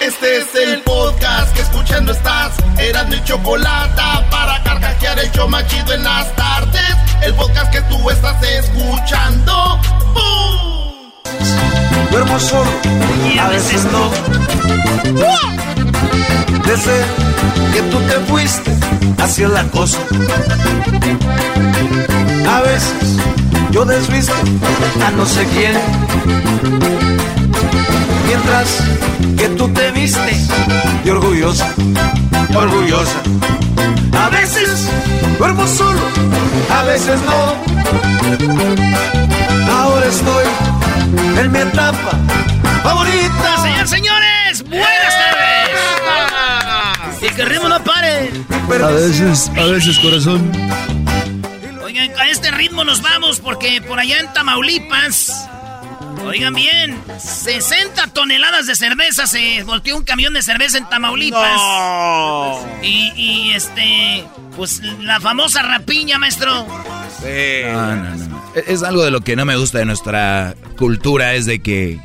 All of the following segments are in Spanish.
Este es el podcast que escuchando estás. Eran mi chocolate para carcajear el show machido en las tardes. El podcast que tú estás escuchando. ¡Bum! Duermo solo, a veces no. Desde que tú te fuiste, hacia la cosa. A veces yo desvisto a no sé quién. Mientras que tú te viste de orgullosa, orgullosa. A veces duermo solo, a veces no. Ahora estoy en mi etapa favorita. Señor, señores, buenas tardes. Y que el ritmo no pare. A veces, a veces, corazón. Oigan, a este ritmo nos vamos porque por allá en Tamaulipas, oigan bien, 60 toneladas de cerveza, se volteó un camión de cerveza en Tamaulipas. Y, y este, pues la famosa rapiña, maestro. No, no, no. Es algo de lo que no me gusta de nuestra cultura, es de que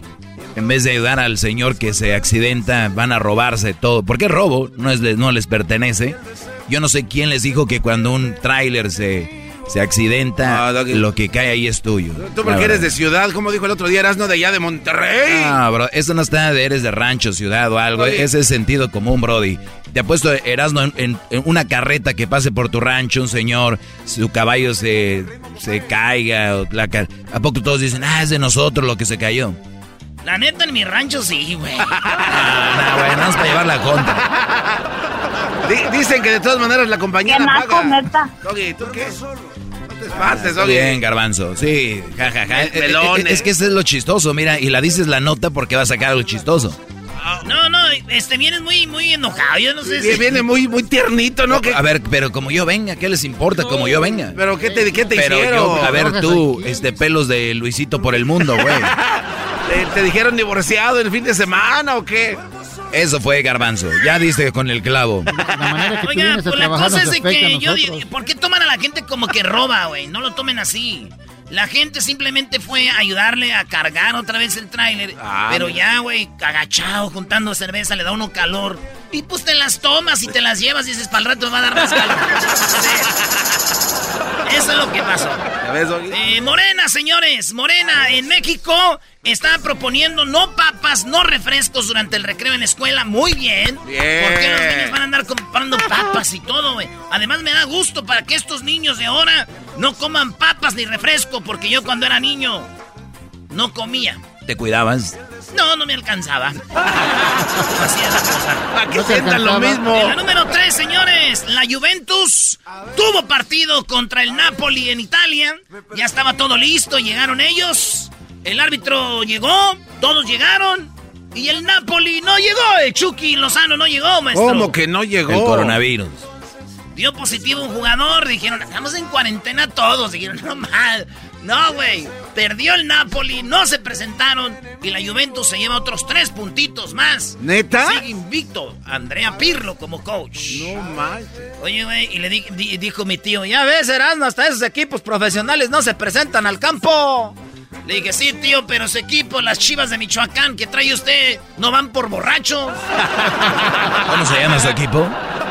en vez de ayudar al señor que se accidenta, van a robarse todo. Porque robo, no, es, no les pertenece. Yo no sé quién les dijo que cuando un tráiler se, se accidenta, No, Doggy. lo que cae ahí es tuyo. Tú porque eres de ciudad, como dijo el otro día, eras no de allá de Monterrey. Ah, bro, eso no está de eres de rancho, ciudad o algo. Oye. Ese es sentido común, Brody. Te apuesto, Erasmo, en, en- en una carreta que pase por tu rancho, un señor, su caballo se, se caiga. o la ¿A poco todos dicen, ah, es de nosotros lo que se cayó? La neta, en mi rancho sí, güey. Ah, bueno, vamos para llevar la contra. Di- dicen que de todas maneras la compañía Qué la naco, paga. neta. Doggy, ¿tú qué? No te espantes, Está Doggy. bien, garbanzo. Sí, jajaja. El pelón, Es, es eh. que eso es lo chistoso, mira, y la dices la nota porque va a sacar algo chistoso. No, no, este vienes muy, muy enojado. Yo no sé si. Viene muy, muy tiernito, ¿no? ¿Qué- A ver, pero como yo venga, ¿qué les importa como yo venga? ¿Pero qué te, qué te Pero hicieron? yo, a ver tú, este pelos de Luisito por el mundo, güey. ¿Te, te dijeron divorciado el fin de semana o qué? Eso fue garbanzo. Ya diste con el clavo. La manera que tú Oiga, pues la cosa es de que yo digo, ¿por qué toman a la gente como que roba, güey? No lo tomen así. La gente simplemente fue a ayudarle a cargar otra vez el tráiler. Ah, pero ya, güey, agachado, juntando cerveza, le da uno calor. Y pues te las tomas y te las llevas y dices, para el rato me va a dar más calor. Eso es lo que pasó. Eh, Morena, señores, Morena en México está proponiendo no papas, no refrescos durante el recreo en la escuela. Muy bien. Bien. ¿Por qué los niños van a andar comprando papas y todo, güey? Además me da gusto para que estos niños de ahora no coman papas ni refresco, porque yo cuando era niño no comía. ¿Te cuidabas? No, no me alcanzaba. Así es la cosa. ¿A qué No sientan lo mismo? En la número 3, señores, la Juventus tuvo partido contra el Napoli en Italia. Ya estaba todo listo, llegaron ellos. El árbitro llegó, todos llegaron. Y el Napoli no llegó, el Chucky Lozano no llegó, maestro. ¿Cómo que no llegó? El coronavirus. Dio positivo un jugador, dijeron, estamos en cuarentena todos. Dijeron, no mal. No, güey. Perdió el Napoli, no se presentaron. Y la Juventus se lleva otros tres puntitos más. ¿Neta? Sigue invicto. Andrea Pirlo como coach. No manches. Oye, güey, y le di- di- dijo mi tío, ya ves, Erasmo, hasta esos equipos profesionales no se presentan al campo. Le dije, sí, tío, pero ese equipo, las chivas de Michoacán que trae usted, no van por borrachos. ¿Cómo se llama su equipo?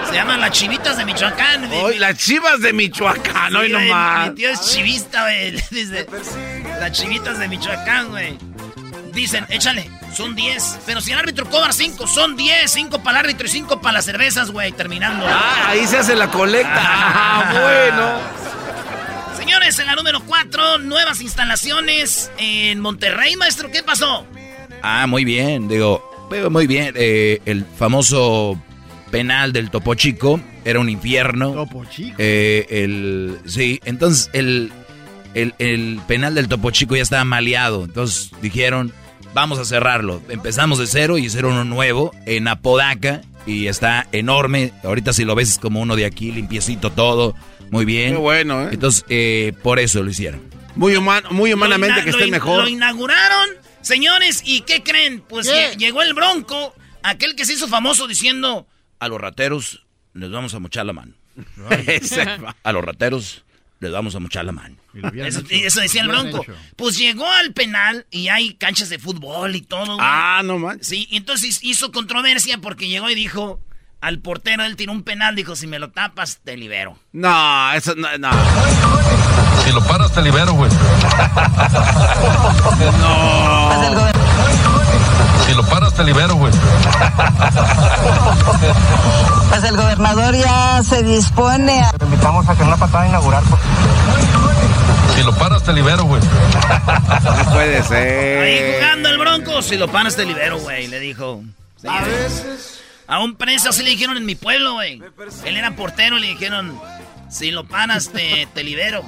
Se llaman las chivitas de Michoacán. Mi- Hoy las chivas de Michoacán, hoy Sí, güey, nomás. Mi tío es chivista, güey. Dice, las chivitas de Michoacán, güey. Dicen, échale, son 10. Pero si el árbitro cobra 5, son 10. 5 para el árbitro y 5 para las cervezas, güey, terminando. Ah, ahí se hace la colecta. Ah, bueno. Señores, en la número 4, nuevas instalaciones en Monterrey, maestro. ¿Qué pasó? Ah, muy bien, digo, pero muy bien. eh, el famoso penal del Topo Chico era un infierno. Topo Chico. Eh, el, sí, entonces el, el, el penal del Topo Chico ya estaba maleado. Entonces dijeron, vamos a cerrarlo. Empezamos de cero y hicieron uno nuevo en Apodaca y está enorme. Ahorita si lo ves es como uno de aquí, limpiecito todo, muy bien. Qué bueno, ¿eh? Entonces, eh, por eso lo hicieron. Muy, human- muy humanamente Lo que esté mejor. Lo inauguraron, señores, ¿y qué creen? Pues llegó el Bronco, aquel que se hizo famoso diciendo, a los rateros les vamos a mochar la mano. A los rateros le vamos a mochar la mano. Eso, decía el Bronco. Pues llegó al penal y hay canchas de fútbol y todo. Ah, no man. Sí, y entonces hizo controversia porque llegó y dijo al portero, él tiró un penal, dijo, si me lo tapas, te libero. No, eso no, no. Si lo paras, te libero, güey. no. Si lo paras, te libero, güey. Pues el gobernador ya se dispone a... Te invitamos a que una patada inaugural. Si lo paras, te libero, güey. No puede ser. Ahí jugando el bronco, si lo paras, te libero, güey, le dijo. a veces... A un preso así le dijeron en mi pueblo, güey. Él era portero y le dijeron, si lo paras, te, te libero.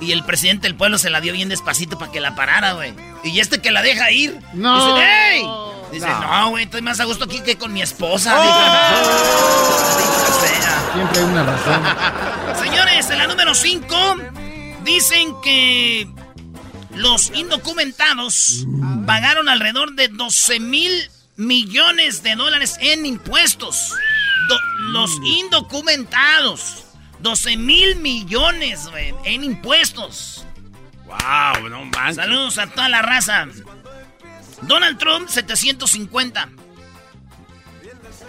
Y el presidente del pueblo se la dio bien despacito para que la parara, güey. Y este que la deja ir. No. Dice, ¡Ey! Dice, no, güey, estoy más a gusto aquí que con mi esposa. Oh. Siempre hay una razón. Señores, en la número 5 dicen que los indocumentados pagaron alrededor de 12 mil millones de dólares en impuestos. los indocumentados. 12 mil millones, en impuestos. Wow, no manches. Saludos a toda la raza. Donald Trump, 750.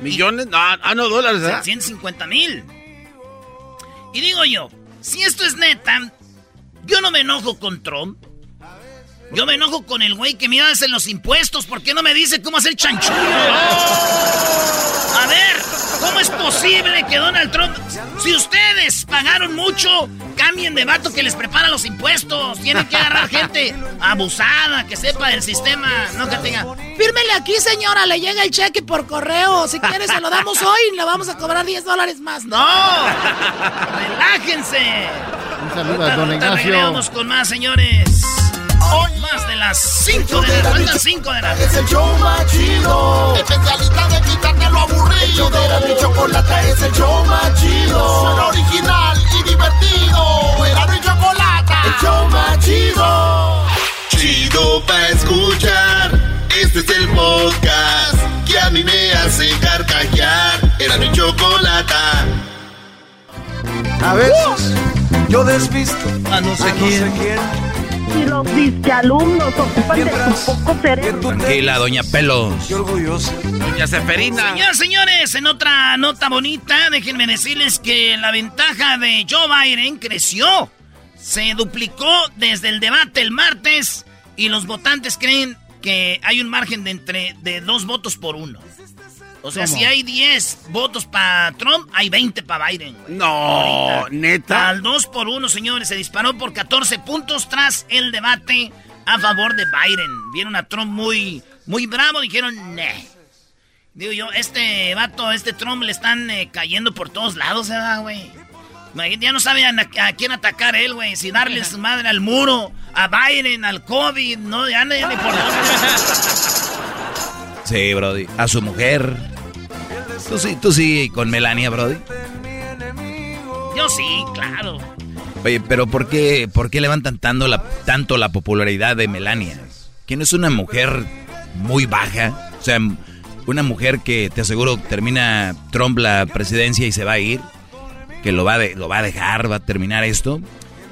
¿Millones? No, ah, no, dólares, ¿eh? 150 mil. Y digo yo, si esto es neta, yo no me enojo con Trump. Yo me enojo con el güey que me hace los impuestos. ¿Por qué no me dice cómo hacer chanchullo? A ver, ¿cómo es posible que Donald Trump, si ustedes pagaron mucho, cambien de vato que les prepara los impuestos? Tienen que agarrar gente abusada, que sepa del sistema, no que tenga. Fírmele aquí, señora, le llega el cheque por correo. Si quiere, se lo damos hoy y le vamos a cobrar 10 dólares más. ¡No! ¡Relájense! Un saludo a don Ignacio. Vamos con más, señores. Hoy más de las 5 de la tarde. 5 de la Es el show más chido. Especialista de quitarte lo aburrido. Era mi chocolate es el show más chido. Suena original y divertido. Era mi chocolate. El show más chido. Chido pa' escuchar. Este es el podcast que a mí me hace carcajear. Era mi chocolate. A veces yo desvisto a no sé quién y los alumnos ocupan de su poco cerebro. Tranquila, doña Pelos. Qué orgullosa. Doña Seferina. Señores, señores, en otra nota bonita, déjenme decirles que la ventaja de Joe Biden creció. Se duplicó desde el debate el martes y los votantes creen que hay un margen de entre de dos votos por uno. O sea, si hay 10 votos para Trump, hay 20 para Biden. No, neta. Al 2 por 1, señores, se disparó por 14 puntos tras el debate a favor de Biden. Vieron a Trump muy, muy bravo, dijeron, ne. Digo yo, este vato, este Trump le están eh, cayendo por todos lados, ¿verdad, güey? Ya no sabe a, quién atacar él, güey. Si darle su madre al muro, a Biden, al COVID, no, ya, ya ni por Sí, Brody. A su mujer. Tú sí, tú sí con Melania, Brody. Yo sí, claro. Oye, pero ¿por qué, por qué levantan tanto la, tanto la popularidad de Melania? Que no es una mujer muy baja. O sea, una mujer que te aseguro termina Trump la presidencia y se va a ir. Que lo va, de, lo va a dejar, va a terminar esto.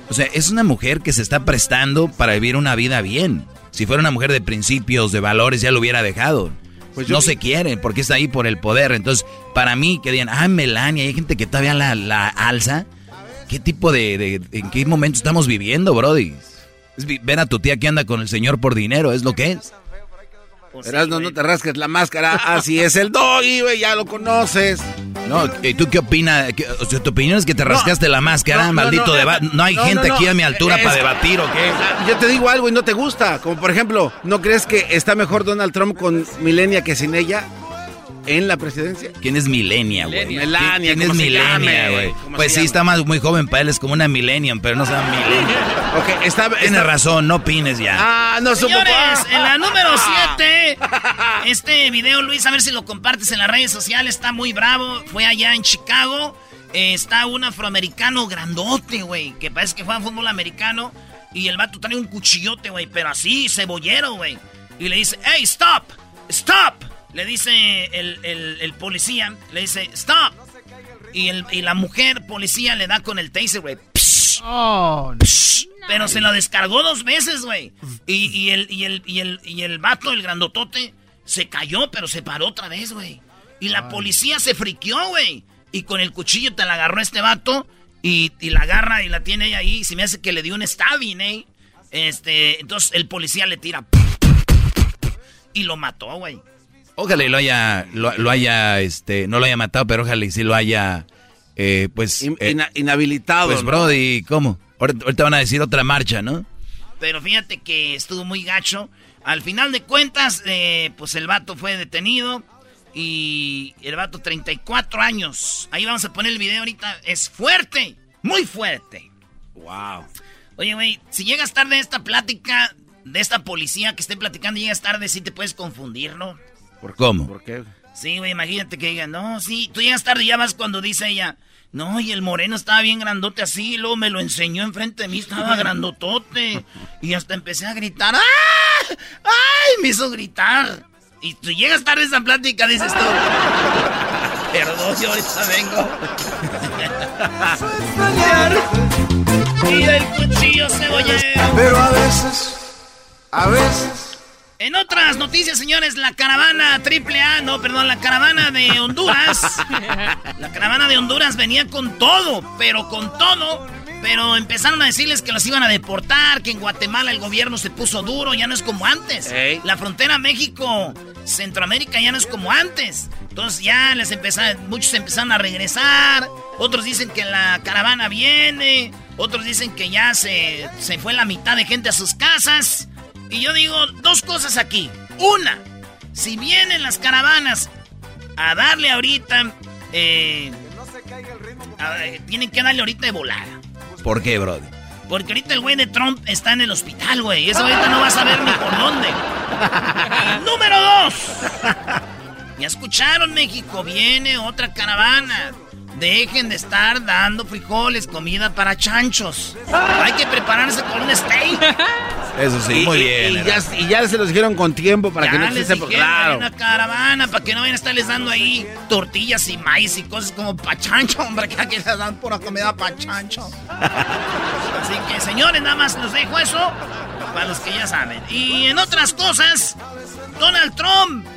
O sea, es una mujer que se está prestando para vivir una vida bien. Si fuera una mujer de principios, de valores, ya lo hubiera dejado. Pues no se quiere porque está ahí por el poder. Entonces, para mí, que digan, ah, Melania, hay gente que todavía la, la alza. ¿Qué tipo de, en qué momento estamos viviendo, Brody? ven a tu tía que anda con el señor por dinero, es lo que es. Pues no, no te rasques la máscara. Así es el doggy, güey, ya lo conoces. No, ¿y tú qué opinas? O sea, ¿Tu opinión es que te rascaste la máscara, maldito debate? No, hay gente aquí a mi altura para debatir, ¿o qué? Yo te digo algo y no te gusta. Como por ejemplo, ¿no crees que está mejor Donald Trump con Milenia que sin ella? En la presidencia. ¿Quién es Milenia, güey? Melania, ¿Quién, es Milenia, güey? Pues sí, está más muy joven para él, es como una Millennium, pero no se llama Millennium. ok, está, Tienes razón, no opines ya. Ah, no Señores, en la número 7, este video, Luis, a ver si lo compartes en las redes sociales, está muy bravo. Fue allá en Chicago. Eh, está un afroamericano grandote, güey, que parece que juega fútbol americano. Y el vato trae un cuchillote, güey, pero así, cebollero, güey. Y le dice, hey, stop, stop. Le dice el, policía, le dice, stop. Y, el, y, la mujer policía le da con el taser, güey. Oh, Pero se lo descargó dos veces, güey. Y, y, el, y, el, y, el, y el vato, el grandotote, se cayó, pero se paró otra vez, güey. Y la policía se friqueó, güey. Y con el cuchillo te la agarró este vato y, y la agarra y la tiene ahí. Y se me hace que le dio un stabbing, ¿eh? Este, entonces el policía le tira. Y lo mató, güey. Ojalá y lo haya, lo, lo haya, este, no lo haya matado, pero ojalá y sí lo haya, eh, pues... In- eh, ina- inhabilitado. pues, ¿no? Brody, ¿cómo? Ahorita, ahorita van a decir otra marcha, ¿no? Pero fíjate que estuvo muy gacho. Al final de cuentas, eh, pues el vato fue detenido. Y el vato, 34 años. Ahí vamos a poner el video ahorita. Es fuerte, muy fuerte. Wow. Oye, güey, si llegas tarde a esta plática de esta policía que esté platicando y llegas tarde, sí te puedes confundir, ¿no? ¿Por ¿Cómo? ¿Por qué? Sí, güey, imagínate que digan, no, sí, tú llegas tarde y ya vas cuando dice ella, no, y el moreno estaba bien grandote así, y luego me lo enseñó enfrente de mí, estaba grandotote. Y hasta empecé a gritar, ¡ah! ¡Ay! Me hizo gritar. Y tú llegas tarde a esa plática, dices tú, perdón, yo ahorita vengo. y el cuchillo cebollero. Pero a veces, a veces. En otras noticias, señores, la caravana AAA, no, perdón, la caravana de Honduras. La caravana de Honduras venía con todo, pero con todo. Pero empezaron a decirles que los iban a deportar, que en Guatemala el gobierno se puso duro, ya no es como antes. La frontera México-Centroamérica ya no es como antes. Entonces ya les empezaron, muchos empezaron a regresar, otros dicen que la caravana viene, otros dicen que ya se, se fue la mitad de gente a sus casas. Y yo digo dos cosas aquí. Una, si vienen las caravanas a darle ahorita, eh, a- eh, tienen que darle ahorita de volada. ¿Por qué, Brody? Porque ahorita el güey de Trump está en el hospital, güey. Eso ahorita no va a saber ni por dónde. Número dos. Ya escucharon, México. Viene otra caravana. Dejen de estar dando frijoles, comida para chanchos. Hay que prepararse con un steak. Eso sí, Y- muy bien. Y, ya, y ya se los dijeron con tiempo para ya que no les exista. dijeron, Claro. hay una caravana para que no vayan a estarles dando ahí tortillas y maíz y cosas como pa' chancho, hombre, que aquí les dan pura comida pa' chancho. Así que, señores, nada más les dejo eso para los que ya saben. Y en otras cosas, Donald Trump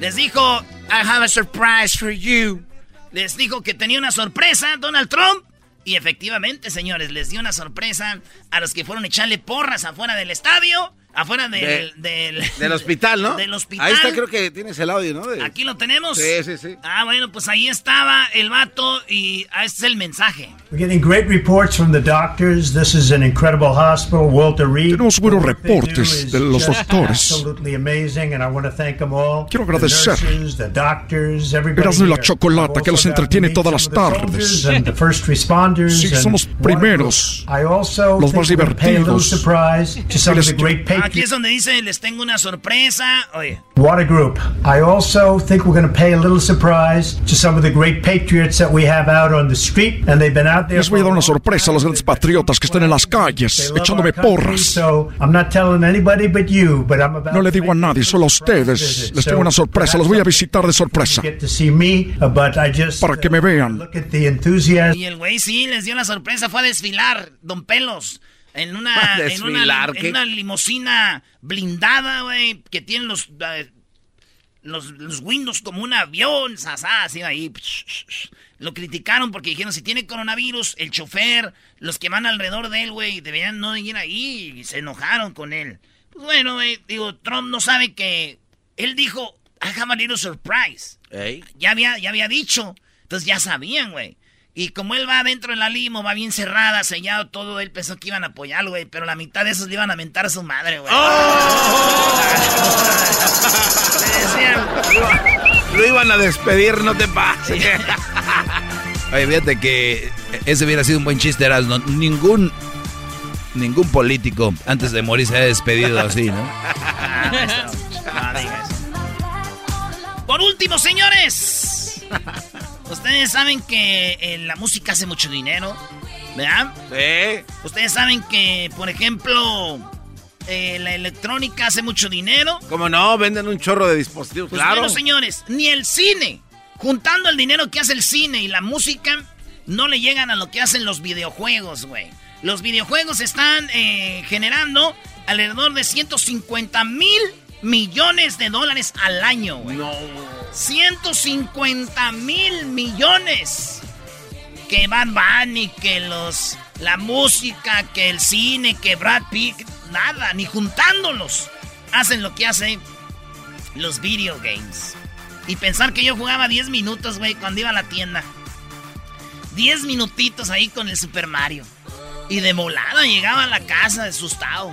les dijo, I have a surprise for you. Les dijo que tenía una sorpresa, Donald Trump. Y efectivamente, señores, les dio una sorpresa a los que fueron a echarle porras afuera del estadio, afuera del... del, Del hospital, ¿no? Del hospital. Ahí está, creo que tienes el audio, ¿no? De- Aquí lo tenemos. Sí, sí, sí. Ah, bueno, pues ahí estaba el vato y ah, este es el mensaje. We're getting great reports from the doctors. This is an incredible hospital. Walter Reed. Tenemos buenos reportes de los doctores. Absolutely amazing, and I want to thank them all. Quiero The agradecer. nurses, the doctors, everybody Erasmo y la. Chocolata, que los entretiene todas las tardes. soldiers and the first responders Sí, what- primeros, I also los más we're gonna pay a little divertidos. surprise to some of the Les- great Aquí es donde dice, les tengo una sorpresa. Oye, What a group. I also think we're going to pay a little surprise to some of the great patriots that we have out on the street, and they've been out there. Les voy a dar una sorpresa a los grandes patriotas que están en las calles, echándome porras. So I'm not telling anybody but you, but I'm about No le to digo a nadie, solo a ustedes. Les tengo una sorpresa, los voy a visitar de sorpresa. Get to see me, uh, but I just Para que me vean. look at the enthusiasm. y el güey sí les dio la sorpresa, fue a desfilar, don Pelos. En una, ¿A en una, limusina blindada, güey, que tiene los, eh, los, los windows como un avión, sasá, así ahí. Lo criticaron porque dijeron, si tiene coronavirus, el chofer, los que van alrededor de él, güey, deberían no ir ahí. Y se enojaron con él. Pues bueno, güey, digo, Trump no sabe que... Él dijo, I have a little surprise. Ya había, ya había dicho. Entonces ya sabían, güey. Y como él va adentro en la limo, va bien cerrada, sellado todo, él pensó que iban a apoyarlo, güey. Pero la mitad de esos le iban a mentar a su madre, güey. Le decían, Lo iban a despedir, no te pases. Oye, fíjate que ese hubiera sido un buen chiste, Erasmo. Ningún, ningún político antes de morir se ha despedido así, ¿no? Por último, señores. Ustedes saben que eh, la música hace mucho dinero, ¿verdad? Sí. Ustedes saben que, por ejemplo, eh, la electrónica hace mucho dinero. Como no, venden un chorro de dispositivos, Pues claro. bueno, señores, ni el cine, juntando el dinero que hace el cine y la música, no le llegan a lo que hacen los videojuegos, güey. Los videojuegos están eh, generando alrededor de 150 mil millones de dólares al año, güey. No. 150 mil millones. Que Bad Bunny, que los... La música, que el cine, que Brad Pitt, nada, ni juntándolos. Hacen lo que hacen los video games. Y pensar que yo jugaba 10 minutos, güey, cuando iba a la tienda. 10 minutitos ahí con el Super Mario. Y de molada llegaba a la casa asustado.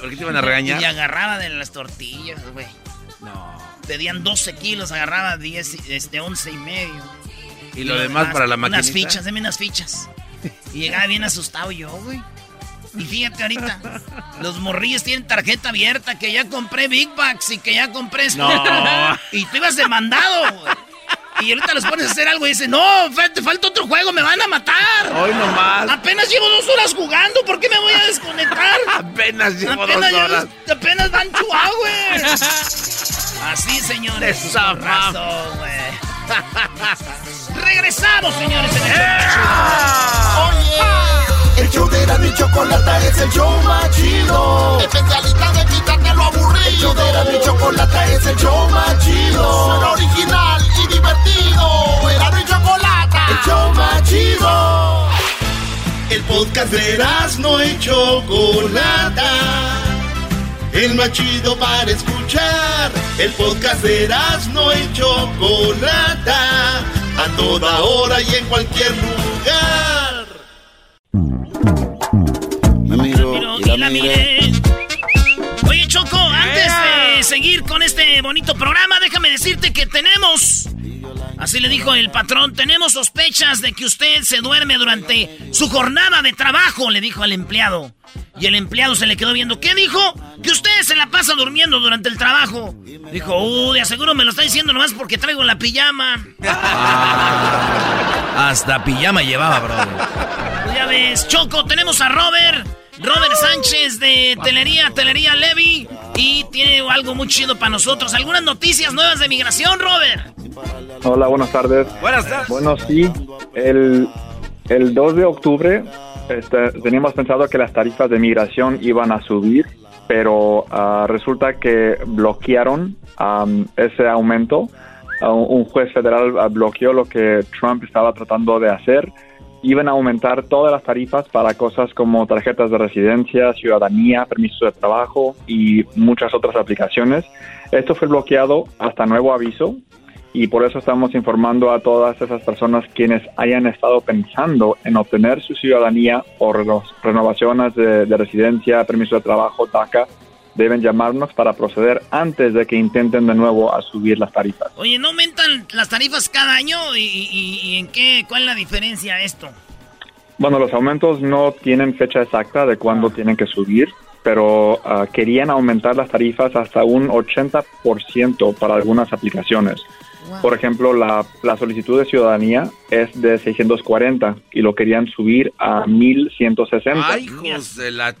¿Por qué te iban a regañar? Y agarraba de las tortillas, güey. No. Pedían 12 kilos, agarraba 10, este, 11 y medio. Y lo demás para la máquina. Unas fichas, deme unas fichas. Y llegaba bien asustado yo, güey. Y fíjate ahorita, los morrillos tienen tarjeta abierta, que ya compré Big Bucks y que ya compré. No. Y tú ibas demandado, güey. Y ahorita los pones a hacer algo y dicen, no, te falta otro juego, me van a matar. Hoy nomás. Apenas llevo dos horas jugando, ¿por qué me voy a desconectar? apenas llevo apenas dos horas. Llevo, apenas van güey. Así, señores. Esa razón, güey. Regresamos, señores. En el Oye, el show de la chocolata es el show más chido. Especialista de quitarte lo aburrido. El show de la chocolata es el show más chido. Suena original y divertido. Era mi chocolata. El show más chido. El podcast de no y Chocolata. El más chido para escuchar. El podcast de no y Chocolata. A toda hora y en cualquier lugar. Y la, miré. Oye, Choco, antes de seguir con este bonito programa, déjame decirte que tenemos. Así le dijo el patrón, tenemos sospechas de que usted se duerme durante su jornada de trabajo, le dijo al empleado. Y el empleado se le quedó viendo. ¿Qué dijo? Que usted se la pasa durmiendo durante el trabajo. Dijo, uh, de aseguro me lo está diciendo nomás porque traigo la pijama. Hasta pijama llevaba, bro. Ya ves, Choco, tenemos a Robert. Robert Sánchez de Telería, Telería Levy. Y tiene algo muy chido para nosotros. ¿Algunas noticias nuevas de migración, Robert? Hola, buenas tardes. Buenas tardes. Bueno, sí, el, el 2 de octubre este, teníamos pensado que las tarifas de migración iban a subir, pero uh, resulta que bloquearon um, ese aumento. Uh, un juez federal bloqueó lo que Trump estaba tratando de hacer. Iban a aumentar todas las tarifas para cosas como tarjetas de residencia, ciudadanía, permisos de trabajo y muchas otras aplicaciones. Esto fue bloqueado hasta nuevo aviso y por eso estamos informando a todas esas personas quienes hayan estado pensando en obtener su ciudadanía o renovaciones de, de residencia, permiso de trabajo, DACA, deben llamarnos para proceder antes de que intenten de nuevo a subir las tarifas. Oye, ¿no aumentan las tarifas cada año? ¿Y, y, y en qué? ¿Cuál es la diferencia esto? Bueno, los aumentos no tienen fecha exacta de cuándo tienen que subir, pero uh, querían aumentar las tarifas hasta un 80% para algunas aplicaciones. Wow. Por ejemplo, la, la, solicitud de ciudadanía es de 640 y lo querían subir a 1160. ¡Ay, hijos de la...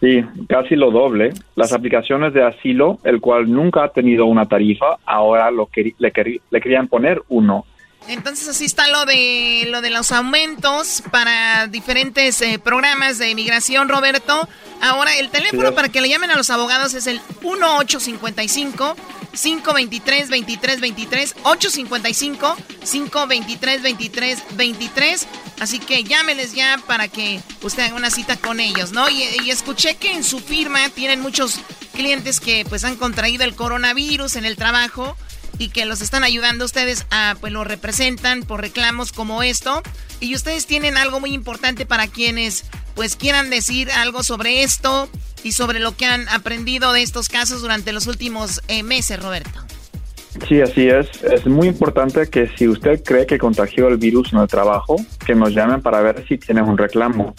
Sí, casi lo doble. Las aplicaciones de asilo, el cual nunca ha tenido una tarifa, ahora lo le, le querían poner uno. Entonces así está lo de lo de los aumentos para diferentes eh, programas de inmigración, Roberto. Ahora el teléfono sí, para que le llamen a los abogados es el 1855 523 2323 855 523 2323 Así que llámenles ya para que usted haga una cita con ellos, ¿no? Y, y, escuché que en su firma tienen muchos clientes que pues han contraído el coronavirus en el trabajo y que los están ayudando ustedes a, pues lo representan por reclamos como esto. Y ustedes tienen algo muy importante para quienes pues quieran decir algo sobre esto y sobre lo que han aprendido de estos casos durante los últimos eh, meses, Roberto. Sí, así es. Es muy importante que si usted cree que contagió el virus en el trabajo, que nos llamen para ver si tiene un reclamo.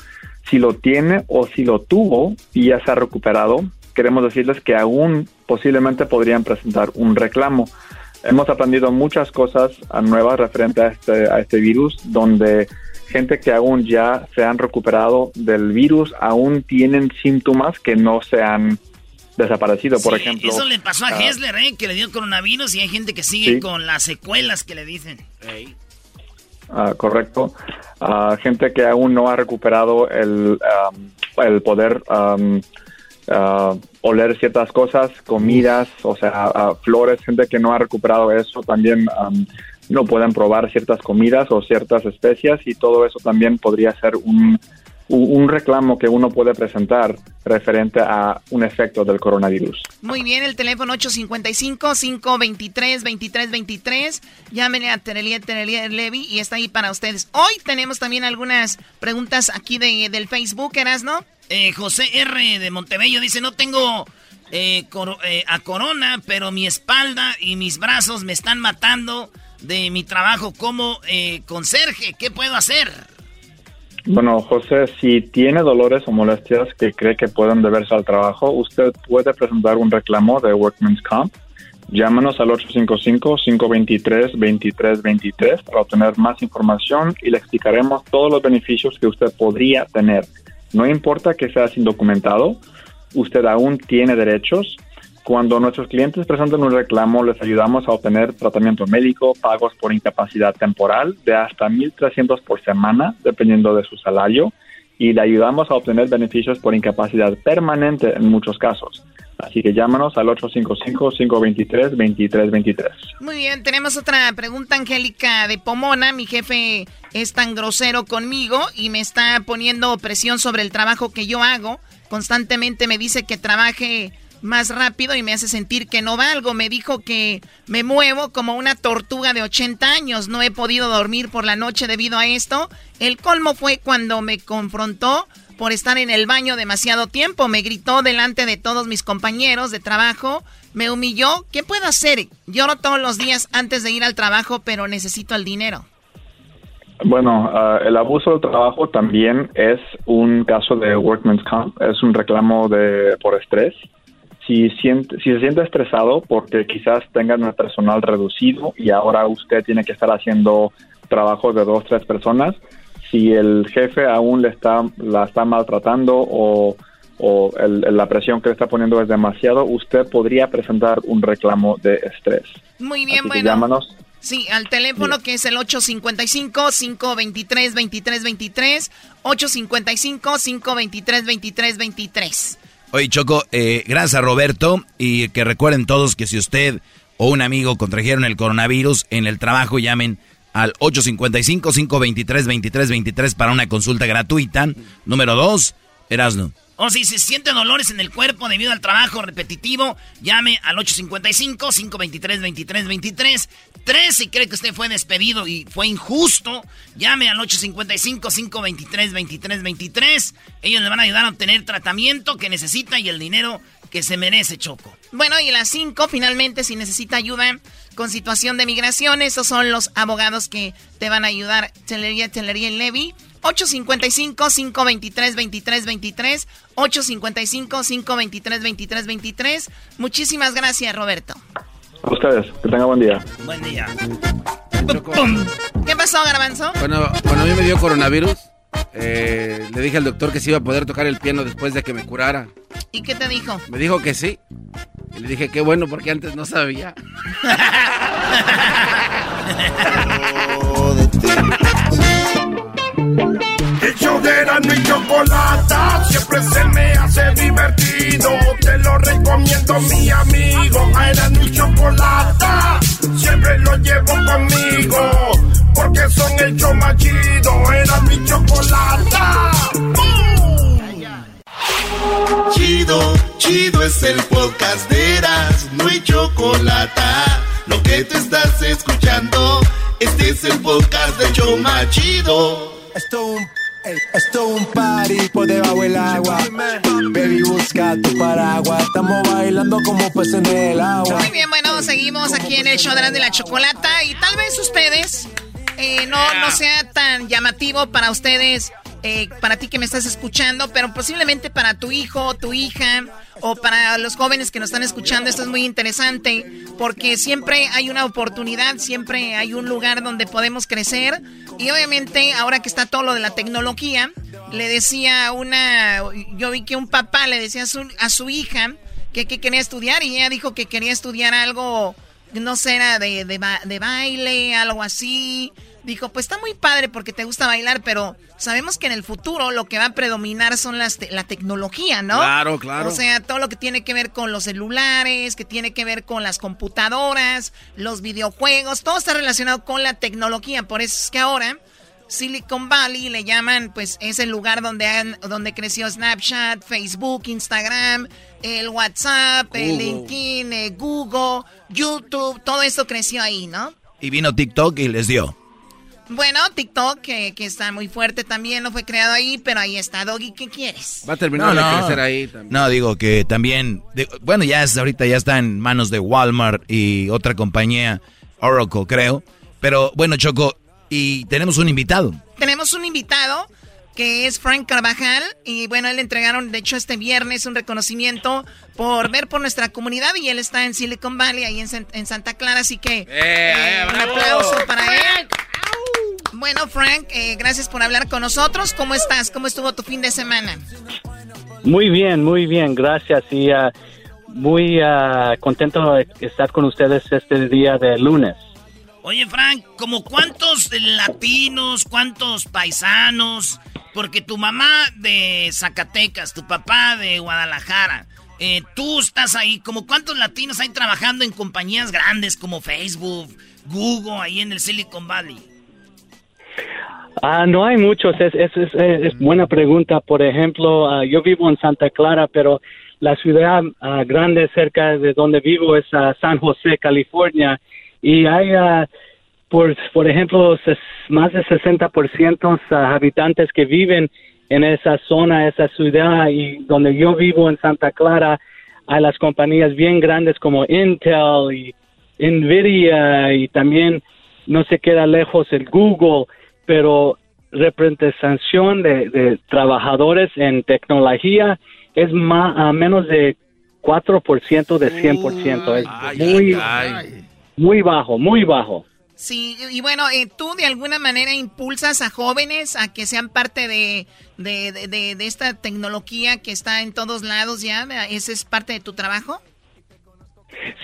Si lo tiene o si lo tuvo y ya se ha recuperado, queremos decirles que aún posiblemente podrían presentar un reclamo. Hemos aprendido muchas cosas nuevas referente a este, a este virus, donde gente que aún ya se han recuperado del virus aún tienen síntomas que no se han desaparecido, por sí, ejemplo. Eso le pasó a uh, Hessler, ¿eh? que le dio coronavirus y hay gente que sigue sí. con las secuelas que le dicen. Hey. ah, correcto. Ah, gente que aún no ha recuperado el, um, el poder um, ah, oler ciertas cosas, comidas, o sea, flores, gente que no ha recuperado eso también um, no pueden probar ciertas comidas o ciertas especias y todo eso también podría ser un, un un reclamo que uno puede presentar referente a un efecto del coronavirus. Muy bien, el teléfono 855-523-2323. Llámenle a Terelia Terelia Levy y está ahí para ustedes. Hoy tenemos también algunas preguntas aquí de, del Facebook, ¿no? Eh, José R. de Montebello dice, no tengo eh, coro- eh, a corona, pero mi espalda y mis brazos me están matando de mi trabajo como eh, conserje. ¿Qué puedo hacer? Bueno, José, si tiene dolores o molestias que cree que pueden deberse al trabajo, usted puede presentar un reclamo de Workman's Comp. Llámanos al 855-523-2323 para obtener más información y le explicaremos todos los beneficios que usted podría tener. No importa que sea indocumentado, usted aún tiene derechos. Cuando nuestros clientes presentan un reclamo, les ayudamos a obtener tratamiento médico, pagos por incapacidad temporal de hasta 1.300 por semana, dependiendo de su salario, y le ayudamos a obtener beneficios por incapacidad permanente en muchos casos. Así que llámanos al 855-523-2323. Muy bien, tenemos otra pregunta, Angélica de Pomona. Mi jefe es tan grosero conmigo y me está poniendo presión sobre el trabajo que yo hago. Constantemente me dice que trabaje más rápido y me hace sentir que no valgo. Me dijo que me muevo como una tortuga de 80 años. No he podido dormir por la noche debido a esto. El colmo fue cuando me confrontó por estar en el baño demasiado tiempo. Me gritó delante de todos mis compañeros de trabajo. Me humilló. ¿Qué puedo hacer? Lloro todos los días antes de ir al trabajo, pero necesito el dinero. Bueno, ah, el abuso del trabajo también es un caso de workman's comp, es un reclamo de por estrés. Si, siente, si se siente estresado porque quizás tengan el personal reducido y ahora usted tiene que estar haciendo trabajo de dos, tres personas, si el jefe aún le está, la está maltratando o, o el- la presión que le está poniendo es demasiado, usted podría presentar un reclamo de estrés. Muy bien, Así que bueno. llámanos Sí, al teléfono que es el 855-523-2323. 855-523-2323. Oye, Choco, eh, gracias a Roberto y que recuerden todos que si usted o un amigo contrajeron el coronavirus en el trabajo, llamen al 855-523-2323 para una consulta gratuita. Número dos, Erasno. O si se sienten dolores en el cuerpo debido al trabajo repetitivo, llame al 855-523-2323. Tres, si cree que usted fue despedido y fue injusto, llame al 855-523-2323. Ellos le van a ayudar a obtener tratamiento que necesita y el dinero que se merece, Choco. Bueno, y las cinco, finalmente, si necesita ayuda con situación de migración, esos son los abogados que te van a ayudar. Telería, Telería y Levy. 855-523-2323. 855-523-2323. Muchísimas gracias, Roberto. A ustedes. Que tengan buen día. Buen día. ¿Qué pasó, Garbanzo? Cuando, cuando a mí me dio coronavirus, eh, le dije al doctor que si iba a poder tocar el piano después de que me curara. ¿Y qué te dijo? Me dijo que sí. Y le dije, qué bueno, porque antes no sabía. El show de Erasmo y Chocolata siempre se me hace divertido. Te lo recomiendo, mi amigo. A Erasmo y Chocolata siempre lo llevo conmigo. Porque son el show más chido. Erasmo y Chocolata. Chido, chido es el podcast de Erasmo y Chocolata. Lo que te estás escuchando, este es el podcast de Choma Chido. Esto un, esto un party por debajo del agua. Baby, busca tu paraguas. Estamos bailando como peces en el agua. Muy bien, bueno, seguimos aquí en el show de la, de la chocolata y tal vez ustedes eh, no, no sea tan llamativo para ustedes, eh, para ti que me estás escuchando, pero posiblemente para tu hijo, tu hija o para los jóvenes que nos están escuchando, esto es muy interesante porque siempre hay una oportunidad, siempre hay un lugar donde podemos crecer y obviamente ahora que está todo lo de la tecnología, le decía una, yo vi que un papá le decía a su, a su hija que, que quería estudiar y ella dijo que quería estudiar algo no sé, era de, de, baile, algo así. Dijo, pues está muy padre porque te gusta bailar, pero sabemos que en el futuro lo que va a predominar son las la tecnología, ¿no? Claro, claro. O sea, todo lo que tiene que ver con los celulares, que tiene que ver con las computadoras, los videojuegos, todo está relacionado con la tecnología. Por eso es que ahora Silicon Valley le llaman, pues es el lugar donde, han, donde creció Snapchat, Facebook, Instagram, el WhatsApp, el LinkedIn, el Google, YouTube, todo esto creció ahí, ¿no? Y vino TikTok y les dio. Bueno, TikTok, que, está muy fuerte también, no fue creado ahí, pero ahí está, Doggy, ¿qué quieres? Va a terminar de crecer ahí también. No, digo que también, bueno, ya es, ahorita ya está en manos de Walmart y otra compañía, Oracle, creo. Pero bueno, Choco, y tenemos un invitado. Tenemos un invitado que es Frank Carvajal. Y bueno, él le entregaron, de hecho, este viernes un reconocimiento por ver por nuestra comunidad. Y él está en Silicon Valley, ahí en, Santa Clara. Así que eh, eh, un aplauso para él. Bueno, Frank, eh, gracias por hablar con nosotros. ¿Cómo estás? ¿Cómo estuvo tu fin de semana? Muy bien, muy bien, gracias. Y uh, muy uh, contento de estar con ustedes este día de lunes. Oye, Frank, ¿como cuántos latinos, cuántos paisanos? Porque tu mamá de Zacatecas, tu papá de Guadalajara, eh, tú estás ahí, ¿como cuántos latinos hay trabajando en compañías grandes como Facebook, Google, ahí en el Silicon Valley? Ah, no hay muchos, es, es, buena pregunta. Por ejemplo, ah, yo vivo en Santa Clara, pero la ciudad ah, grande cerca de donde vivo es San José, California. Y hay, uh, por, por ejemplo, más de 60% uh, habitantes que viven en esa zona, esa ciudad, y donde yo vivo en Santa Clara, hay las compañías bien grandes como Intel y Nvidia y también no se queda lejos el Google, pero representación de, de trabajadores en tecnología es más, a menos de 4% de 100%. Es muy, muy bajo, muy bajo. Sí, y bueno, eh, tú de alguna manera impulsas a jóvenes a que sean parte de, de, esta tecnología que está en todos lados ya. ¿Ese es parte de tu trabajo?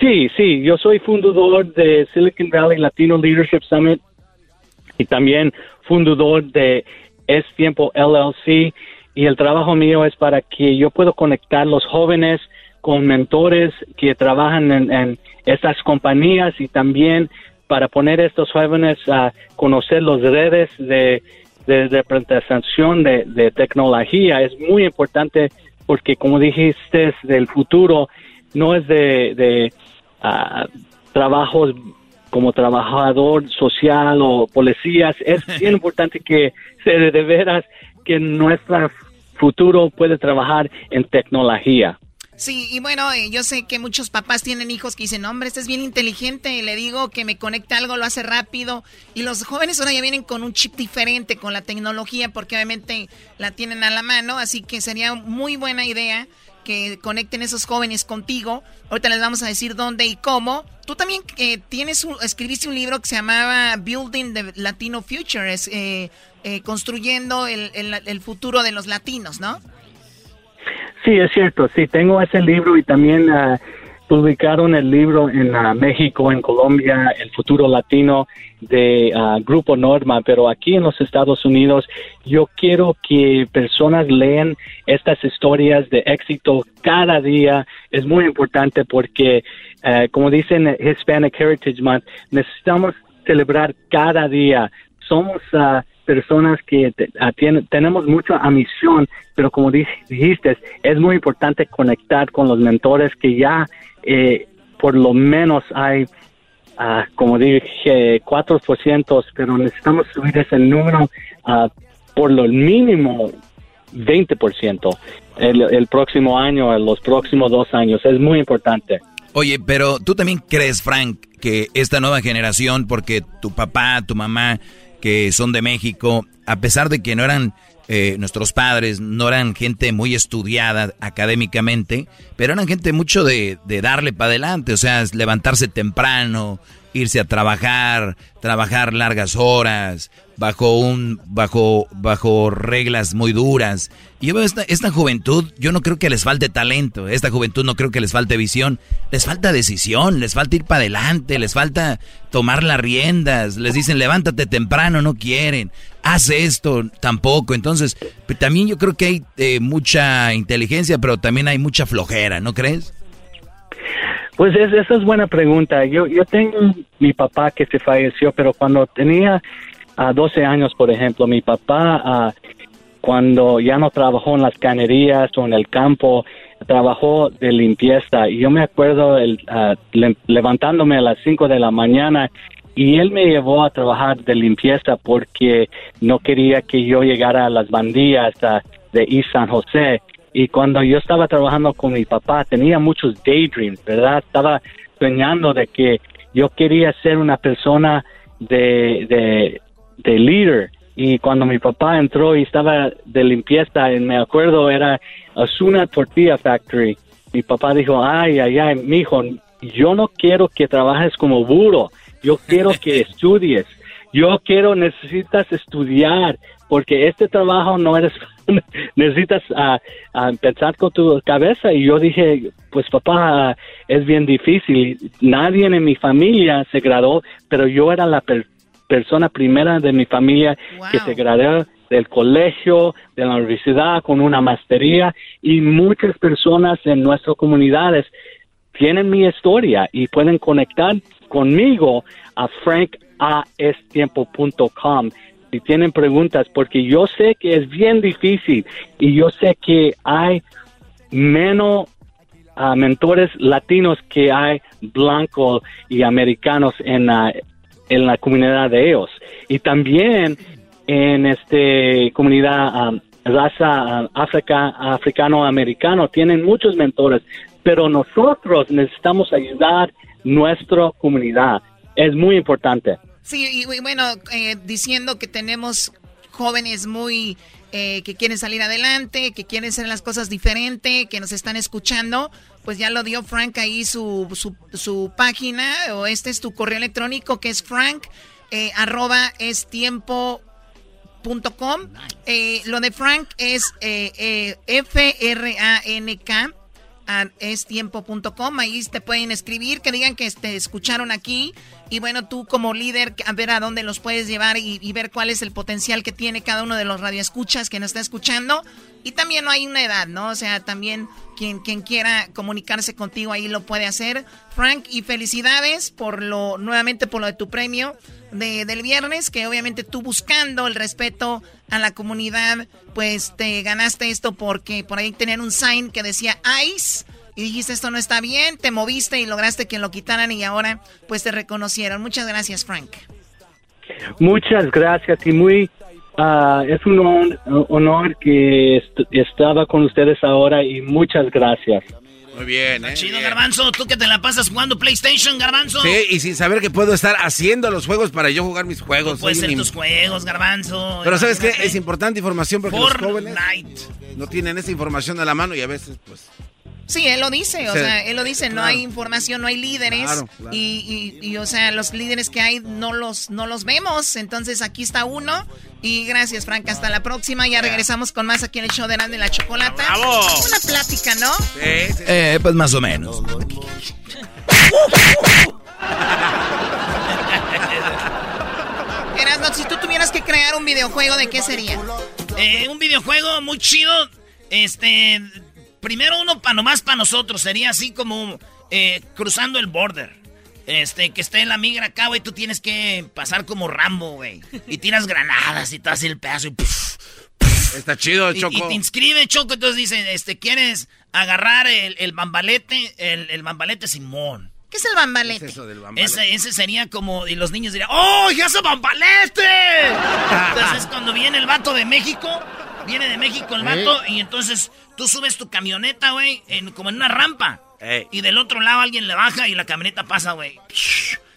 Sí, sí, yo soy fundador de Silicon Valley Latino Leadership Summit y también fundador de Es Tiempo LLC y el trabajo mío es para que yo pueda conectar los jóvenes con mentores que trabajan en estas compañías y también para poner a estos jóvenes a conocer las redes de, de representación de, tecnología. Es muy importante porque, como dijiste, del futuro no es de, de uh, trabajos como trabajador social o policías. Es bien importante que se de veras que nuestro futuro puede trabajar en tecnología. Sí, y bueno, eh, yo sé que muchos papás tienen hijos que dicen, hombre, este es bien inteligente, le digo que me conecte algo, lo hace rápido. Y los jóvenes ahora ya vienen con un chip diferente, con la tecnología, porque obviamente la tienen a la mano, así que sería muy buena idea que conecten esos jóvenes contigo. Ahorita les vamos a decir dónde y cómo. Tú también eh, tienes escribiste un libro que se llamaba Building the Latino Future, es, eh, construyendo el, el futuro de los latinos, ¿no? Sí, es cierto, sí, tengo ese libro y también uh, publicaron el libro en uh, México, en Colombia, El futuro latino de uh, Grupo Norma, pero aquí en los Estados Unidos yo quiero que personas lean estas historias de éxito cada día. Es muy importante porque, como dicen Hispanic Heritage Month, necesitamos celebrar cada día. Somos personas que ah, tenemos mucha ambición, pero como dijiste, es muy importante conectar con los mentores que ya eh, por lo menos hay, uh, como dije, 4%, pero necesitamos subir ese número uh, por lo mínimo 20% el, el próximo año, en los próximos dos años. Es muy importante. Oye, pero tú también crees, Frank, que esta nueva generación, porque tu papá, tu mamá, que son de México, a pesar de que no eran eh, nuestros padres, no eran gente muy estudiada académicamente, pero eran gente mucho de, darle para adelante, o sea, levantarse temprano, irse a trabajar, trabajar largas horas, bajo un, bajo, bajo reglas muy duras. Y yo veo esta, esta juventud, yo no creo que les falte talento, esta juventud no creo que les falte visión, les falta decisión, les falta ir para adelante, les falta tomar las riendas, les dicen levántate temprano, no quieren, haz esto, tampoco. Entonces, también yo creo que hay eh, mucha inteligencia, pero también hay mucha flojera, ¿no crees? Pues es, esa es buena pregunta. Yo, yo tengo mi papá que se falleció, pero cuando tenía a 12 años, por ejemplo, mi papá, ah, cuando ya no trabajó en las canerías o en el campo, trabajó de limpieza. Y yo me acuerdo el, ah, levantándome a las 5 de la mañana y él me llevó a trabajar de limpieza porque no quería que yo llegara a las bandillas de East San José. Y cuando yo estaba trabajando con mi papá, tenía muchos daydreams, ¿verdad? Estaba soñando de que yo quería ser una persona de, de, de líder. Y cuando mi papá entró y estaba de limpieza, me acuerdo era Asuna Tortilla Factory. Mi papá dijo, ay, ay, ay, mijo, yo no quiero que trabajes como burro, yo quiero que estudies, yo quiero, necesitas estudiar, porque este trabajo no eres, necesitas uh, pensar con tu cabeza. Y yo dije, pues papá, es bien difícil, nadie en mi familia se graduó, pero yo era la persona persona primera de mi familia que se graduó del colegio, de la universidad con una maestría. Y muchas personas en nuestras comunidades tienen mi historia y pueden conectar conmigo a frankAestiempo.com si tienen preguntas porque yo sé que es bien difícil y yo sé que hay menos ah, mentores latinos que hay blancos y americanos en, la en la comunidad de ellos. Y también en este comunidad um, raza um, africano-americano tienen muchos mentores, pero nosotros necesitamos ayudar nuestra comunidad. Es muy importante. Sí, y, bueno, eh, diciendo que tenemos jóvenes muy eh, que quieren salir adelante, que quieren hacer las cosas diferente, que nos están escuchando, pues ya lo dio Frank ahí su, su, página, o este es tu correo electrónico que es frank, eh, arroba es tiempo eh, lo de Frank es F-R-A-N-K es tiempo.com. Ahí te pueden escribir, que digan que te escucharon aquí. Y bueno, tú como líder, a ver a dónde los puedes llevar y, ver cuál es el potencial que tiene cada uno de los radioescuchas que nos está escuchando. Y también no hay una edad, ¿no? O sea, también quien, quiera comunicarse contigo ahí lo puede hacer. Frank, y felicidades por lo, nuevamente por lo de tu premio de, del viernes, que obviamente tú buscando el respeto a la comunidad, pues te ganaste esto porque por ahí tenían un sign que decía ICE y dijiste esto no está bien, te moviste y lograste que lo quitaran y ahora pues te reconocieron. Muchas gracias, Frank. Muchas gracias y muy uh, es un honor, que estaba con ustedes ahora y muchas gracias. Muy bien, ¿eh? Chido, Garbanzo. Tú que te la pasas jugando PlayStation, Garbanzo. Sí, y sin saber que puedo estar haciendo los juegos para yo jugar mis juegos. Puedes ser tus juegos, Garbanzo. Pero ¿sabes qué? Es importante información porque los jóvenes no tienen esa información a la mano y a veces, pues... Sí, él lo dice, o sea, él lo dice, no hay información, no hay líderes Y, y, o sea, los líderes que hay no los, no los vemos, entonces aquí está uno y gracias Frank, hasta la próxima, ya regresamos con más aquí en el show de Nando y la Chocolata. Una plática, ¿no? Sí, sí. Eh, pues más o menos. Erasmo, si tú tuvieras que crear un videojuego, ¿de qué sería? Eh, un videojuego muy chido, este primero uno para nomás para nosotros, sería así como eh, cruzando el border. Este, que esté en la migra acá, güey, tú tienes que pasar como Rambo, güey. Y tiras granadas y te haces el pedazo y... Está chido, Choco. Y, te inscribe, Choco, entonces dicen, este, ¿quieres agarrar el, bambalete? El, el bambalete Simón. ¿Qué es el bambalete? eso del bambalete? Ese, sería como, y los niños dirían, ¡Oh, ya es bambalete! entonces cuando viene el vato de México, viene de México el vato, y entonces Tú subes tu camioneta, güey, en, como en una rampa. Y del otro lado alguien le baja y la camioneta pasa, güey.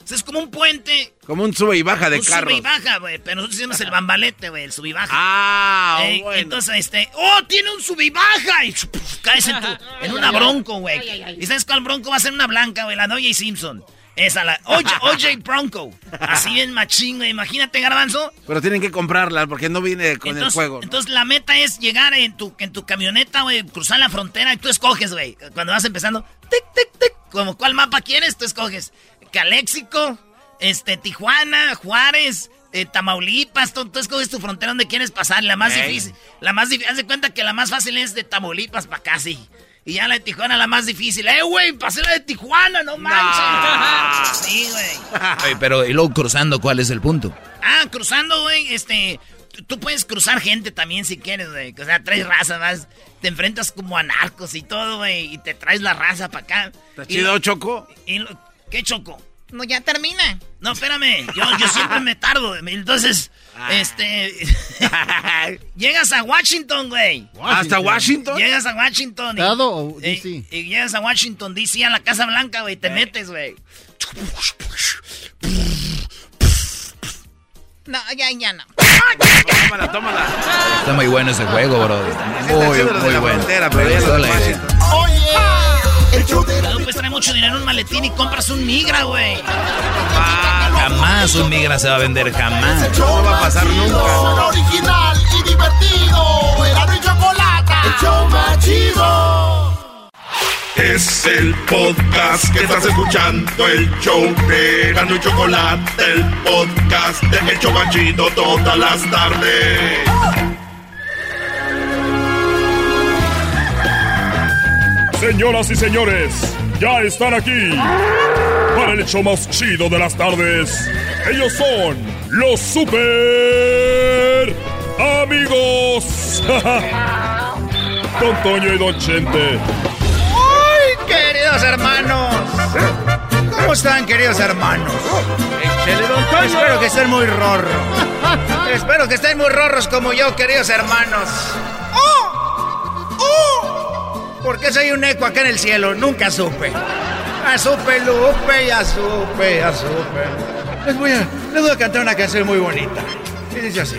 Es como un puente. Como un sube y baja de carro. Sube y baja, güey. Pero nosotros hicimos el bambalete, güey, el sube y baja. Ah, bueno. Entonces, este. ¡Oh, tiene un sube y baja! Y caes en, tu, en una bronco, güey. ¿Y sabes cuál bronco va a ser una blanca, güey? La de y Simpson. Esa, la OJ, Bronco. Así bien machín, güey. Imagínate, garbanzo. Pero tienen que comprarla porque no viene con el juego. Entonces la meta es llegar en tu, en tu camioneta, güey, cruzar la frontera y tú escoges, güey. Cuando vas empezando, tic, tic, tic. Como cuál mapa quieres, tú escoges. Caléxico, este, Tijuana, Juárez, eh, Tamaulipas, tú, escoges tu frontera donde quieres pasar. La más difícil, la más difícil, haz de cuenta que la más fácil es de Tamaulipas para acá, sí. Y ya la de Tijuana la más difícil. ¡Eh, güey! Pasé la de Tijuana, no manches. Sí, güey. Pero, ¿y luego cruzando cuál es el punto? Ah, cruzando, güey, este... Tú puedes cruzar gente también si quieres, güey. O sea, traes raza más. Te enfrentas como a narcos y todo, güey. Y te traes la raza para acá. ¿Está chido, Choco? ¿Qué Choco? No, ya termina. No, espérame. Yo, yo siempre me tardo. Entonces, ah. este. llegas a Washington, güey. ¿Hasta Washington? Llegas a Washington. o DC? Y, llegas a Washington, DC, a la Casa Blanca, güey. Te metes, güey. No, ya, ya no. tómala, tómala. Está muy bueno ese juego, bro. Muy, muy bueno. Oye. No, pues trae mucho dinero en un maletín y compras un migra, güey. jamás un migra se va a vender, jamás. No va a pasar nunca. original y divertido. Era mi chocolate. El show más chido. Es el podcast que estás escuchando, el show de Gano y Chocolate, el podcast de El Chocachito todas las tardes. Señoras y señores, ya están aquí para el hecho más chido de las tardes. Ellos son los super amigos. Don Toño y Don Chente. ¡Ay, queridos hermanos! ¿Cómo están, queridos hermanos? Espero que estén muy rorros. Espero que estén muy rorros como yo, queridos hermanos. ¿Por qué soy un eco acá en el cielo? Nunca supe. Ya supe, Lupe, ya supe, ya supe. Les voy a, les voy a cantar una canción muy bonita. Y dice así.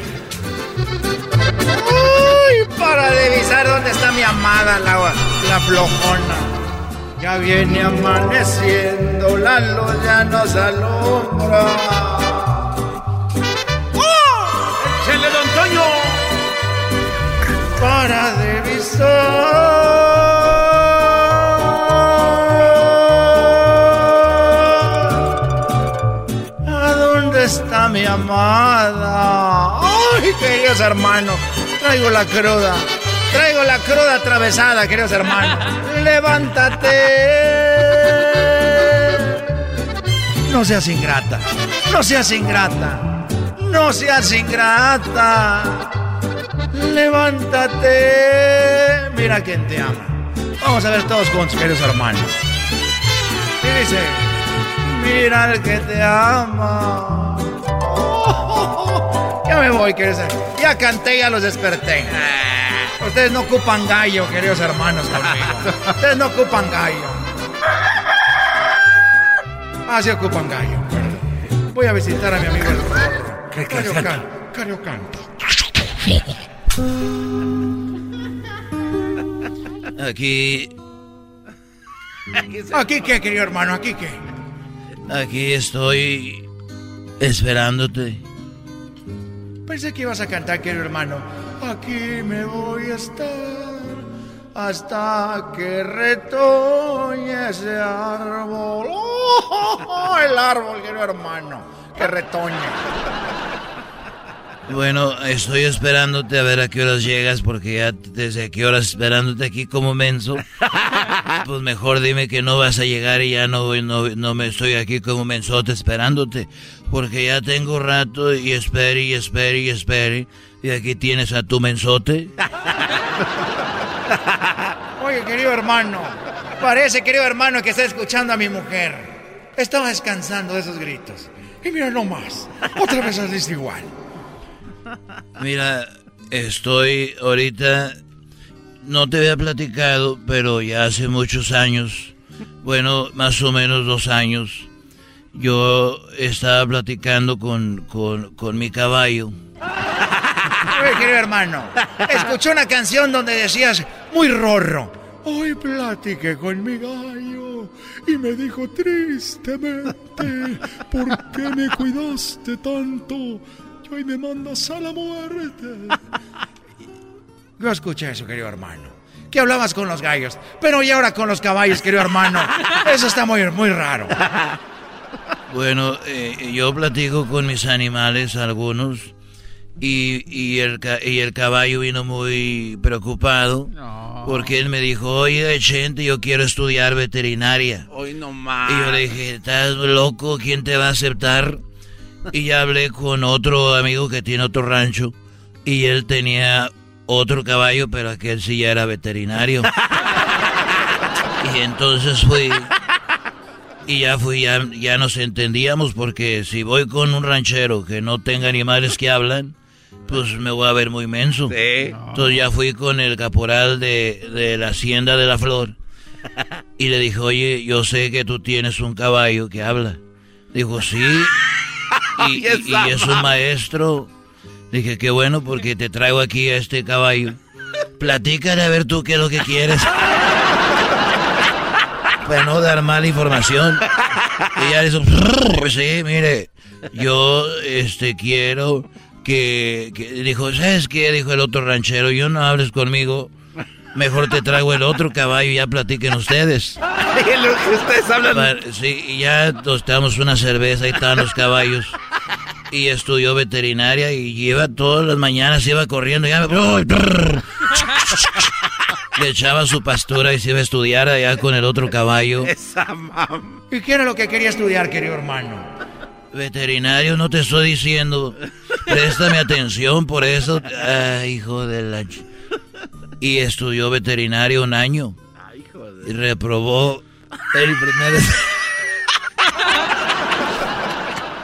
Uy, para revisar dónde está mi amada, la, flojona. Ya viene amaneciendo, la luz ya nos alumbra. ¡Oh! ¡Échale, don Toño! Para revisar. Está mi amada? Ay, queridos hermanos, traigo la cruda. Traigo la cruda atravesada, queridos hermanos. Levántate. No seas ingrata. No seas ingrata. No seas ingrata. Levántate. Mira quién te ama. Vamos a ver todos juntos, queridos hermanos. Y dice, mira el que te ama. Ya me voy, queridos Ya canté, ya los desperté. Ustedes no ocupan gallo, queridos hermanos, conmigo. Ustedes no ocupan gallo. Ah, sí ocupan gallo. Voy a visitar a mi amigo el Cariocan. Cariocan. Aquí. ¿Aquí qué, querido hermano? ¿Aquí qué? Aquí estoy esperándote. Pensé que ibas a cantar, querido hermano. Aquí me voy a estar hasta que retoñe ese árbol. ¡Oh, el árbol, querido hermano, que retoñe. Bueno, estoy esperándote a ver a qué horas llegas, porque ya desde qué horas esperándote aquí como menso. Pues mejor dime que no vas a llegar y ya no, no, no me estoy aquí como mensote esperándote. Porque ya tengo rato y espere y espere y espere. Y aquí tienes a tu mensote. Oye, querido hermano, parece, querido hermano, que está escuchando a mi mujer. Estaba descansando de esos gritos. Y mira nomás, otra vez has igual. Mira, estoy ahorita, no te había platicado, pero ya hace muchos años, bueno, más o menos dos años, yo estaba platicando con, con, mi caballo. Querido hermano, escuché una canción donde decías, muy rorro, hoy platiqué con mi gallo. y me dijo tristemente, ¿por qué me cuidaste tanto? Y me mandas a la muerte. Yo escuché eso, querido hermano. Que hablabas con los gallos, pero y ahora con los caballos, querido hermano. Eso está muy, muy raro. Bueno, eh, yo platico con mis animales, algunos, y, y, el, y el caballo vino muy preocupado porque él me dijo, oye, gente, yo quiero estudiar veterinaria. Hoy no más. Y yo le dije, ¿estás loco? ¿Quién te va a aceptar? Y ya hablé con otro amigo que tiene otro rancho y él tenía otro caballo, pero aquel sí ya era veterinario. Y entonces fui y ya fui, ya, ya nos entendíamos porque si voy con un ranchero que no tenga animales que hablan, pues me voy a ver muy menso. Entonces ya fui con el caporal de, de la hacienda de la flor y le dije, oye, yo sé que tú tienes un caballo que habla. Dijo, sí. Y, y- y es un maestro. Dije, qué bueno porque te traigo aquí a este caballo. Platícale a ver tú qué es lo que quieres. Para no dar mala información. Y ya pues sí, mire, yo este quiero que, que- dijo, ¿sabes qué? Dijo el otro ranchero, yo no hables conmigo. Mejor te traigo el otro caballo y ya platiquen ustedes. ustedes hablan. Sí, y ya tostamos una cerveza y estaban los caballos. Y estudió veterinaria y iba todas las mañanas, iba corriendo. Ya, le echaba su pastura y se iba a estudiar allá con el otro caballo. Esa mam. ¿Y qué era lo que quería estudiar, querido hermano? Veterinario, no te estoy diciendo. Préstame atención por eso. Ay, hijo de la... Y estudió veterinario un año. Y reprobó el primer...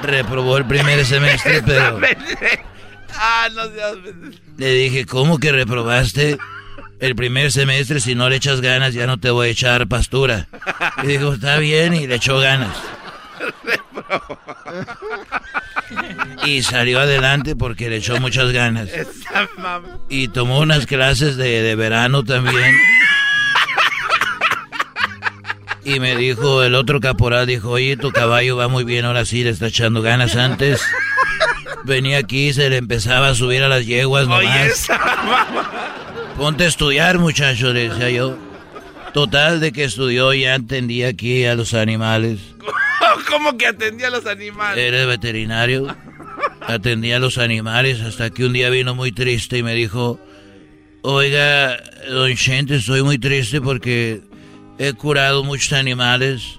reprobó el primer semestre, pero ah, no seas... le dije, ¿cómo que reprobaste el primer semestre? Si no le echas ganas, ya no te voy a echar pastura. Y dijo, está bien, y le echó ganas. Y salió adelante porque le echó muchas ganas. Y tomó unas clases de, de verano también. Y me dijo, el otro caporal dijo, oye, tu caballo va muy bien, ahora sí le está echando ganas antes. Venía aquí, se le empezaba a subir a las yeguas nomás. Oye, esa mam. Ponte a estudiar, muchacho, decía yo. Total, de que estudió, ya entendía aquí a los animales. ¿Cómo que atendía a los animales? Era veterinario, atendía a los animales hasta que un día vino muy triste y me dijo, oiga, don Chente, estoy muy triste porque he curado muchos animales.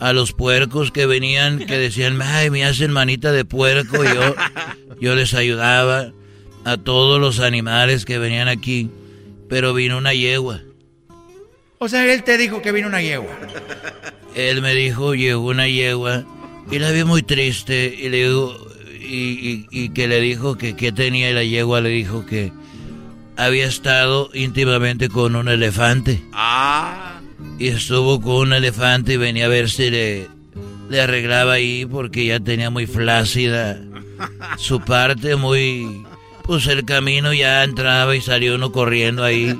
A los puercos que venían, que decían, ay, me hacen manita de puerco, y yo, yo les ayudaba a todos los animales que venían aquí, pero vino una yegua. O sea, él te dijo que vino una yegua. Él me dijo, llegó una yegua y la vi muy triste y le digo, y, y- y que le dijo que qué tenía y la yegua le dijo que había estado íntimamente con un elefante Ah. y estuvo con un elefante y venía a ver si le, le arreglaba ahí porque ya tenía muy flácida su parte, muy... Pues el camino ya entraba y salió uno corriendo ahí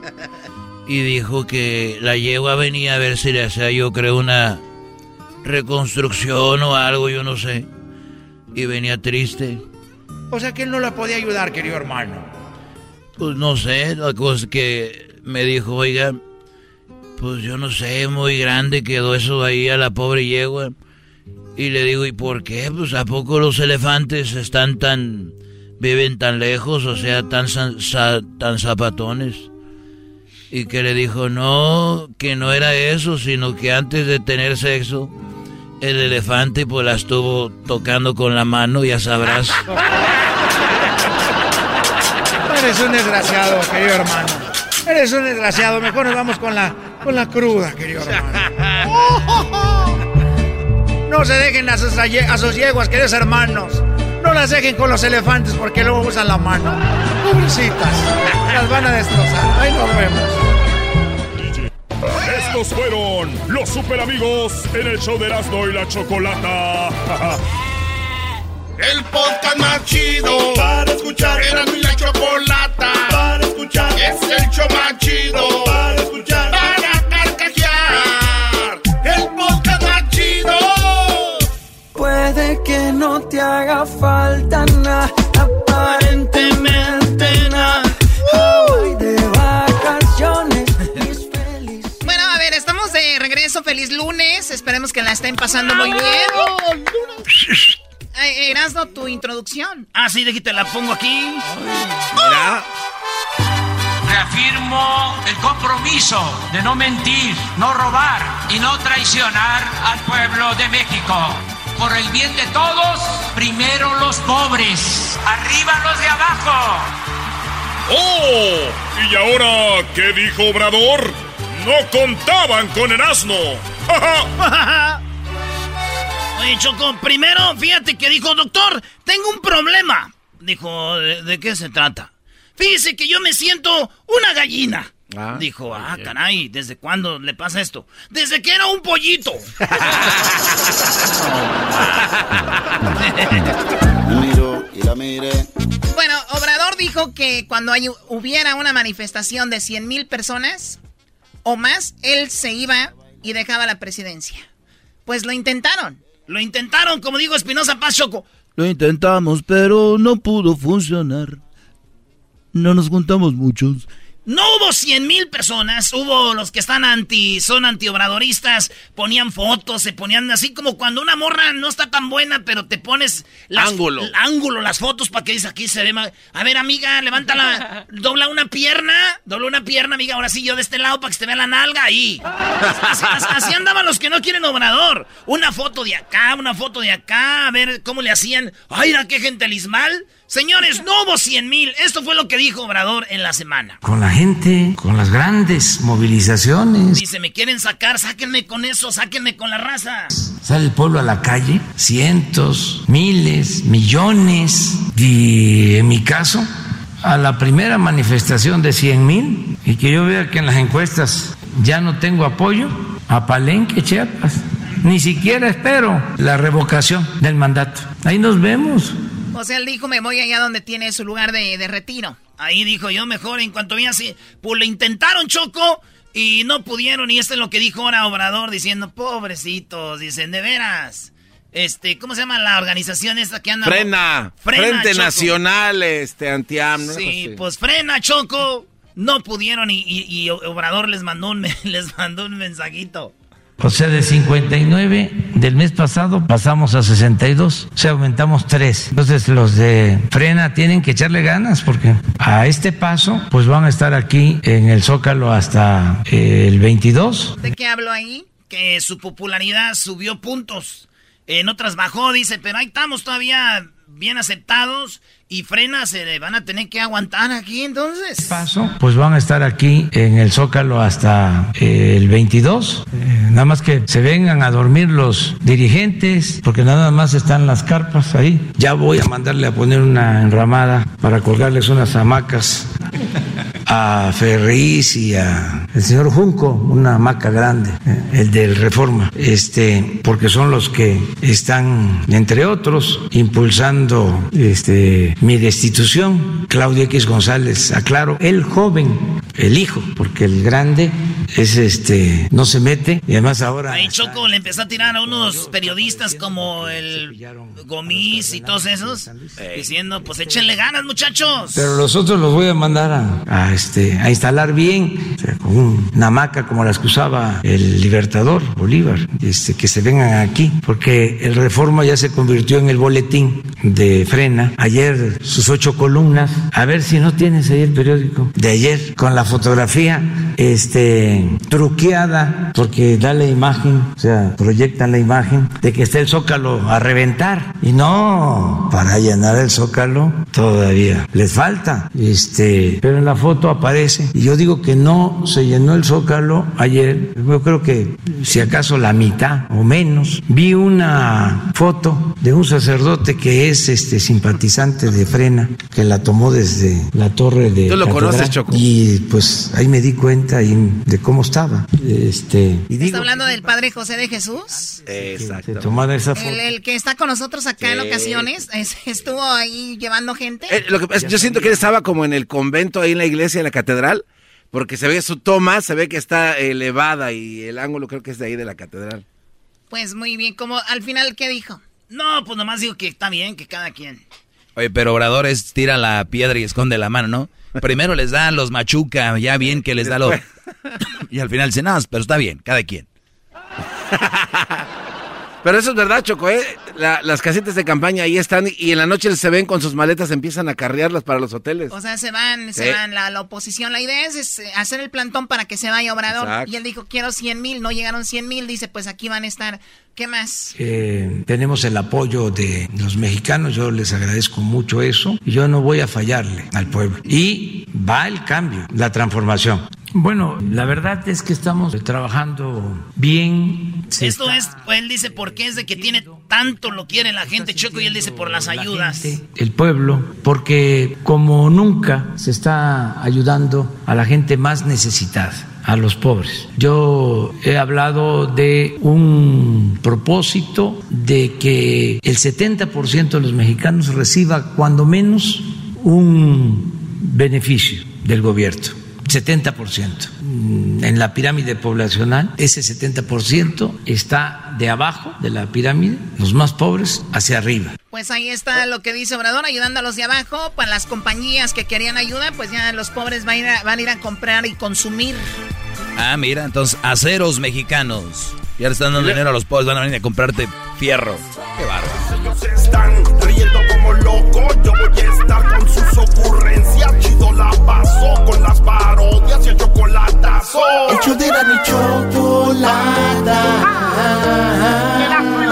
y dijo que la yegua venía a ver si le hacía yo creo una reconstrucción o algo, yo no sé. Y venía triste. O sea, que él no la podía ayudar, querido hermano. Pues no sé, la cosa que me dijo, oiga, pues yo no sé, muy grande quedó eso ahí a la pobre yegua. Y le digo, ¿y por qué? Pues ¿a poco los elefantes están tan... viven tan lejos, o sea, tan, san- sa- tan zapatones? Y que le dijo, no, que no era eso, sino que antes de tener sexo, el elefante pues la estuvo tocando con la mano, ya sabrás. Eres un desgraciado, querido hermano. Eres un desgraciado. Mejor nos vamos con la, con la cruda, querido hermano. No se dejen a sus, a sus yeguas, queridos hermanos. No las dejen con los elefantes porque luego usan la mano. Pobrecitas. Las van a destrozar. Ahí nos vemos. Estos fueron los super amigos en el show de Erasmo y la Chocolata. El podcast más chido para escuchar. Era mi la chocolata para escuchar. Es el show más chido para escuchar. Para carcajear. El podcast más chido. Puede que no te haga falta nada aparentemente regreso. Feliz lunes. Esperemos que la estén pasando muy bien. Eh, Erasno, tu introducción. Ah, sí, de aquí te la pongo aquí. Mira. Reafirmo el compromiso de no mentir, no robar y no traicionar al pueblo de México. Por el bien de todos, primero los pobres, arriba los de abajo. ¡Oh! ¿Y ahora qué dijo Obrador? No contaban con el asno. Oye, Choco, primero, fíjate que dijo, doctor, tengo un problema. Dijo, ¿de, de qué se trata? Fíjese que yo me siento una gallina. Dijo, ah, caray, ¿desde cuándo le pasa esto? Desde que era un pollito. Bueno, Obrador dijo que cuando hay- hubiera una manifestación de 100 mil personas o más, él se iba y dejaba la presidencia. Pues lo intentaron. Lo intentaron, como digo Espinosa Paz Choco. Lo intentamos, pero no pudo funcionar. No nos juntamos muchos. No hubo 100 mil personas, hubo los que están anti, son antiobradoristas, ponían fotos, se ponían así como cuando una morra no está tan buena, pero te pones las, Ángulo. el ángulo, las fotos para que dices aquí se ve más. A ver, amiga, levántala, dobla una pierna, dobla una pierna, amiga, ahora sí yo de este lado para que se te vea la nalga ahí. Así, andaban los que no quieren obrador. Una foto de acá, una foto de acá, a ver cómo le hacían. Ay, era qué gentelismal. Señores, no hubo 100 mil. Esto fue lo que dijo Obrador en la semana. Con la gente, con las grandes movilizaciones. Dice, me quieren sacar, sáquenme con eso, sáquenme con la raza. Sale el pueblo a la calle, cientos, miles, millones. Y en mi caso, a la primera manifestación de 100 mil, y que yo vea que en las encuestas ya no tengo apoyo, a Palenque, Chiapas. Ni siquiera espero la revocación del mandato. Ahí nos vemos. O sea, él dijo, me voy allá donde tiene su lugar de, de retiro. Ahí dijo yo mejor en cuanto vi así, pues le intentaron Choco y no pudieron y esto es lo que dijo ahora Obrador diciendo, pobrecitos, dicen, de veras. Este, ¿cómo se llama la organización esta que anda? Frena. Frena, Frente Choco. Nacional, este, anti-AM. ¿no? Sí, Pues pues frena Choco. No pudieron y, y- y Obrador les mandó un les mandó un mensajito. O sea, de 59 del mes pasado pasamos a 62, o sea, aumentamos 3. Entonces los de frena tienen que echarle ganas porque a este paso pues van a estar aquí en el Zócalo hasta eh, el 22. ¿De qué hablo ahí? que su popularidad subió puntos. En otras bajó, dice, pero ahí estamos todavía bien aceptados y frena se van a tener que aguantar aquí entonces. Paso, pues van a estar aquí en el Zócalo hasta eh, el 22. Eh, nada más que se vengan a dormir los dirigentes, porque nada más están las carpas ahí. Ya voy a mandarle a poner una enramada para colgarles unas hamacas a Ferriz y a el señor Junco, una hamaca grande, eh, el del Reforma, este, porque son los que están, entre otros, impulsando este mi destitución. Claudio X González, aclaro, el joven, el hijo, porque el grande es este, no se mete, y además ahora Ahí Choco le empezó a tirar a unos periodistas como el Gomis y todos esos, diciendo, pues échenle ganas muchachos. Pero los otros los voy a mandar a, a, este, a instalar bien, o sea, con una hamaca como las que usaba el Libertador, Bolívar, este, que se vengan aquí, porque el Reforma ya se convirtió en el boletín de frena. Ayer sus ocho columnas, a ver si no tienes ahí el periódico. De ayer, con la fotografía este, truqueada, porque da la imagen, o sea, proyectan la imagen de que está el zócalo a reventar. Y no, para llenar el zócalo todavía les falta. Este, pero en la foto aparece. Y yo digo que no se llenó el zócalo ayer. Yo creo que si acaso la mitad o menos. Vi una foto de un sacerdote que es este simpatizante de Frena, que la tomó desde la torre de Tú lo catedral. conoces, Choco. Y pues ahí me di cuenta de cómo estaba. Este, y ¿Está hablando del Padre José de Jesús? Exacto. tomar esa foto. El, el que está con nosotros acá en ocasiones, es- estuvo ahí llevando gente. Eh, lo que pasa- yo siento que él estaba como en el convento ahí en la iglesia, en la catedral, porque se ve su toma, se ve que está elevada y el ángulo creo que es de ahí de la catedral. Pues muy bien, como al final, ¿qué dijo? No, pues nomás digo que está bien, que cada quien. Oye, pero Obrador es tira la piedra y esconde la mano, ¿no? Primero les da los machuca, ya bien que les da los... Y al final dicen, no, pero está bien, cada quien. Pero eso es verdad, Choco, ¿eh? las casitas de campaña ahí están y en la noche se ven con sus maletas, empiezan a carrearlas para los hoteles. O sea, se van, se van la, oposición. La idea es, eh, hacer el plantón para que se vaya Obrador. Y él dijo, quiero 100 mil, no llegaron 100 mil, dice, pues aquí van a estar. ¿Qué más? Eh, tenemos el apoyo de los mexicanos, yo les agradezco mucho eso. Y yo no voy a fallarle al pueblo. Y va el cambio, la transformación. Bueno, la verdad es que estamos trabajando bien. Esto es, él dice, ¿por qué es de que tiene tanto lo quiere la gente, Choco? Y él dice, por las ayudas. el pueblo, porque como nunca se está ayudando a la gente más necesitada a los pobres. Yo he hablado de un propósito de que el 70% de los mexicanos reciba cuando menos un beneficio del gobierno 70%. Mm, en la pirámide poblacional, ese 70% está de abajo de la pirámide, los más pobres, hacia arriba. Pues ahí está lo que dice Obrador, ayudando a los de abajo. Para las compañías que querían ayuda, pues ya los pobres van a ir a, van a, ir a comprar y consumir. Ah, mira, entonces, aceros mexicanos. Y ahora están dando dinero a los pobres, van a venir a comprarte fierro. Qué bárbaro. Ellos están riendo como locos, yo voy a estar con sus ocurrencias. La paso con las parodias y el chocolatazo. El show de la chocolata.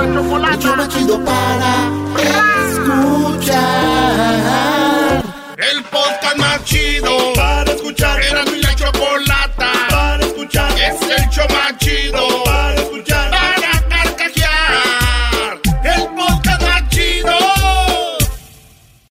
El show más chido para escuchar. El podcast más chido para escuchar. Era mi la chocolata para escuchar. Es el show más chido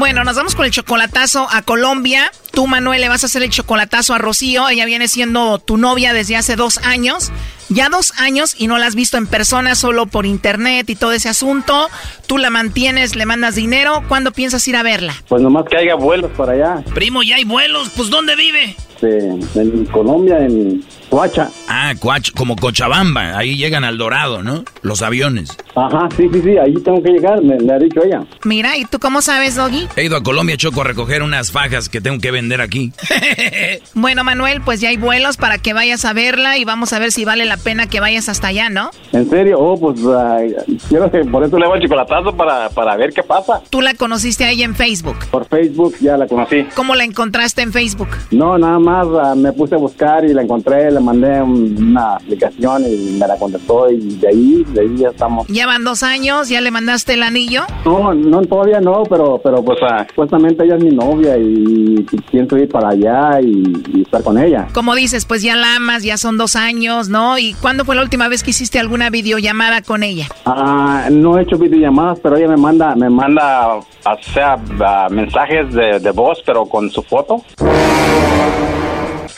Bueno, nos vamos con el chocolatazo a Colombia. Tú, Manuel, le vas a hacer el chocolatazo a Rocío. Ella viene siendo tu novia desde hace dos años. Ya dos años y no la has visto en persona, solo por internet y todo ese asunto. Tú la mantienes, le mandas dinero. ¿Cuándo piensas ir a verla? Pues nomás que haya vuelos para allá. Primo, ya hay vuelos. Pues ¿dónde vive? Este, en Colombia, en Coacha. Ah, Coacha, como Cochabamba, ahí llegan al Dorado, ¿no? Los aviones. Ajá, sí, sí, sí, ahí tengo que llegar, me, ha dicho ella. Mira, ¿y tú cómo sabes, Doggy? He ido a Colombia, Choco, a recoger unas fajas que tengo que vender aquí. bueno, Manuel, pues ya hay vuelos para que vayas a verla y vamos a ver si vale la pena que vayas hasta allá, ¿no? ¿En serio? Oh, pues quiero que por eso le hago el chocolatazo para, para ver qué pasa. ¿Tú la conociste ahí en Facebook? Por Facebook ya la conocí. ¿Cómo la encontraste en Facebook? No, nada más Ah, me puse a buscar y la encontré, le mandé una aplicación y me la contestó y de ahí, de ahí ya estamos. ¿Ya van dos años? ¿Ya le mandaste el anillo? No, no, todavía no, pero, pero pues uh, supuestamente ella es mi novia y, pienso ir para allá y, estar con ella. Como dices, pues ya la amas, ya son dos años, ¿no? ¿Y cuándo fue la última vez que hiciste alguna videollamada con ella? Ah, no he hecho videollamadas, pero ella me manda, me manda, o sea, mensajes de, de voz, pero con su foto.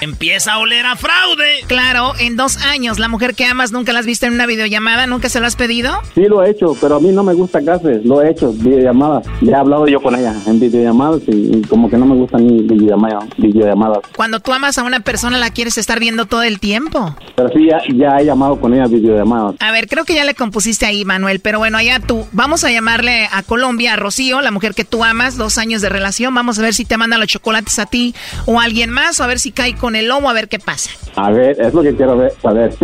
Empieza a oler a fraude. Claro, en dos años, la mujer que amas nunca la has visto en una videollamada, nunca se lo has pedido. Sí, lo he hecho, pero a mí no me gusta haces, lo he hecho, videollamadas. Ya he hablado yo con ella en videollamadas y, como que no me gustan ni videollamadas, videollamadas. Cuando tú amas a una persona, la quieres estar viendo todo el tiempo. Pero sí, ya, he llamado con ella videollamadas. A ver, creo que ya le compusiste ahí, Manuel, pero bueno, allá tú, vamos a llamarle a Colombia, a Rocío, la mujer que tú amas, dos años de relación, vamos a ver si te manda los chocolates a ti o a alguien más, o a ver si cae con el lomo a ver qué pasa. A ver, es lo que quiero ver, saber.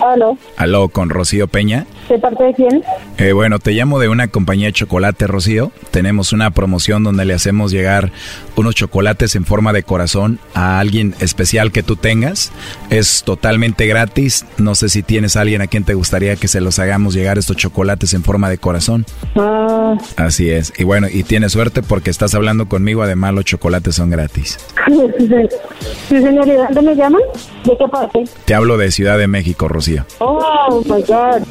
Aló. Aló, con Rocío Peña. ¿De parte de quién? Eh, bueno, te llamo de una compañía de chocolate, Rocío. Tenemos una promoción donde le hacemos llegar unos chocolates en forma de corazón a alguien especial que tú tengas. Es totalmente gratis. No sé si tienes a alguien a quien te gustaría que se los hagamos llegar estos chocolates en forma de corazón. Ah, Así es. Y bueno, y tienes suerte porque estás hablando conmigo. Además, los chocolates son gratis. sí, señor, ¿y dónde me llaman? ¿De qué parte? Te hablo de Ciudad de México, Rocío. Oh, my God,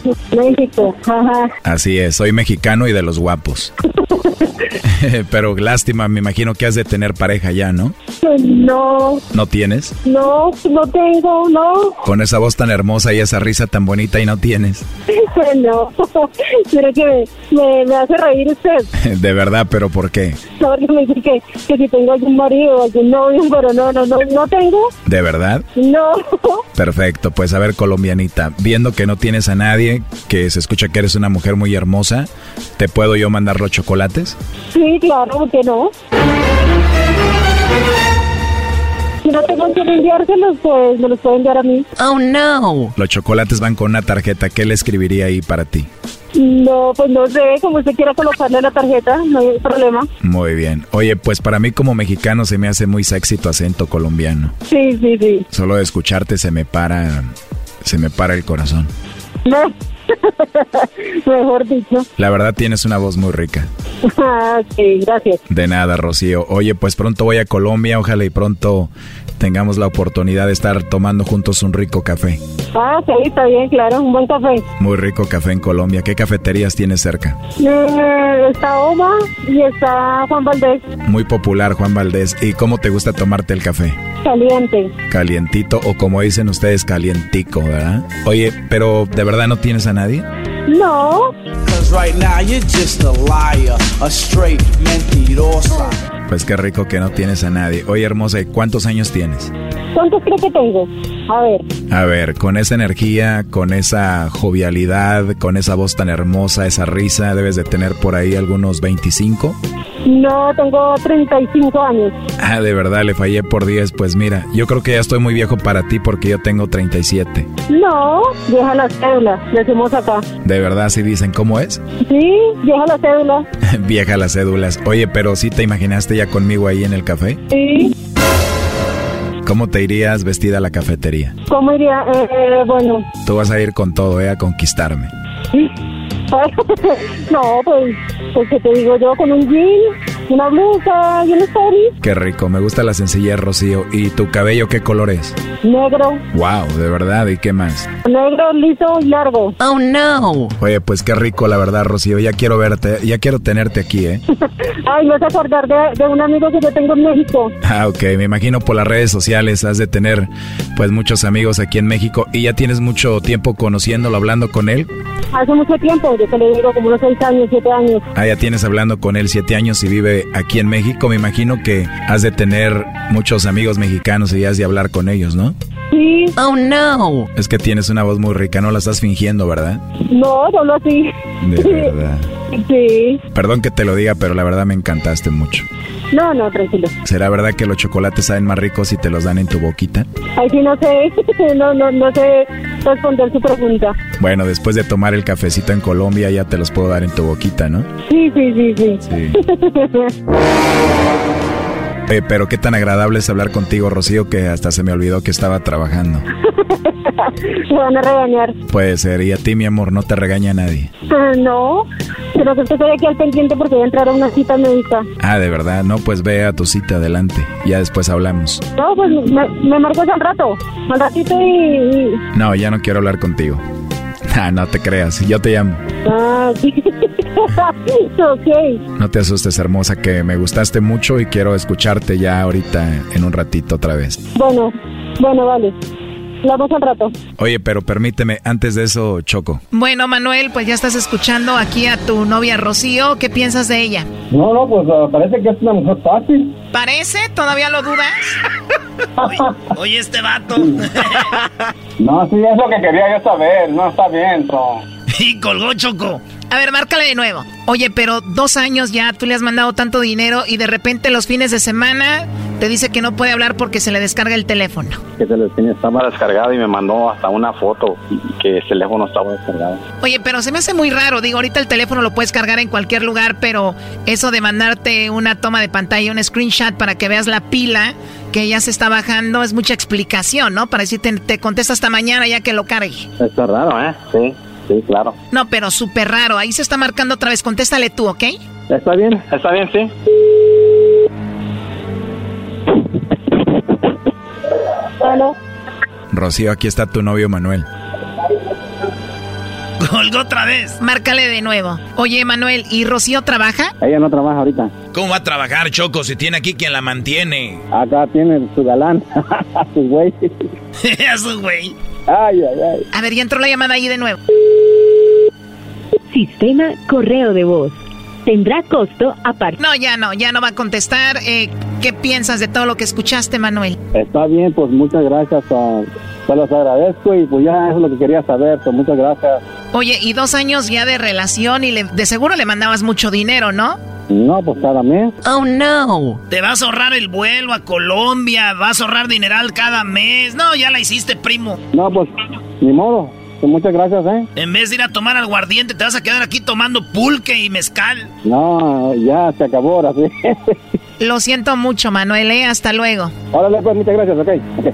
México, ajá. Así es, soy mexicano y de los guapos. Pero lástima, me imagino que has de tener pareja ya, ¿no? No, ¿No tienes? no, no tengo, no, Con esa voz tan hermosa y esa risa tan bonita y no tienes. no. Quiere que me, me hace reír usted. De verdad, pero ¿por qué? Porque me dice que, que si tengo algún marido o algún novio, pero no, no, no, no tengo, ¿De verdad? no. Perfecto, pues a ver, colombianita, viendo que no tienes a nadie, que se escucha que eres una mujer muy hermosa, ¿te puedo yo mandar los chocolates? Sí, claro, ¿por qué no? Si no tengo que enviárselos, pues me los puede enviar a mí. Oh, no. Los chocolates van con una tarjeta, ¿qué le escribiría ahí para ti? No, pues no sé, como usted quiera colocarle la tarjeta, no hay problema. Muy bien. Oye, pues para mí como mexicano se me hace muy sexy tu acento colombiano. Sí, sí, sí. Solo de escucharte se me para, se me para el corazón. No. Mejor dicho. La verdad tienes una voz muy rica. Ah, sí, gracias. De nada, Rocío. Oye, pues pronto voy a Colombia, ojalá y pronto tengamos la oportunidad de estar tomando juntos un rico café. Ah, sí, está bien, claro, un buen café. Muy rico café en Colombia. ¿Qué cafeterías tienes cerca? Eh, está Oma y está Juan Valdés, Muy popular, Juan Valdés. ¿Y cómo te gusta tomarte el café? caliente. Calientito o como dicen ustedes, calientico, ¿verdad? Oye, pero ¿de verdad no tienes a nadie? No, right now you're just a liar, a straight mentirosa. Pues qué rico que no tienes a nadie. Oye, hermosa, ¿y cuántos años tienes? ¿cuántos creo que tengo? A ver, A ver, con esa energía, con esa jovialidad, con esa voz tan hermosa, esa risa, debes de tener por ahí algunos 25. No, tengo 35 años. Ah, de verdad, le fallé por 10. Pues mira, yo creo que ya estoy muy viejo para ti porque yo tengo 37. No, deja la cédula, decimos acá. De verdad, si dicen cómo es. Sí, deja la cédula. Vieja las cédulas. Oye, pero ¿sí te imaginaste ya conmigo ahí en el café? Sí, ¿Cómo te irías vestida a la cafetería? ¿cómo iría? Eh, eh, bueno, Tú vas a ir con todo, ¿eh? A conquistarme. no, pues, pues que te digo yo, con un jean, una blusa y un story, Qué rico, me gusta la sencillez, Rocío. ¿Y tu cabello qué color es? negro, Wow, de verdad, ¿y qué más? negro, liso y largo. Oh no. Oye, pues qué rico, la verdad, Rocío. Ya quiero verte, ya quiero tenerte aquí, ¿eh? Ay, me vas a acordar de, de un amigo que yo tengo en México. Ah, ok, me imagino por las redes sociales has de tener pues muchos amigos aquí en México y ya tienes mucho tiempo conociéndolo, hablando con él. Hace mucho tiempo, yo te le digo como unos 6 años, 7 años. Ah, ya tienes hablando con él siete años y vive aquí en México. Me imagino que has de tener muchos amigos mexicanos y has de hablar con ellos, ¿no? Sí. Oh no. Es que tienes una voz muy rica, no la estás fingiendo, ¿verdad? No, solo así. De verdad. Sí. Perdón que te lo diga, pero la verdad me encantaste mucho. No, no, tranquilo. ¿Será verdad que los chocolates saben más ricos si te los dan en tu boquita? Ay, sí, no sé, no, no, no sé responder su pregunta. Bueno, después de tomar el cafecito en Colombia ya te los puedo dar en tu boquita, ¿no? Sí, sí, sí, sí. Sí. Pero qué tan agradable es hablar contigo, Rocío, que hasta se me olvidó que estaba trabajando. Me van a regañar. Puede ser, y a ti, mi amor, no te regaña nadie. Ah, No, pero que estoy aquí al pendiente porque voy a entrar a una cita médica. Ah, de verdad, no, pues ve a tu cita adelante. Ya después hablamos. No, pues me, me marcas al rato, al ratito y... y- No, ya no quiero hablar contigo. Ah, no te creas, yo te llamo. Ah, sí. ok. No te asustes, hermosa, que me gustaste mucho y quiero escucharte ya ahorita en un ratito otra vez. Bueno, bueno, vale. Hablamos al rato. Oye, pero permíteme, antes de eso, Choco. Bueno, Manuel, pues ya estás escuchando aquí a tu novia Rocío. ¿Qué piensas de ella? No, no, pues ah, parece que es una mujer fácil. ¿Parece? ¿Todavía lo dudas? Oye, este vato. No, sí, es lo que quería yo saber. No, está bien, Tom. y colgó Choco. A ver, márcale de nuevo. Oye, pero dos años ya tú le has mandado tanto dinero y de repente los fines de semana Te dice que no puede hablar porque se le descarga el teléfono. Que se le estaba descargado y me mandó hasta una foto que el teléfono estaba descargado. Oye, pero se me hace muy raro. Digo, ahorita el teléfono lo puedes cargar en cualquier lugar, pero eso de mandarte una toma de pantalla, un screenshot para que veas la pila que ya se está bajando, es mucha explicación, ¿no? Para decirte, te contesta hasta mañana ya que lo cargue. Está raro, ¿eh? Sí, sí, claro. No, pero súper raro. Ahí se está marcando otra vez. Contéstale tú, ¿ok? Está bien, está bien, sí. Rocío, aquí está tu novio Manuel. Colgó otra vez. Márcale de nuevo. Oye, Manuel, ¿y Rocío trabaja? Ella no trabaja ahorita. ¿Cómo va a trabajar, Choco, si tiene aquí quien la mantiene? Acá tiene su galán, a su güey. a su güey. Ay, ay, ay. A ver, ya entró la llamada ahí de nuevo. Sistema correo de voz. Tendrá costo aparte. No, ya no, ya no va a contestar. Eh, ¿Qué piensas de todo lo que escuchaste, Manuel? Está bien, pues muchas gracias. Uh, se los agradezco y pues ya eso es lo que quería saber. Pues muchas gracias. Oye, y dos años ya de relación y le, de seguro le mandabas mucho dinero, ¿no? No, pues cada mes. Oh, no. Te vas a ahorrar el vuelo a Colombia, vas a ahorrar dineral cada mes. No, ya la hiciste, primo. No, pues ni modo. Pues muchas gracias, ¿eh? En vez de ir a tomar aguardiente, te vas a quedar aquí tomando pulque y mezcal. No, ya se acabó ahora sí. Lo siento mucho, Manuel, ¿eh? Hasta luego. Órale, pues muchas gracias, ok. okay.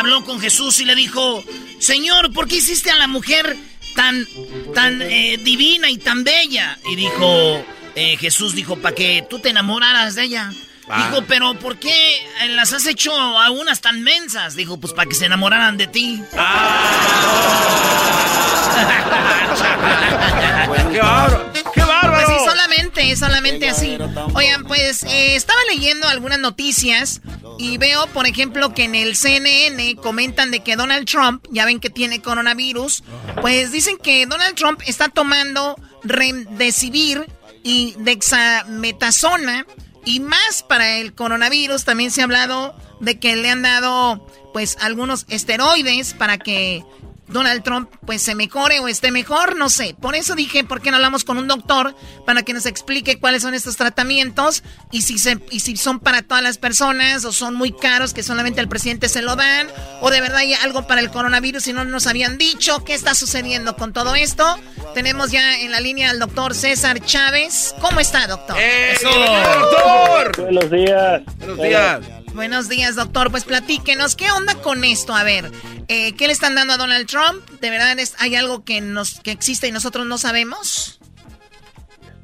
habló con Jesús y le dijo, Señor, ¿por qué hiciste a la mujer tan, tan eh, divina y tan bella? Y dijo, eh, Jesús dijo, para que tú te enamoraras de ella. Dijo, pero ¿por qué las has hecho a unas tan mensas? Dijo, pues para que se enamoraran de ti. qué bárbaro. ¡Qué! Sí, solamente así. Oigan, pues eh, estaba leyendo algunas noticias y veo, por ejemplo, que en el CNN comentan de que Donald Trump, ya ven que tiene coronavirus, pues dicen que Donald Trump está tomando remdesivir y dexametasona y más para el coronavirus. También se ha hablado de que le han dado pues algunos esteroides para que Donald Trump pues se mejore o esté mejor, no sé. Por eso dije, ¿por qué no hablamos con un doctor para que nos explique cuáles son estos tratamientos y si, se, y si son para todas las personas o son muy caros que solamente al presidente se lo dan o de verdad hay algo para el coronavirus y no nos habían dicho qué está sucediendo con todo esto? Tenemos ya en la línea al doctor César Chávez. ¿Cómo está, doctor? ¡Eso! doctor! Buenos días. Buenos días. Buenos días, doctor. Pues platíquenos, ¿qué onda con esto? A ver, eh, ¿qué le están dando a Donald Trump? ¿De verdad es, hay algo que, nos, que existe y nosotros no sabemos?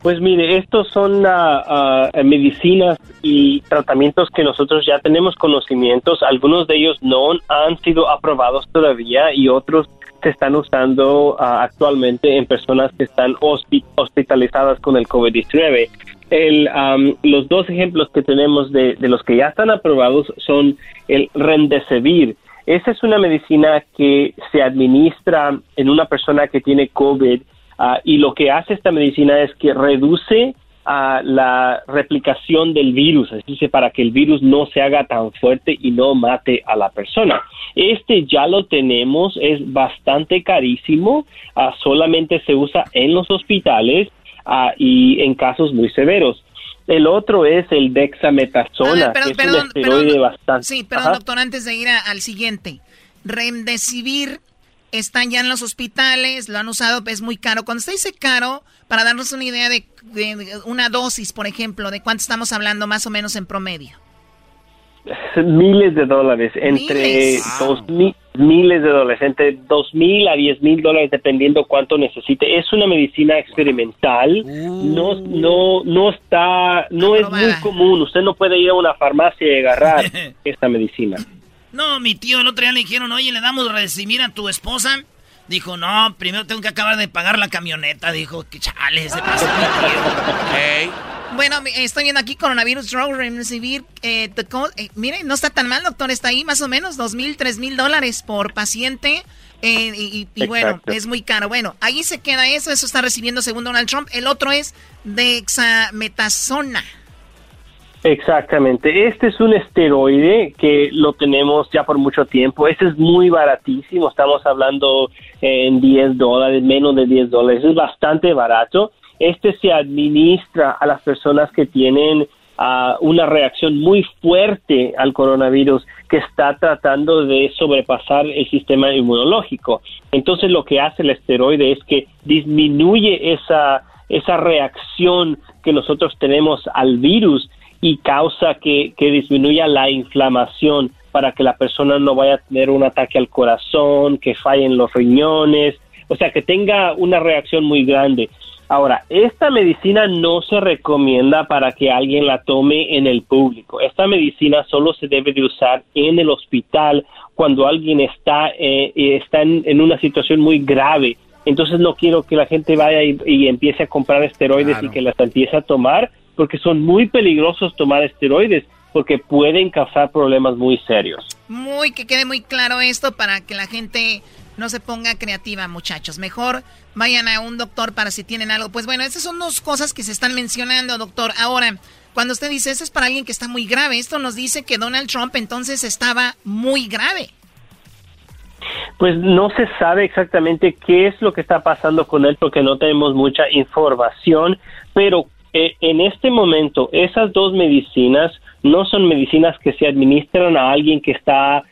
Pues mire, estos son uh, uh, medicinas y tratamientos que nosotros ya tenemos conocimientos. Algunos de ellos no han sido aprobados todavía y otros se están usando uh, actualmente en personas que están hospi hospitalizadas con el COVID-19. El, um, los dos ejemplos que tenemos de, de, los que ya están aprobados son el Remdesivir. Esa es una medicina que se administra en una persona que tiene COVID uh, y lo que hace esta medicina es que reduce uh, la replicación del virus, es decir, para que el virus no se haga tan fuerte y no mate a la persona. Este ya lo tenemos, es bastante carísimo, uh, solamente se usa en los hospitales Uh, y en casos muy severos. El otro es el dexametasona, ver, que es perdón, un esteroide perdón, bastante. Sí, perdón, Ajá. doctor, antes de ir a, al siguiente. Remdesivir está ya en los hospitales, lo han usado, es muy caro. Cuando usted dice caro, para darnos una idea de, de, de una dosis, por ejemplo, de cuánto estamos hablando más o menos en promedio. Miles de dólares, entre dos mil, miles de entre dos mil a diez mil dólares, dependiendo cuánto necesite. Es una medicina experimental, no, no, no está, no es muy común. Usted no puede ir a una farmacia y agarrar esta medicina. No, mi tío el otro día le dijeron, oye, le damos recibir a tu esposa. Dijo, no, primero tengo que acabar de pagar la camioneta. Dijo, que chale, se pasó mi tío. Bueno, estoy viendo aquí coronavirus drug recibir. Eh, eh, miren, no está tan mal, doctor. Está ahí más o menos dos mil, tres mil dólares por paciente. Eh, y, bueno, es muy caro. Bueno, ahí se queda eso. Eso está recibiendo según Donald Trump. El otro es dexametasona. Exactamente. Este es un esteroide que lo tenemos ya por mucho tiempo. Este es muy baratísimo. Estamos hablando en 10 dólares, menos de 10 dólares. Es bastante barato. Este se administra a las personas que tienen uh, una reacción muy fuerte al coronavirus que está tratando de sobrepasar el sistema inmunológico. Entonces lo que hace el esteroide es que disminuye esa, esa reacción que nosotros tenemos al virus y causa que, que disminuya la inflamación para que la persona no vaya a tener un ataque al corazón, que fallen los riñones, o sea, que tenga una reacción muy grande. Ahora, esta medicina no se recomienda para que alguien la tome en el público. Esta medicina solo se debe de usar en el hospital cuando alguien está, eh, está en, una situación muy grave. Entonces no quiero que la gente vaya y, empiece a comprar esteroides y que las empiece a tomar porque son muy peligrosos tomar esteroides porque pueden causar problemas muy serios. Muy, que quede muy claro esto para que la gente no se ponga creativa, muchachos. Mejor vayan a un doctor para si tienen algo. Pues bueno, esas son dos cosas que se están mencionando, doctor. Ahora, cuando usted dice eso es para alguien que está muy grave, esto nos dice que Donald Trump entonces estaba muy grave. Pues no se sabe exactamente qué es lo que está pasando con él porque no tenemos mucha información, pero en este momento esas dos medicinas no son medicinas que se administran a alguien que está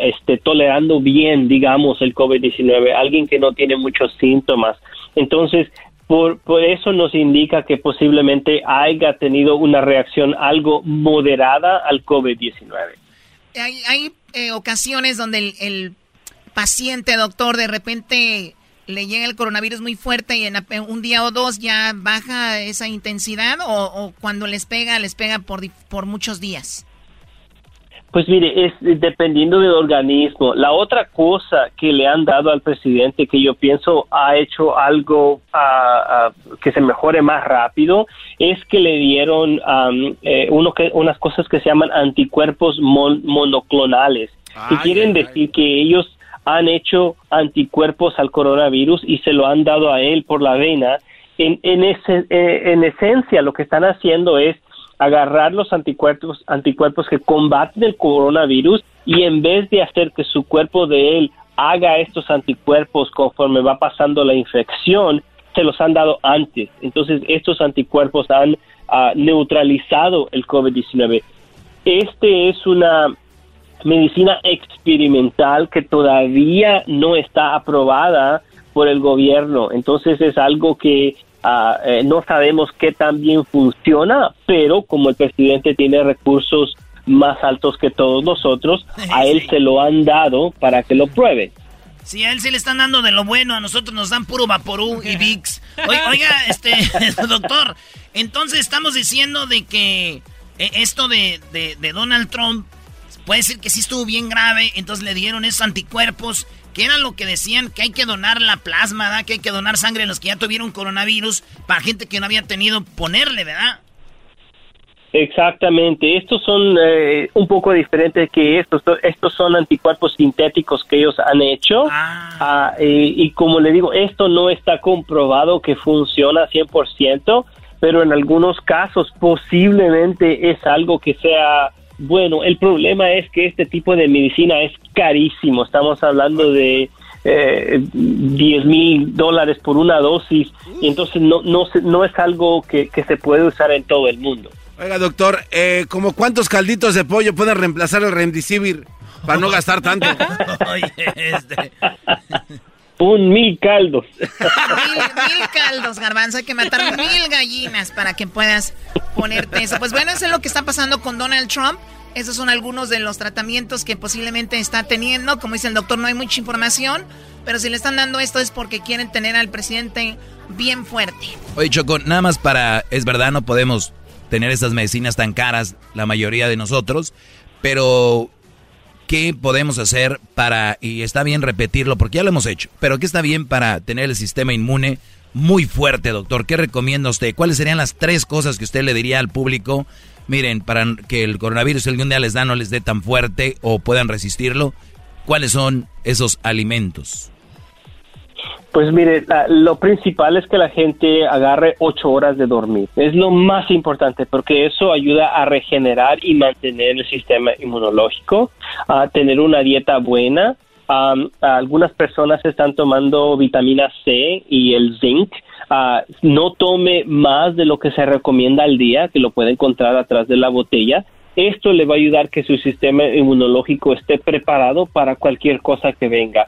este, tolerando bien, digamos, el COVID-19, alguien que no tiene muchos síntomas. Entonces, por, por, eso nos indica que posiblemente haya tenido una reacción algo moderada al COVID-19. Hay, hay eh, ocasiones donde el, el, paciente, doctor, de repente le llega el coronavirus muy fuerte y en un día o dos ya baja esa intensidad o, cuando les pega, les pega por, por muchos días? Pues mire, es dependiendo del organismo. La otra cosa que le han dado al presidente que yo pienso ha hecho algo que se mejore más rápido es que le dieron eh, uno que, unas cosas que se llaman anticuerpos monoclonales. y quieren decir que ellos han hecho anticuerpos al coronavirus y se lo han dado a él por la vena. En, en, ese, eh, en esencia, lo que están haciendo es agarrar los anticuerpos, anticuerpos que combaten el coronavirus y en vez de hacer que su cuerpo de él haga estos anticuerpos conforme va pasando la infección, se los han dado antes. Entonces, estos anticuerpos han ah, neutralizado el COVID-19. Este es una medicina experimental que todavía no está aprobada por el gobierno. Entonces es algo que eh, no sabemos qué tan bien funciona, pero como el presidente tiene recursos más altos que todos nosotros, a él se lo han dado para que lo pruebe. Sí, a él se le están dando de lo bueno, a nosotros nos dan puro Vaporú y VIX. Oiga, este, doctor, entonces estamos diciendo de que eh, esto de, de Donald Trump puede ser que sí estuvo bien grave, entonces le dieron esos anticuerpos, que era lo que decían que hay que donar la plasma, ¿verdad? que hay que donar sangre a los que ya tuvieron coronavirus, para gente que no había tenido ponerle, ¿verdad? Exactamente, estos son eh, un poco diferentes que estos, estos son anticuerpos sintéticos que ellos han hecho ah. Ah, y, como le digo, esto no está comprobado que funciona 100%, pero en algunos casos posiblemente es algo que sea bueno, el problema es que este tipo de medicina es carísimo. Estamos hablando de eh, 10 mil dólares por una dosis y entonces no, no, no es algo que, se puede usar en todo el mundo. Oiga, doctor, eh, ¿como cuántos calditos de pollo pueden reemplazar el Remdesivir para no gastar tanto? Oye, este. Un mil caldos. Mil, caldos, garbanzo. Hay que matar mil gallinas para que puedas ponerte eso. Pues bueno, eso es lo que está pasando con Donald Trump. Esos son algunos de los tratamientos que posiblemente está teniendo. Como dice el doctor, no hay mucha información. Pero si le están dando esto es porque quieren tener al presidente bien fuerte. Oye, Choco, nada más para... Es verdad, no podemos tener estas medicinas tan caras, la mayoría de nosotros. Pero ¿qué podemos hacer para, y está bien repetirlo porque ya lo hemos hecho, pero qué está bien para tener el sistema inmune muy fuerte, doctor? ¿Qué recomienda usted? ¿Cuáles serían las tres cosas que usted le diría al público? Miren, para que el coronavirus algún día les da no les dé tan fuerte o puedan resistirlo, ¿cuáles son esos alimentos? Pues mire, lo principal es que la gente agarre ocho horas de dormir. Es lo más importante porque eso ayuda a regenerar y mantener el sistema inmunológico, a tener una dieta buena. Algunas personas están tomando vitamina C y el zinc. no tome más de lo que se recomienda al día, que lo puede encontrar atrás de la botella. Esto le va a ayudar que su sistema inmunológico esté preparado para cualquier cosa que venga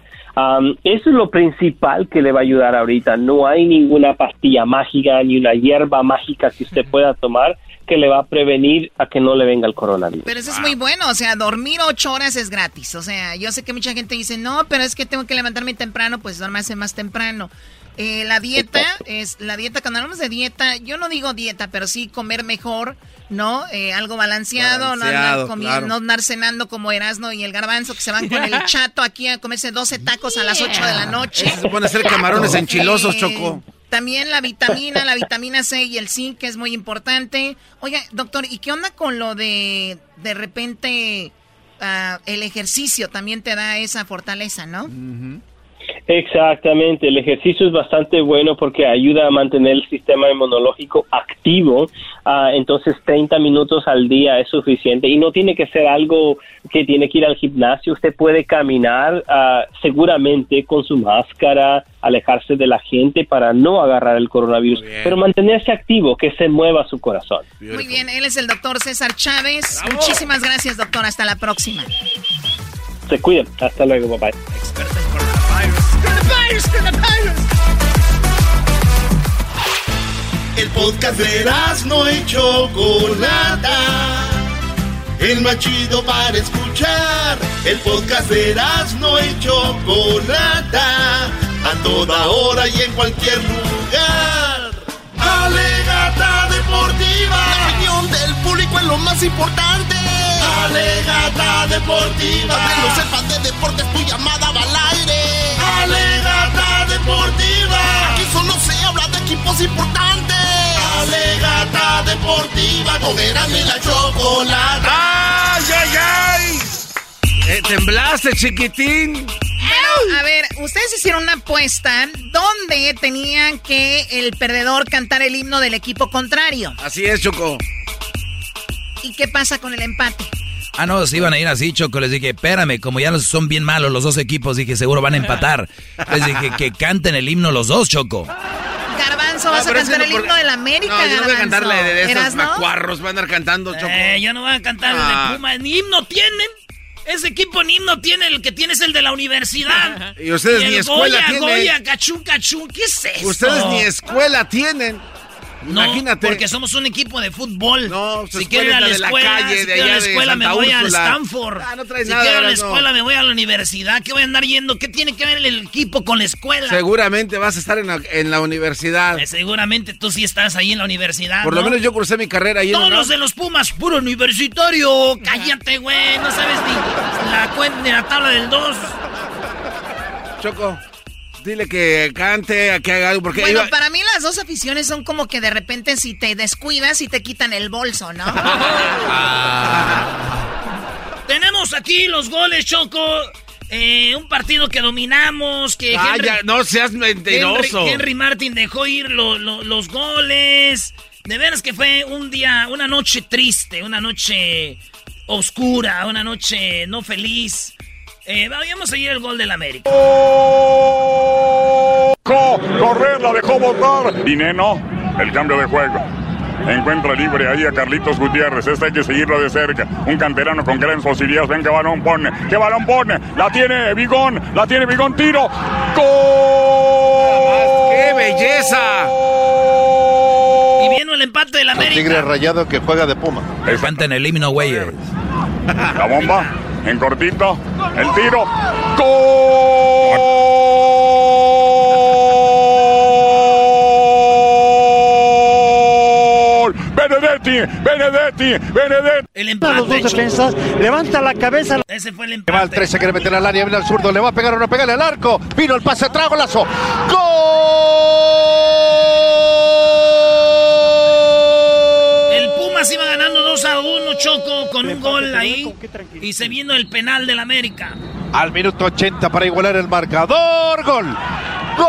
eso es lo principal que le va a ayudar ahorita. No hay ninguna pastilla mágica ni una hierba mágica que usted pueda tomar que le va a prevenir a que no le venga el coronavirus. Pero eso es muy bueno, o sea, dormir ocho horas es gratis. O sea, yo sé que mucha gente dice, no, pero es que tengo que levantarme temprano, pues duerme más temprano. Eh, la dieta es la dieta. Cuando hablamos de dieta, yo no digo dieta, pero sí comer mejor, ¿no? Eh, algo balanceado, no, andar comiendo, no andar cenando como Erasmo y el Garbanzo que se van con el chato aquí a comerse 12 tacos a las 8 de la noche. se pone a hacer camarones enchilosos, Choco. También la vitamina, la vitamina C y el zinc, que es muy importante. Oiga, doctor, ¿y qué onda con lo de de repente ah, el ejercicio? También te da esa fortaleza, ¿no? Exactamente, el ejercicio es bastante bueno porque ayuda a mantener el sistema inmunológico activo, ah, entonces 30 minutos al día es suficiente y no tiene que ser algo que tiene que ir al gimnasio, usted puede caminar ah, seguramente con su máscara, alejarse de la gente para no agarrar el coronavirus, pero mantenerse activo, que se mueva su corazón. Muy bien, él es el doctor César Chávez. Muchísimas gracias, doctor. Hasta la próxima. Se cuiden. Hasta luego, bye el podcast de no y Chocolata. El más chido para escuchar. El podcast de no y Chocolata. A toda hora y en cualquier lugar. Alegata deportiva. La opinión del público es lo más importante. Alegata deportiva. Para que no sepas de deportes, tu llamada va al aire. Alegata Deportiva. Aquí solo se habla de equipos importantes. Alegata Deportiva con Erasmo y la Chocolata. ¡Ay, ay, ay! Eh, ¿Temblaste, chiquitín? a ver, ustedes hicieron una apuesta donde tenían que el perdedor cantar el himno del equipo contrario. Así es, Choco. ¿Y qué pasa con el empate? Ah, no, se iban a ir así, Choco. Les dije, espérame, como ya son bien malos los dos equipos, dije, seguro van a empatar. Les dije que canten el himno los dos, Choco. Garbanzo, vas a cantar el himno de la América, No, yo no voy a cantarle de esos macuarros, van a andar cantando, Choco. Eh, yo no voy a cantar el de ah. Puma. Ni himno tienen. Ese equipo ni himno tiene, el que tiene es el de la universidad. y ustedes ni escuela Goya, tienen. Goya, cachún, cachún, ¿qué es eso? Ustedes ni escuela tienen. Imagínate. porque somos un equipo de fútbol. No, si quiero ir a la escuela, si quiero a la escuela me voy a Stanford. Ah, no si quiero a la escuela me voy a la universidad. ¿Qué voy a andar yendo? ¿Qué tiene que ver el equipo con la escuela? Seguramente vas a estar en la, universidad. Eh, seguramente tú sí estás ahí en la universidad. Por lo menos yo cursé mi carrera ahí. Todos los de los Pumas, puro universitario. Cállate, güey. No sabes ni la, ni la tabla del 2. Choco. Dile que cante, que haga algo. Porque bueno, para mí las dos aficiones son como que de repente si te descuidas y te quitan el bolso, ¿no? Tenemos aquí los goles, Choco. Eh, un partido que dominamos, que ah, no seas mentiroso. Henry, Martin dejó ir los goles. De veras que fue un día, una noche triste, una noche oscura, una noche no feliz. Eh, vamos a ir el gol del América. Correr, la dejó botar. Dineno, el cambio de juego. Encuentra libre ahí a Carlitos Gutiérrez. Este hay que seguirlo de cerca. Un canterano con grandes posibilidades. Venga, balón pone. ¿Qué balón pone? La tiene Bigón. La tiene Bigón. Tiro. ¡Gol! ¡Qué belleza! Y viene el empate del América. Tigre rayado que juega de Puma. El en el himno, güey. La bomba en cortito, el tiro, ¡Gol! Benedetti, Benedetti, Benedetti. El empate. Los dos defensas, levanta la cabeza. Ese fue el Va empate. al 13, quiere meter al área, viene al zurdo, le va a pegar o no pegarle al arco. Vino el pase atrás, golazo. ¡Gol! 1, Choco, con un gol ahí. Y se vino el penal del América. Al minuto 80 para igualar el marcador. Gol. Gol.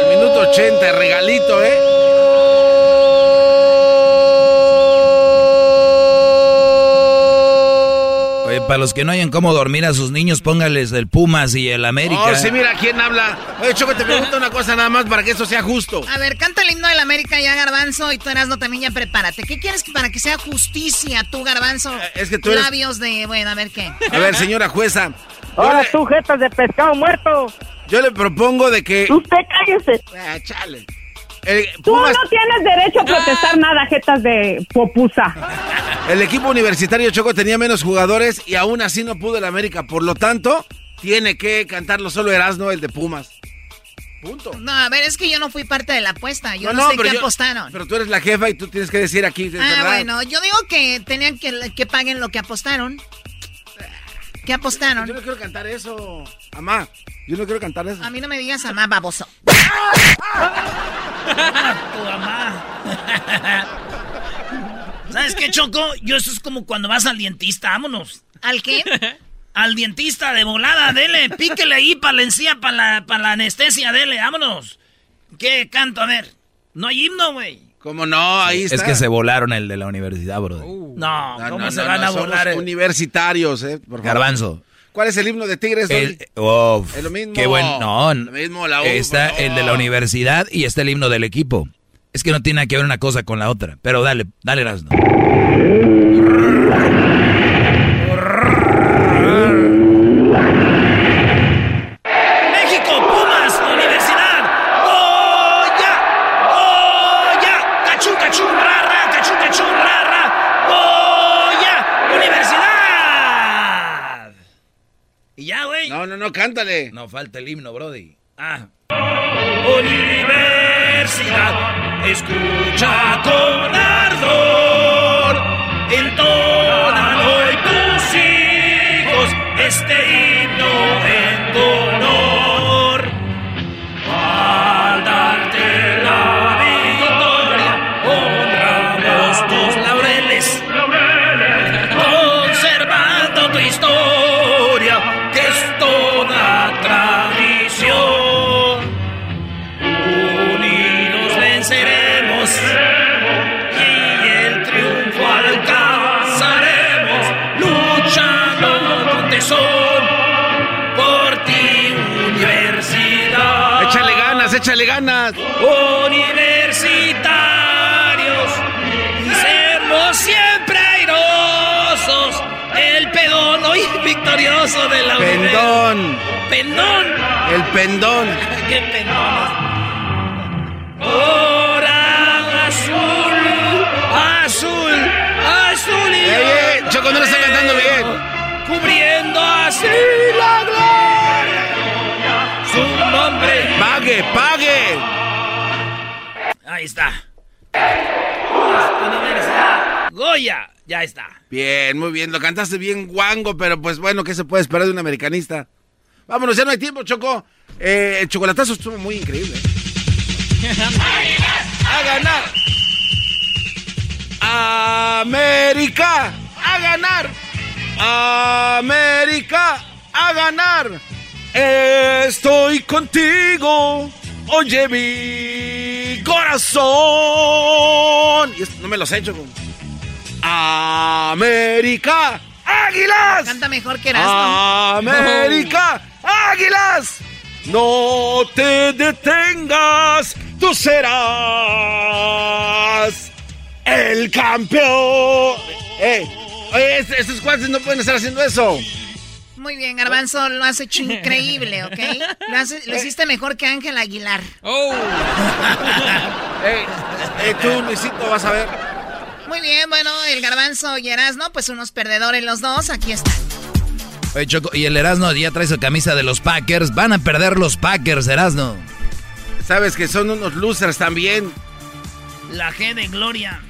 Al minuto 80, regalito, ¿eh? Oye, para los que no hayan cómo dormir a sus niños, póngales el Pumas y el América. Oh, sí, mira quién habla. Oye, Choco, te pregunto una cosa nada más para que esto sea justo. A ver, canta el himno del América ya, Garbanzo, y tú Erasmo también ya prepárate. ¿Qué quieres para que sea justicia tú, Garbanzo? Eh, es que tú eres- Labios de... Bueno, a ver qué. A ver, señora jueza. Ahora le- tú, jetas de pescado muerto. Yo le propongo de que... Usted cállese. Ah, chale. El, Tú Pumas- no tienes derecho a protestar nada, jetas de popusa. el equipo universitario Choco tenía menos jugadores y aún así no pudo el América. Por lo tanto, tiene que cantarlo solo Erasmo, el de Pumas. Punto. No, a ver, es que yo no fui parte de la apuesta. Yo no, sé qué yo- apostaron. Pero tú eres la jefa y tú tienes que decir aquí. ah, verdad. bueno, yo digo que tenían que, que paguen lo que apostaron. ¿Qué apostaron? Yo no quiero cantar eso. Amá, yo no quiero cantar eso. A mí no me digas amá, baboso. tu mamá. ¿Sabes qué, Choco? Yo eso es como cuando vas al dentista, vámonos. ¿Al qué? Al dentista de volada, dele, píquele ahí para la encía, para la, pa' la anestesia, dele, vámonos. ¿Qué canto? A ver. No hay himno, güey. ¿Cómo no? Ahí está. Es que se volaron el de la universidad, bro. No, No, ¿cómo no, se no, van no, a somos volar? eh? universitarios, eh. Por favor. Garbanzo. ¿Cuál es el himno de Tigres? El, uf, Es lo mismo. Qué buen. No, Lo mismo, la U, está no. el de la universidad y está el himno del equipo. Es que no tiene que ver una cosa con la otra. Pero dale, dale, Erasmo. México, Pumas, Universidad. ¡Goya! ¡Goya! ¡Cachú, cachú, rara! ¡Cachú, cachú, rara! ¡Goya! ¡Universidad! Y ya, güey. No, cántale. No falta el himno, Brody. Ah. Universidad, escucha con ardor. Entonan hoy tus hijos este himno en tu honor. Al Échale ganas. Universitarios, y seremos siempre airosos. El pedón hoy victorioso de la Pendón. Pendón. El pendón. ¡Qué pendón! Hora azul, azul, azul y Ey, ey, Choco, no lo está cantando bien. Cubriendo así la gloria. Pague, pague. Ahí está. Goya. Ya está. Bien, muy bien. Lo cantaste bien guango, pero pues bueno, ¿qué se puede esperar de un americanista? Vámonos, ya no hay tiempo, Choco. Eh, el chocolatazo estuvo muy increíble. ¡A ganar! ¡América! ¡A ganar! ¡América! ¡A ganar! Estoy contigo. Oye mi corazón. Y esto no me los he hecho. América. Águilas. Canta mejor que Erasmo. América. Águilas. No te detengas. Tú serás el campeón. Eh, oye, est- estos cuates no pueden estar haciendo eso. Muy bien, Garbanzo, lo has hecho increíble, ¿ok? Lo, haces- lo hiciste mejor que Ángel Aguilar. Eh, eh, tú, Luisito, vas a ver. Muy bien, bueno, el Garbanzo y Erasmo, pues unos perdedores los dos, aquí están. Oye, Choco, y el Erasmo ya trae su camisa de los Packers. Van a perder los Packers, Erasmo. Sabes que son unos losers también. La G de Gloria.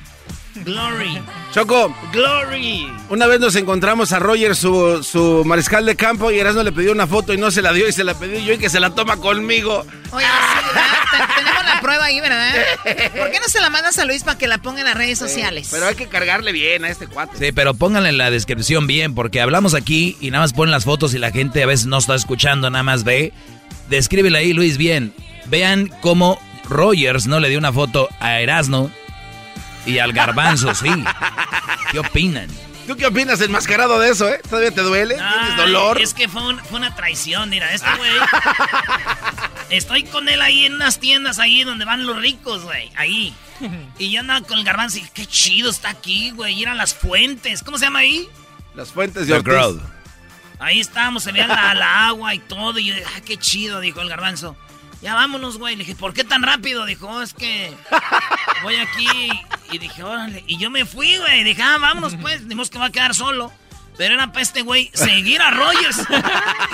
Glory. Choco. Glory. Una vez nos encontramos a Roger, su, su mariscal de campo, y Erasmo le pidió una foto y no se la dio y se la pidió yo y que se la toma conmigo. Oye, sí, ¿verdad? tenemos la prueba ahí, ¿verdad? ¿Por qué no se la mandas a Luis para que la ponga en las redes sociales? pero hay que cargarle bien a este cuate. Sí, pero pónganle en la descripción bien, porque hablamos aquí y nada más ponen las fotos y la gente a veces no está escuchando, nada más ve. Descríbele ahí, Luis, bien. Vean cómo Rogers no le dio una foto a Erasmo y al garbanzo, sí. ¿Qué opinan? ¿Tú qué opinas enmascarado de eso, eh? ¿Todavía te duele? ¿Tienes dolor? Es que fue, fue una traición, mira, este güey. estoy con él ahí en unas tiendas ahí donde van los ricos, güey. Ahí. Y yo andaba con el garbanzo y qué chido está aquí, güey. Ir a las fuentes. ¿Cómo se llama ahí? Las fuentes de Ortiz. Ahí estábamos, se veía la, la, agua y todo. Y yo dije, ah, qué chido, dijo el garbanzo. Ya vámonos, güey. Le dije, ¿por qué tan rápido? Dijo, oh, es que voy aquí. Y dije, órale. Y yo me fui, güey. Dije, ah, vámonos, pues. Dimos que va a quedar solo. Pero era para este güey seguir a Rogers.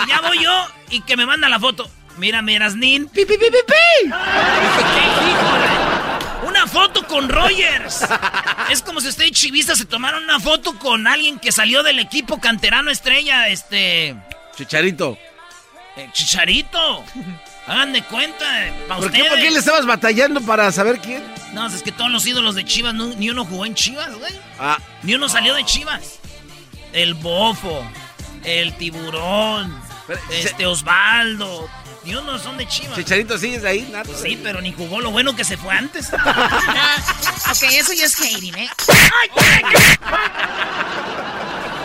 y ya voy yo y que me manda la foto. Mira, Mirasnin. ¡Pi, pi, pi, pi, pi! Una foto con Rogers. Es como si usted chivista se tomaron una foto con alguien que salió del equipo canterano estrella, este. Chicharito. Eh, Chicharito. Hagan de cuenta, ¿Por ¿Por qué le estabas batallando para saber quién? No, es que todos los ídolos de Chivas, ni uno jugó en Chivas, güey. Ah. Ni uno salió de Chivas. El Bofo, el Tiburón, este Osvaldo. Ni uno son de Chivas. Chicharito sigues ahí, nada. Pues sí, pero ni jugó lo bueno que se fue antes. ok, eso ya es hating, ¿eh?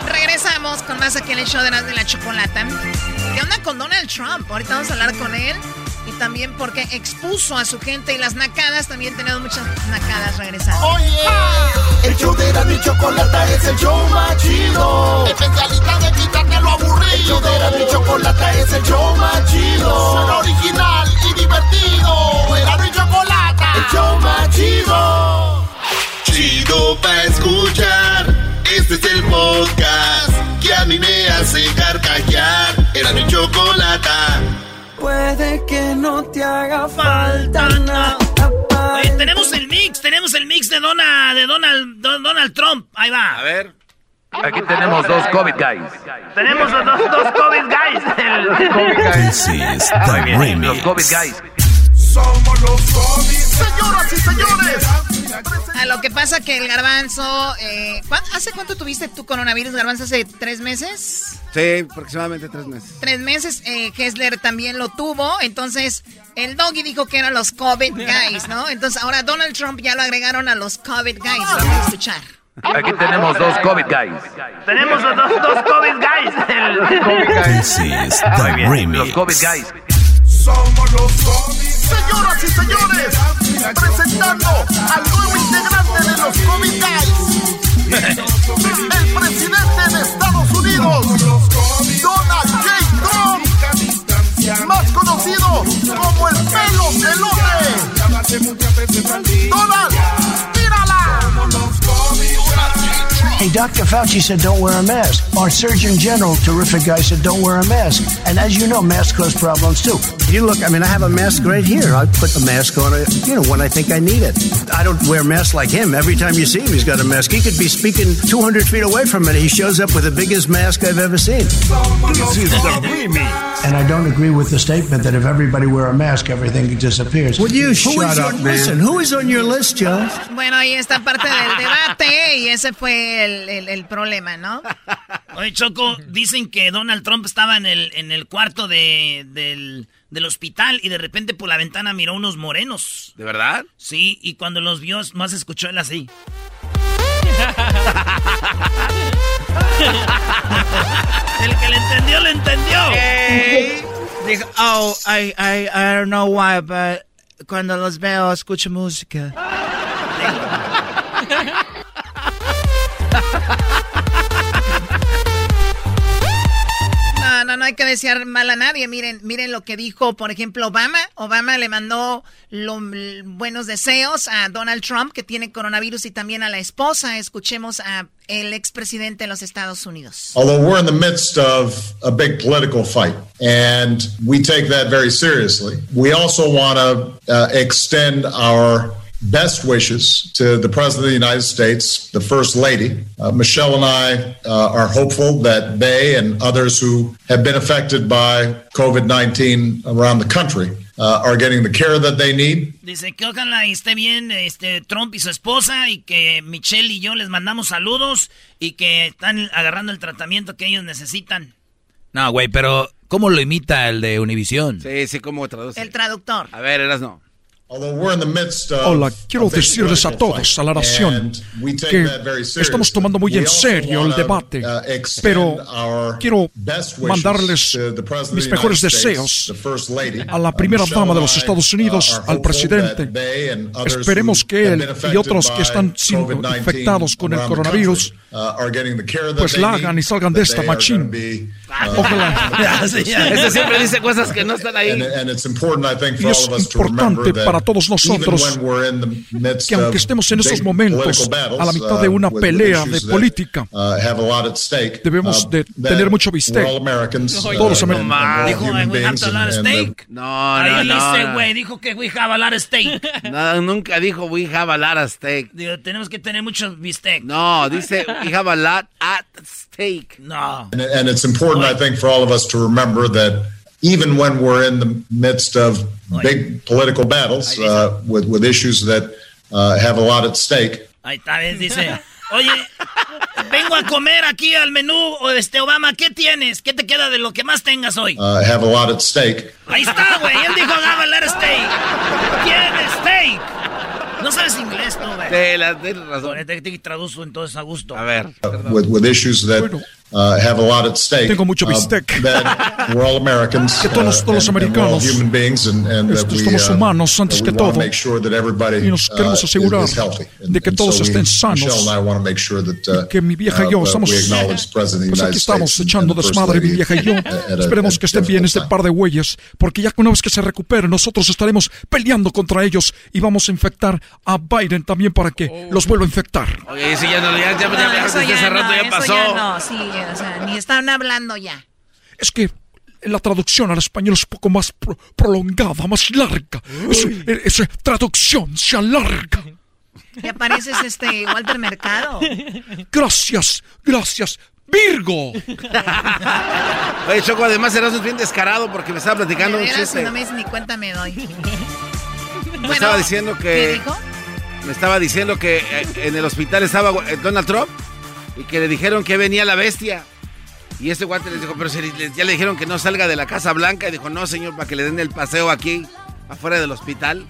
Regresamos con más aquí en el show de la, de la chocolata. ¿Qué onda con Donald Trump? Ahorita vamos a hablar con él. Y también porque expuso a su gente y las nacadas. También tenemos muchas nacadas regresando. Oye, el show de la mi chocolata es el show más chido. Especialista de quitarte lo aburrido. El show de la mi chocolata es el show más chido. Suena original y divertido. Era mi chocolata. El show más chido. Chido pa' escuchar. Este es el podcast que a mí me hace carcajear. Era mi chocolata. Puede que no te haga falta nada. Oye, tenemos el mix, tenemos el mix de, Dona, de Donald, Donald Trump. Ahí va. A ver. Aquí tenemos dos COVID guys. Tenemos dos, dos COVID guys. El is the Los COVID guys. Somos los COVID. Señoras y señores. A lo que pasa que el garbanzo. Eh, ¿Hace cuánto tuviste tu coronavirus, garbanzo? ¿Hace tres meses? Sí, aproximadamente tres meses. Tres meses. Eh, Hessler también lo tuvo. Entonces, el doggy dijo que eran los COVID guys, ¿no? Entonces, ahora Donald Trump ya lo agregaron a los COVID guys. Vamos a escuchar. Aquí tenemos dos COVID guys. Tenemos dos, dos COVID guys. El COVID This is the remix. Los COVID guys. Somos los COVID. Señoras y señores, presentando al nuevo integrante de los COVID Guys. El presidente de Estados Unidos, Donald J. Trump, más conocido como el pelo pelote. Donald, Dr. Fauci said don't wear a mask. Our Surgeon General, terrific guy, said don't wear a mask. And as you know, masks cause problems too. You look, I mean, I have a mask right here. I put the mask on, uh, you know, when I think I need it. I don't wear masks like him. Every time you see him, he's got a mask. He could be speaking 200 feet away from it. He shows up with the biggest mask I've ever seen. This is the remix. And I don't agree with the statement that if everybody wear a mask, everything disappears. Will you who shut up, man? Listen, who is on your list, Joe? Bueno, ahí está parte del debate y ese fue el, el, el problema, ¿no? Oye, Choco, dicen que Donald Trump estaba en el, en el cuarto de, del, del hospital y de repente por la ventana miró unos morenos. ¿De verdad? Sí, y cuando los vio, más escuchó él así. El que le entendió, le entendió. Dijo, oh, I, I, I don't know why, but cuando los veo escucho música. No, no, no hay que desear mal a nadie. Miren, miren lo que dijo, por ejemplo, Obama. Obama le mandó buenos deseos a Donald Trump, que tiene coronavirus, y también a la esposa. Escuchemos a el expresidente de los Estados Unidos. Although we're in the midst of a big political fight, and we take that very seriously, we also want to uh, extend our best wishes to the President of the United States, the First Lady. Uh, Michelle and I uh, are hopeful that they and others who have been affected by COVID 19 around the country uh, are getting the care that they need. Dice que ojalá esté bien este, Trump y su esposa y que Michelle y yo les mandamos saludos y que están agarrando el tratamiento que ellos necesitan. No, güey, pero ¿cómo lo imita el de Univision? Sí, sí, ¿cómo traduce? El traductor. A ver, eras no. Hola, quiero decirles a todos, a la nación, que estamos tomando muy en serio el debate, pero quiero mandarles mis mejores deseos a la primera dama de los Estados Unidos, al presidente. Esperemos que él y otros que están siendo infectados con el coronavirus, pues la hagan y salgan de esta machín. Ojalá. Ese siempre dice cosas que no están ahí. Y es importante para todos nosotros que aunque estemos en esos momentos a la mitad de una pelea de política, debemos de tener mucho bistec. Todos los americanos. Dijo, we have a lot of steak. No, no, no. dice, güey, dijo que we have a lot of steak. No, nunca dijo we have a lot of steak. Digo, tenemos que tener mucho bistec. No, dice we have a lot at stake. No. And, and it's important, I think, for all of us to remember that even when we're in the midst of big political battles uh, with, with issues that uh, have a lot at stake, Ahí está, ves, dice, oye, vengo a comer aquí al menú, o este Obama, ¿qué tienes? ¿Qué te queda de lo que más tengas hoy? uh, have a lot at stake. Ahí está, güey, él dijo, have a lot of steak. ¿Quién steak? No sabes inglés, tú, güey. Te la- tienes razón. Te, te traduzo entonces a gusto. A ver. uh, with, with issues that uh, have a lot at stake. Tengo mucho uh, bistec. that we're all Americans. Que todos- uh, todos los all americanos. human beings, and, and that Estos we, somos uh, humanos antes que todo. make sure that everybody Y nos uh, queremos is- asegurar is healthy. And- de que and todos so we- estén sanos. Michelle and I want to make sure that, uh, que mi vieja y yo uh, estamos pues United aquí estamos States echando desmadre mi vieja y yo esperemos que estén bien este par de güeyes porque ya que una vez que se recuperen nosotros estaremos peleando contra ellos y vamos a infectar a Biden también para que los vuelva a infectar Oye, ya no, ya, ya, ya, ya, ya ya pasó. ya no, o sea, ni están hablando ya. es que la traducción al español es un poco más pro- prolongada, más larga. Es- Esa traducción se alarga. ¿Te pareces este Walter Mercado? Gracias, gracias, Virgo. Oye, Choco, además eras bien descarado porque me estaba platicando un chiste. no me dices ni cuenta me doy. Me estaba diciendo ¿Qué que. dijo? Me estaba diciendo que eh, en el hospital estaba eh, Donald Trump y que le dijeron que venía la bestia. Y ese guante les dijo, pero si le- ya le dijeron que no salga de la Casa Blanca. Y dijo, no, señor, para que le den el paseo aquí, afuera del hospital.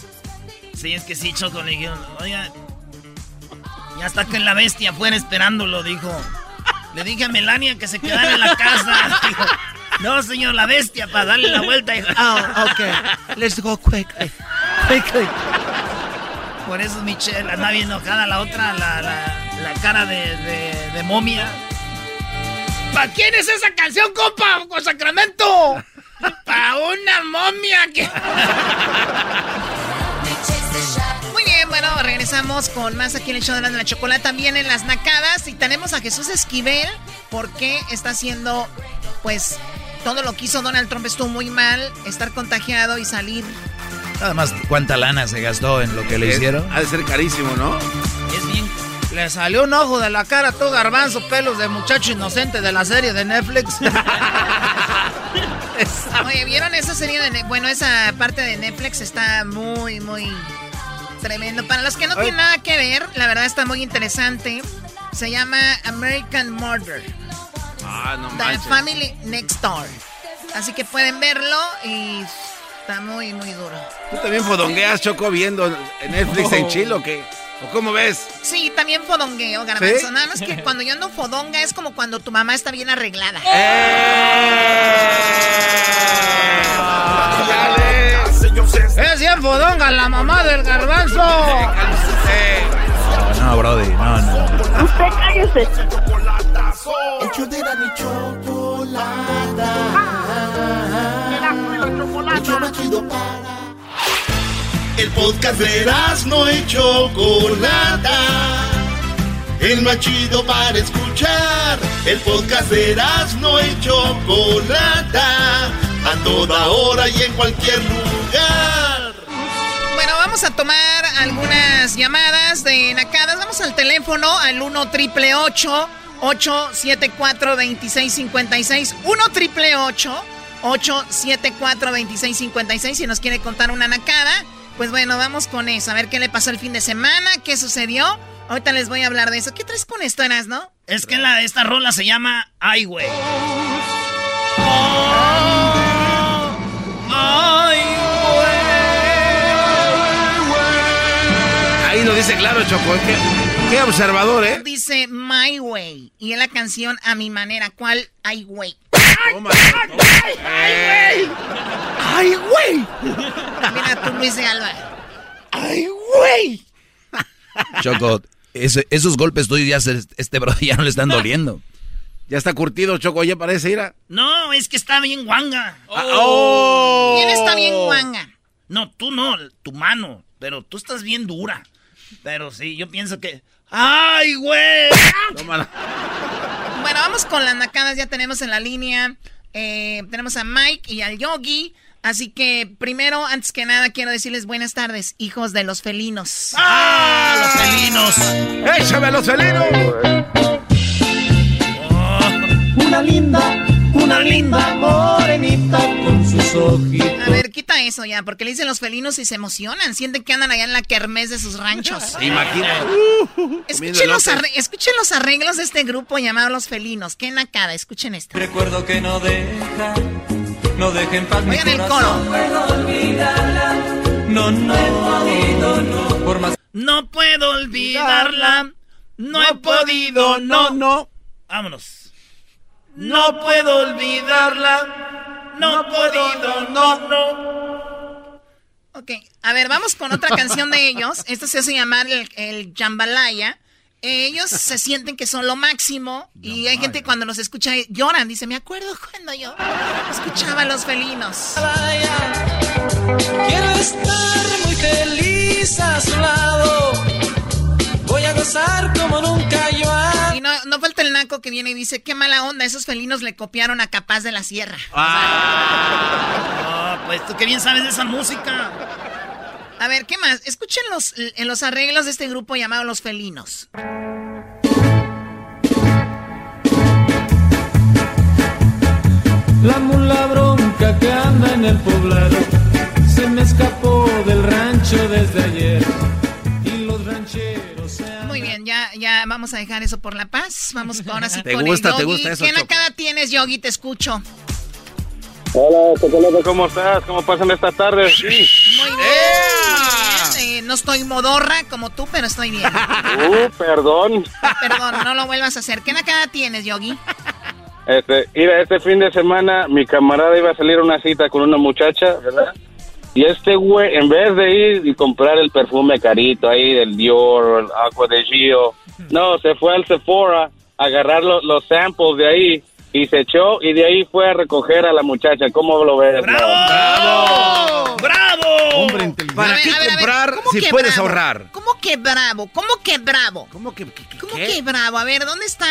Sí, es que sí, Choco, le dijeron, oiga, ya está que la bestia fuera esperándolo, dijo. Le dije a Melania que se quedara en la casa. Dijo, no, señor, la bestia, para darle la vuelta. Dijo, Oh, ok. Let's go quickly. Quickly. Por eso Michelle anda bien enojada, la otra, la, la, la cara de, de, de momia. ¿Para quién es esa canción, compa? ¡Con Sacramento! ¡Para una momia que... Muy bien, bueno, regresamos con más aquí en el show de la, de la chocolate, también en las nacadas. Y tenemos a Jesús Esquivel, porque está haciendo, pues, todo lo que hizo Donald Trump estuvo muy mal, estar contagiado y salir. Nada más, ¿cuánta lana se gastó en lo que le hicieron? Ha de ser carísimo, ¿no? Le salió un ojo de la cara, todo garbanzo, pelos de muchacho inocente de la serie de Netflix. Oye, ¿vieron esa serie de... Ne- Bueno, esa parte de Netflix está muy, muy tremendo. Para los que no tienen nada que ver, la verdad está muy interesante. Se llama American Murder. Ah, no The manches. Family Next Door. Así que pueden verlo y está muy, muy duro. ¿Tú también fodongueas, Choco, viendo en Netflix en Chile o qué? ¿O cómo ves? Sí, también fodongueo, garbanzo. ¿Sí? Nada más que cuando yo ando fodonga es como cuando tu mamá está bien arreglada. ¡Es bien fodonga la mamá del garbanzo! No, no, Brody, no, no. Usted cállese. El de la chido para. El podcast de no y Chocolata. El más chido para escuchar. El podcast de no y Chocolata. A toda hora y en cualquier lugar. Bueno, vamos a tomar algunas llamadas de nacadas. Vamos al teléfono al 1 triple 874 2656 1 triple 874 2656 si nos quiere contar una nacada. Pues bueno, vamos con eso. A ver qué le pasó el fin de semana, qué sucedió. Ahorita les voy a hablar de eso. ¿Qué traes con esto, Eras, no? Es que la, esta rola se llama Ay, güey. Ahí lo dice claro, Choco. ¿Qué, qué observador, ¿eh? Dice My Way. Y en la canción A mi manera. ¿Cuál? Ay, güey. ¡Ay, güey! ¡Ay, güey! Mira tú, Luis de Alba. ¡Ay, güey! Choco, esos golpes tuyos ya se, este bro ya no le están doliendo. Ya está curtido, Choco, ya parece ir a... No, es que está bien guanga. Ah, oh. ¿Quién está bien guanga? No, tú no, tu mano. Pero tú estás bien dura. Pero sí, yo pienso que... ¡Ay, güey! bueno, vamos con las nacadas. Ya tenemos en la línea. Eh, tenemos a Mike y al Yogi. Así que primero, antes que nada, quiero decirles buenas tardes, hijos de los felinos. ¡Ah! ¡Los felinos! ¡Échame los felinos! Una linda, una linda morenita con sus ojitos. A ver, quita eso ya, porque le dicen los felinos y se emocionan. Sienten que andan allá en la kermés de sus ranchos. Imagina. escuchen, los escuchen los arreglos de este grupo llamado Los Felinos. Qué nacada, escuchen esto. Recuerdo que no deja, no dejen paz Oigan el coro. No, no, no, por más... No puedo olvidarla. No he podido, no, no. Vámonos. No puedo olvidarla. No he podido, no, no. Ok, a ver, vamos con otra canción de ellos. Esto se hace llamar el, el Jambalaya. Ellos se sienten que son lo máximo y hay gente cuando los escucha lloran. Dice, me acuerdo cuando yo escuchaba a los felinos. Quiero estar muy feliz a su lado. Voy a gozar como nunca no, falta el naco que viene y dice, qué mala onda, esos felinos le copiaron a Capaz de la Sierra. Ah, pues tú qué bien sabes de esa música. A ver, ¿qué más? Escuchen los, en los arreglos de este grupo llamado Los Felinos. La mula bronca que anda en el poblado se me escapó del rancho desde ayer. Vamos a dejar eso por la paz. Vamos ahora sí ¿Te con gusta, el te Yogi. gusta eso, ¿Qué nacada tienes, Yogi? Te escucho. Hola, Chocolate, ¿cómo estás? ¿Cómo pasan esta tarde? Sí. Muy bien. muy bien. Eh, no estoy modorra como tú, pero estoy bien. Uh, perdón. Perdón, no lo vuelvas a hacer. ¿Qué nacada tienes, Yogi? Este, mira, este fin de semana mi camarada iba a salir a una cita con una muchacha, ¿verdad? Y este güey, en vez de ir y comprar el perfume carito ahí del Dior el Aqua de Gio, no, se fue al Sephora a agarrar lo- los samples de ahí y se echó y de ahí fue a recoger a la muchacha. ¿Cómo lo ves? ¡Bravo! ¡Bravo! Hombre inteligente. ¿Para ver, qué ver, comprar ¿cómo si que puedes bravo? ahorrar? ¿Cómo que bravo? ¿Cómo que bravo? ¿Cómo que, que- que- ¿Cómo qué? que bravo? A ver, ¿dónde está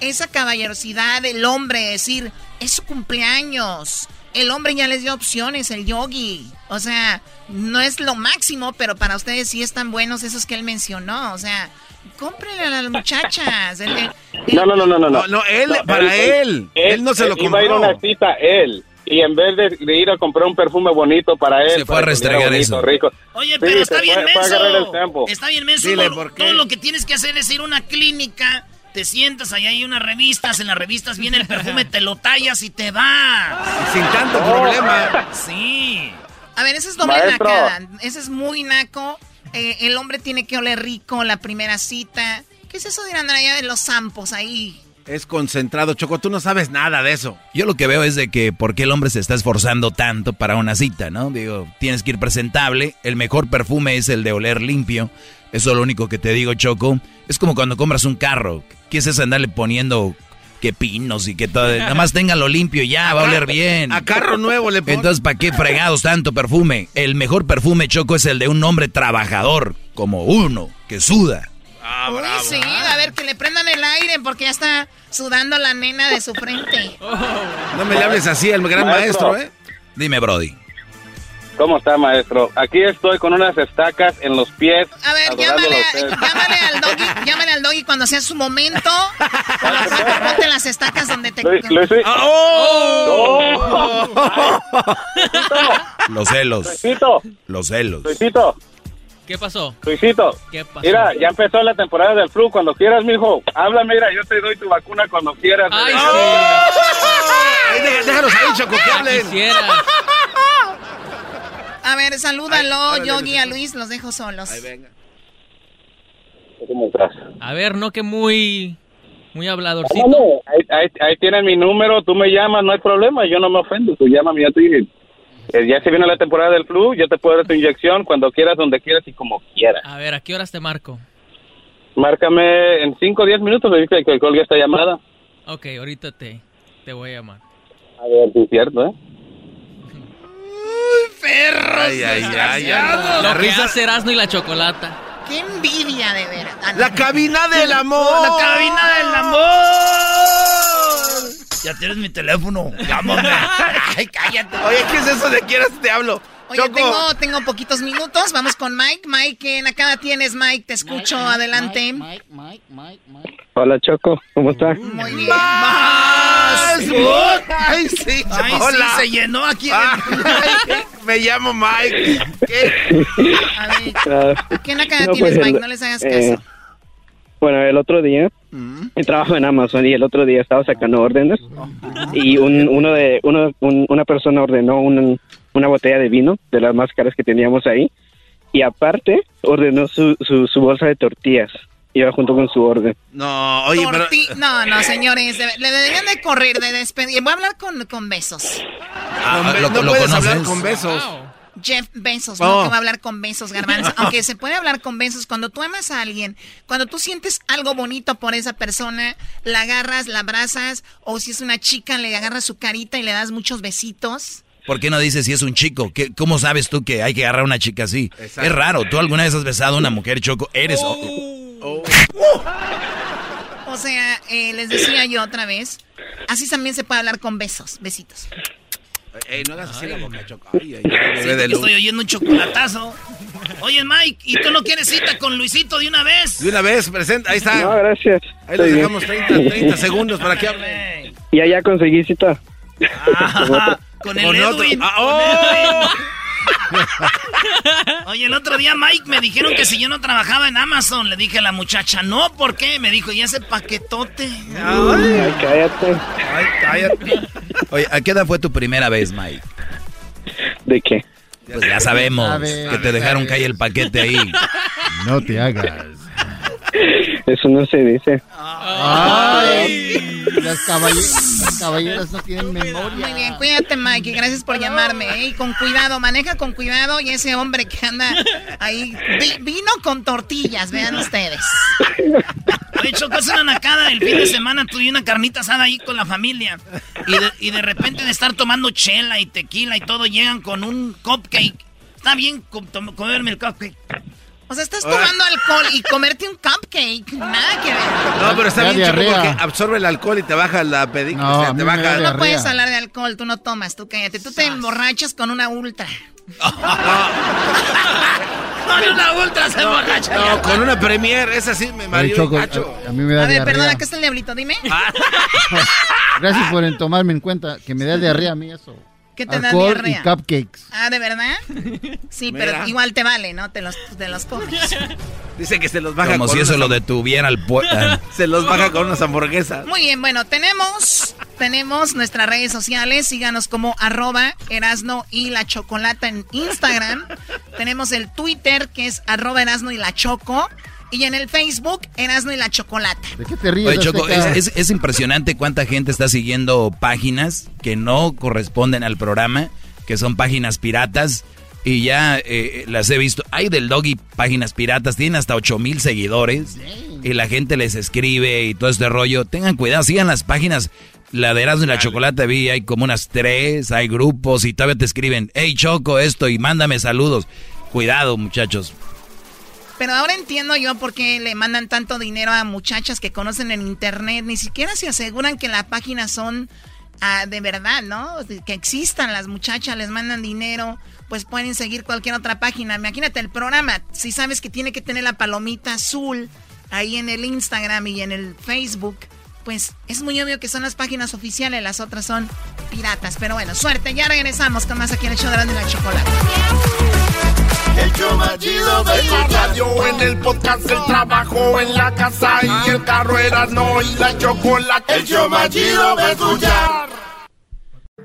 esa caballerosidad del hombre? Decir, es su cumpleaños. El hombre ya les dio opciones, el yogi. O sea, no es lo máximo, pero para ustedes sí están buenos esos que él mencionó. O sea, cómprenle a las muchachas. El- el- el- No, no, no, no, no. No, no, él, para él. Él no se lo Iba a ir a compró. una cita él. Y en vez de, de ir a comprar un perfume bonito para él, Se fue a restregar bonito, eso. rico. Oye, pero está bien fue- menso. Está bien menso. Qué. Todo lo que tienes que hacer es ir a una clínica, te sientas, ahí hay unas revistas, en las revistas viene el perfume, te lo tallas y te va. Sin tanto problema. Sí. A ver, eso es doble Maestro. nacada. Ese es muy naco. Eh, el hombre tiene que oler rico la primera cita. ¿Qué es eso de andar allá de los zampos ahí? Es concentrado, Choco. Tú no sabes nada de eso. Yo lo que veo es de que por qué el hombre se está esforzando tanto para una cita, ¿no? Digo, tienes que ir presentable, el mejor perfume es el de oler limpio. Eso es lo único que te digo, Choco. Es como cuando compras un carro. ¿Qué es eso andarle poniendo que pinos y que todo? Nada más téngalo limpio y ya, va a oler bien. A carro nuevo le pones. Entonces, ¿para qué fregados tanto perfume? El mejor perfume, Choco, es el de un hombre trabajador, como uno, que suda. Ah, Uy, bravo. sí, a ver, que le prendan el aire porque ya está sudando la nena de su frente. No me le hables así al gran maestro, Maestro. ¿eh? Dime, Brody. ¿Cómo está, maestro? Aquí estoy con unas estacas en los pies. A ver, llámale, llámale, al doggy, llámale al doggy cuando sea su momento. ponte las estacas donde te... ¡Oh! Los celos. Luisito. Los celos. Luisito. ¿Qué pasó? Luisito. ¿Qué pasó? Mira, ya empezó la temporada del flu. Cuando quieras, mijo, háblame, mira, yo te doy tu vacuna cuando quieras. Ay, sí. déjalos ahí, Choco, que hablen. A ver, salúdalo, Yogi, a Luis, los dejo solos. Ahí venga. ¿Cómo estás? A ver, no que muy... Muy habladorcito. ahí, ahí, ahí, tienen mi número, tú me llamas, no hay problema, yo no me ofendo, tú llámame, ya te eh, ya se viene la temporada del flu, yo te puedo dar tu inyección cuando quieras, donde quieras y como quieras. A ver, ¿a qué horas te marco? Márcame en 5 o 10 minutos, me dice que colgue esta llamada. Ok, ahorita te, te voy a llamar. A ver, si es cierto, ¿eh? ¡Uy, perros! Ay, ay, ay, ay, Lo que hace Erasmo y la chocolata. ¡Qué envidia, de veras! ¡La cabina del amor! ¡La cabina del amor! Ya tienes mi teléfono. Llámame. Ay, cállate. Oye, ¿qué es eso de quieras te hablo? Oye, tengo, tengo poquitos minutos. Vamos con Mike. Mike, en acá tienes, Mike. Te escucho. Adelante. Mike, Mike, Mike, Mike. Hola, Choco. ¿Cómo estás? Muy bien. ¡Más! ¡Ay, sí! Ay, Hola. sí, se llenó aquí. Ay, me llamo Mike. ¿Qué? A ver. ¿Quién acá No, tienes, pues, Mike? No les hagas eh, caso. Bueno, el otro día, trabajo en Amazon y el otro día estaba sacando órdenes y un, uno de uno, un- una persona ordenó un- una botella de vino de las más caras que teníamos ahí y aparte ordenó su, su, su bolsa de tortillas. Iba junto con su orden. No, oye, pero... No, no, señores. le deberían de correr, de despedir. Voy a hablar con, con besos. Ah, ¿lo- no lo puedes conoces? hablar con besos. Jeff Bezos, Oh. no que va a hablar con besos, garbanzo. Aunque se puede hablar con besos cuando tú amas a alguien, cuando tú sientes algo bonito por esa persona, la agarras, la abrazas, o si es una chica, le agarras su carita y le das muchos besitos. ¿Por qué no dices si es un chico? ¿Qué- ¿Cómo sabes tú que hay que agarrar a una chica así? Exacto. Es raro. ¿Tú alguna vez has besado a una mujer, Choco? Eres... O sea, eh, les decía yo otra vez, así también se puede hablar con besos, besitos. Ey, no hagas así la boca, Choco. Ay, ay, ay, Siento de luz. estoy oyendo un chocolatazo. Oye, Mike, ¿y tú no quieres cita con Luisito de una vez? De una vez, presenta. Ahí está. No, gracias. Ahí bien. dejamos 30, 30 segundos para que hable. Ya, ya conseguí cita. Ajá, con el Con otro. Edwin. Ah, con oh. Edwin. Oye, el otro día, Mike, me dijeron que si yo no trabajaba en Amazon, le dije a la muchacha, no, ¿por qué? Me dijo, ¿y ese paquetote? Ay, cállate. Ay, cállate. Oye, ¿a qué edad fue tu primera vez, Mike? ¿De qué? Pues ya sabemos ver, que te dejaron caer el paquete ahí. No te hagas. Eso no se dice. Ay, las, caballe- las caballeras no tienen memoria. Muy bien, cuídate, Mike, y gracias por llamarme. ¿eh? Y con cuidado, maneja con cuidado. Y ese hombre que anda ahí, vi- vino con tortillas, vean ustedes. Oye, Choco, hace una nacada. El fin de semana tuve una carnita asada ahí con la familia. Y de, y de repente de estar tomando chela y tequila y todo, llegan con un cupcake. Está bien comerme el cupcake. O sea, estás tomando alcohol y comerte un cupcake. Nada que ver. No, pero está bien, diarrea. porque absorbe el alcohol y te baja la pedícula. No, o sea, te baja. No puedes hablar de alcohol, tú no tomas, tú cállate. Tú te emborrachas con una ultra. Con una ultra se borracha. No, con una premier, esa sí me mareó a, a mí me da A ver, diarrea. perdona, ¿qué está el diablito? Dime. Gracias por en tomarme en cuenta que me da diarrea a mí eso. ¿Qué te da Alcohol diarrea? y cupcakes. Ah, ¿de verdad? Sí, Mira. pero igual te vale, ¿no? Te los, te los comes. Dice que se los baja Como con si eso lo detuviera al puerto. Se los baja con unas hamburguesas. Muy bien, bueno, tenemos, tenemos nuestras redes sociales. Síganos como arroba Erasno y la Chocolata en Instagram. tenemos el Twitter que es arroba Erasno y la Choco. Y en el Facebook, Erasno y la Chocolata. ¿De qué te ríes? Oye, Choco, es, Azteca? es- es impresionante cuánta gente está siguiendo páginas que no corresponden al programa, que son páginas piratas. Y ya eh, las he visto. Hay del doggy páginas piratas, tienen hasta 8 mil seguidores. Y la gente les escribe y todo este rollo. Tengan cuidado, sigan las páginas. La de Erasmo y la Chocolate vi, hay como unas tres, hay grupos y todavía te escriben, hey Choco, esto y mándame saludos. Cuidado, muchachos. Pero ahora entiendo yo por qué le mandan tanto dinero a muchachas que conocen en internet. Ni siquiera se aseguran que las páginas son ah, de verdad, ¿no? Que existan las muchachas, les mandan dinero. pues pueden seguir cualquier otra página. Imagínate el programa, si sabes que tiene que tener la palomita azul ahí en el Instagram y en el Facebook, pues es muy obvio que son las páginas oficiales, las otras son piratas. Pero bueno, suerte, ya regresamos con más aquí en el show de la chocolate. El show más chido de la radio, en el podcast, el trabajo, en la casa y el carro era no y la chocolate. El show más chido de escuchar.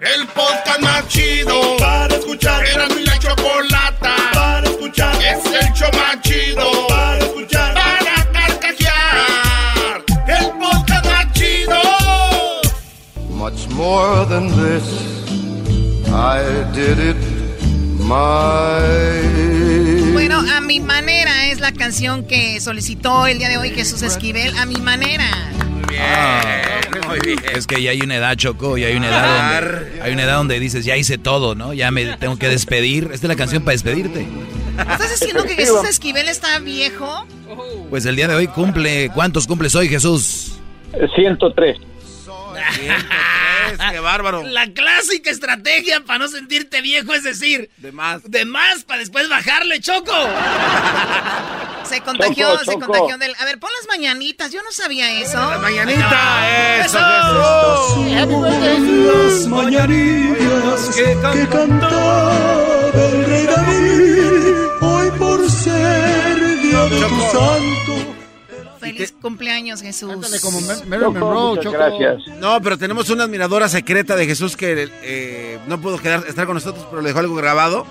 El podcast más chido para escuchar. Era mi la chocolata para escuchar. Es el show más chido para escuchar. Para carcajear. El podcast más chido. Much more than this, I did it Bueno, a mi manera es la canción que solicitó el día de hoy Jesús Esquivel. A mi manera. muy bien. Es que ya hay una edad, Choco, y hay una edad donde, hay una edad donde dices, ya hice todo, ¿no? Ya me tengo que despedir. Esta es la canción para despedirte. ¿Estás diciendo que Jesús Esquivel está viejo? Pues el día de hoy cumple, ¿cuántos cumples hoy, Jesús? 103. 103, qué bárbaro. La clásica estrategia para no sentirte viejo es decir, De más. de más para después bajarle, Choco. Se contagió, Choco, se Choco. contagió del... A ver, pon las mañanitas, yo no sabía eso. La mañanita, eso, Las mañanitas que cantaba el rey David, hoy por ser día de tu santo. Feliz cumpleaños, Jesús. Cántale como Mar- Marilyn Monroe, Choco. gracias. No, pero tenemos una admiradora secreta de Jesús que eh, no pudo quedar, estar con nosotros, pero le dejó algo grabado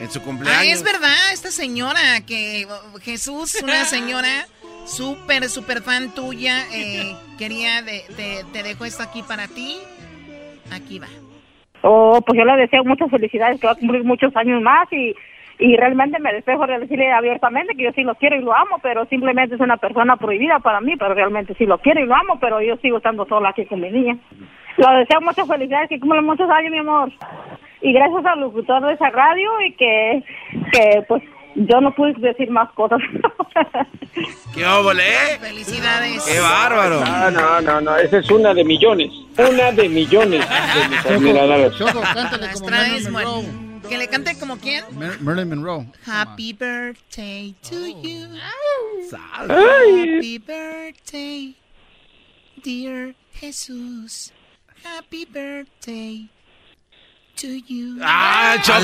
en su cumpleaños. Ah, es verdad, esta señora que Jesús, una señora súper, súper fan tuya, eh, quería, de, te, te dejo esto aquí para ti. Aquí va. Oh, pues yo le deseo muchas felicidades, que va a cumplir muchos años más y, y realmente me despejo de decirle abiertamente que yo sí lo quiero y lo amo, pero simplemente es una persona prohibida para mí, pero realmente sí lo quiero y lo amo, pero yo sigo estando sola aquí con mi niña. Le deseo muchas felicidades, que cumpla muchos años, mi amor. Y gracias al locutor de esa radio y que, que pues yo no pude decir más cosas. ¡Qué óvole, eh! Felicidades. ¡Qué bárbaro! No, no, no, no, esa es una de millones. Una de millones de mis admiradores. Choco, cántale como ¿Que le cante como quién? Mar- Marilyn Monroe. Happy birthday to you. Ay. Happy birthday, dear Jesús. Happy birthday to you. ¡Ah, Choco!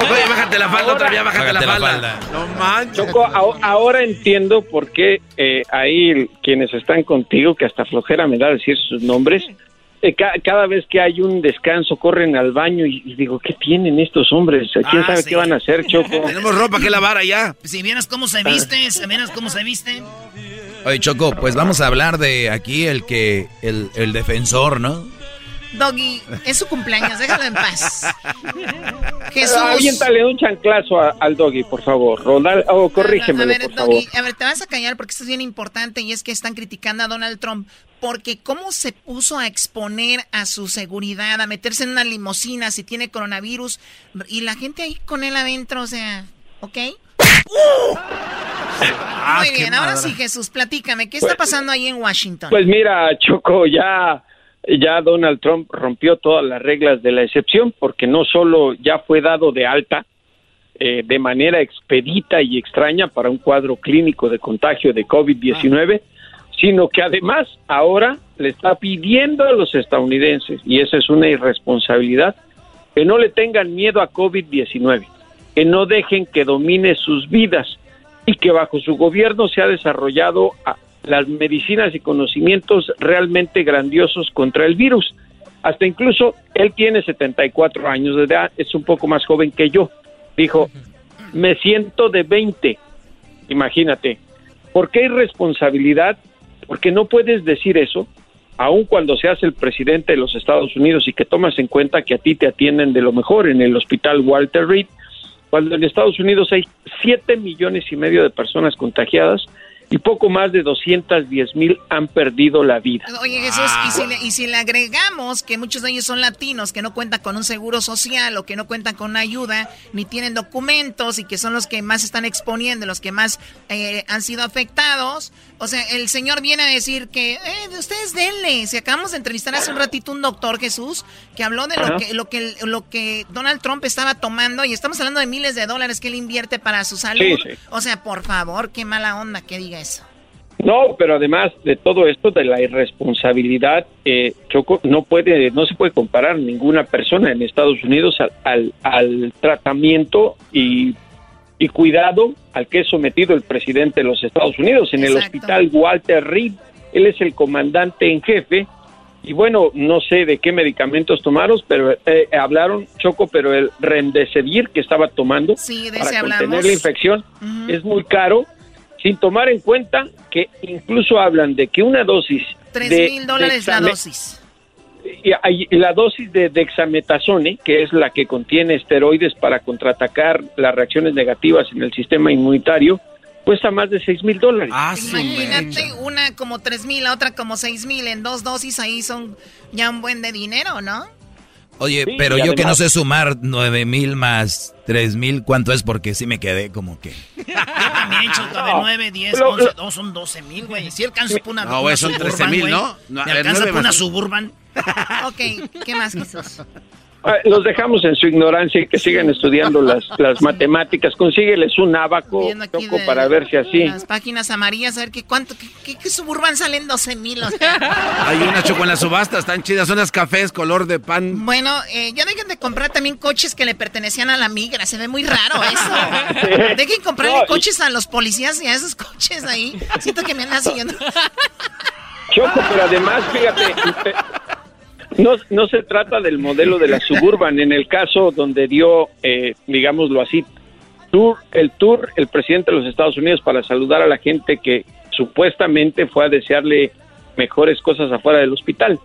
Choco, ya bájate la falda otra vez, ya bájate, la, Bájate la falda. falda. No manches. Choco, ahora entiendo por qué eh, ahí quienes están contigo, que hasta flojera me da decir sus nombres, eh, ca- cada vez que hay un descanso corren al baño y, y digo, ¿qué tienen estos hombres? ¿Quién Ah, sabe sí. qué van a hacer, Choco? Tenemos ropa que lavar allá. Si vieras cómo se viste, si vieras cómo se viste. Oye, Choco, pues vamos a hablar de aquí el que, el, el defensor, ¿no? Doggy, es su cumpleaños, déjalo en paz. Jesús. Aviéntale un chanclazo a- al doggy, por favor. Ronald, oh, A corrígemelo, ver, por favor. Doggy, a ver, te vas a callar porque esto es bien importante y es que están criticando a Donald Trump porque cómo se puso a exponer a su seguridad, a meterse en una limusina si tiene coronavirus y la gente ahí con él adentro, o sea, ¿ok? Ah, Muy bien, ahora sí, Jesús, platícame, ¿qué está pasando ahí en Washington? Pues mira, Choco, ya, ya Donald Trump rompió todas las reglas de la excepción porque no solo ya fue dado de alta eh, de manera expedita y extraña para un cuadro clínico de contagio de COVID-19, sino que además ahora le está pidiendo a los estadounidenses, y esa es una irresponsabilidad, que no le tengan miedo a COVID-19, que no dejen que domine sus vidas y que bajo su gobierno se ha desarrollado las medicinas y conocimientos realmente grandiosos contra el virus. Hasta incluso él tiene 74 años de edad, es un poco más joven que yo. Dijo, me siento de 20. Imagínate. ¿Por qué irresponsabilidad? Porque no puedes decir eso, aun cuando seas el presidente de los Estados Unidos y que tomas en cuenta que a ti te atienden de lo mejor en el hospital Walter Reed, cuando en Estados Unidos hay 7 millones y medio de personas contagiadas y poco más de 210 mil han perdido la vida. Oye Jesús, ¿y, si le, y si le agregamos que muchos de ellos son latinos, que no cuentan con un seguro social o que no cuentan con una ayuda, ni tienen documentos y que son los que más están exponiendo, los que más eh, han sido afectados, o sea, el señor viene a decir que, eh, ustedes denle, si acabamos de entrevistar hace un ratito un doctor Jesús que habló de lo que, lo que, lo que Donald Trump estaba tomando y estamos hablando de miles de dólares que él invierte para su salud. O sea, por favor, qué mala onda que diga eso. No, pero además de todo esto, de la irresponsabilidad, eh, Choco, no puede, no se puede comparar ninguna persona en Estados Unidos al, al, tratamiento y, y, cuidado al que es sometido el presidente de los Estados Unidos. En el hospital Walter Reed. Él es el comandante en jefe. Y bueno, no sé de qué medicamentos tomaron, pero eh, hablaron Choco, pero el Remdesivir que estaba tomando para contener la infección es muy caro sin tomar en cuenta que incluso hablan de que una dosis... Tres mil dólares la dosis. Y, la dosis de dexametasone, que es la que contiene esteroides para contraatacar las reacciones negativas en el sistema inmunitario, cuesta más de seis mil dólares. Ah, Imagínate, una como tres mil, la otra como seis mil, en dos dosis ahí son ya un buen de dinero, ¿no? Oye, pero yo que no sé sumar nueve mil más tres mil, ¿cuánto es? Porque sí me quedé como que... también, Choco, de nueve, diez, once, no, son doce mil, güey. Si alcanzo por una, no, güey, son trece mil, ¿no? no alcanza por una Suburban? ok, ¿qué más, Jesús? Ah, los dejamos en su ignorancia y que sigan estudiando las, las matemáticas. Consígueles un abaco Choco, para ver si así. Las páginas amarillas, a ver qué cuánto, qué, qué, suburban salen 12 mil. Hay una choco en la subasta, están chidas, son las cafés color de pan. Bueno, eh, ya dejen de comprar también coches que le pertenecían a la migra, se ve muy raro eso. Dejen comprar coches a los policías y a esos coches ahí. Siento que me andan siguiendo. Choco, pero además, fíjate, no, no se trata del modelo de la suburban. En el caso donde dio, eh, digámoslo así, tour, el tour, el presidente de los Estados Unidos para saludar a la gente que supuestamente fue a desearle mejores cosas afuera del hospital.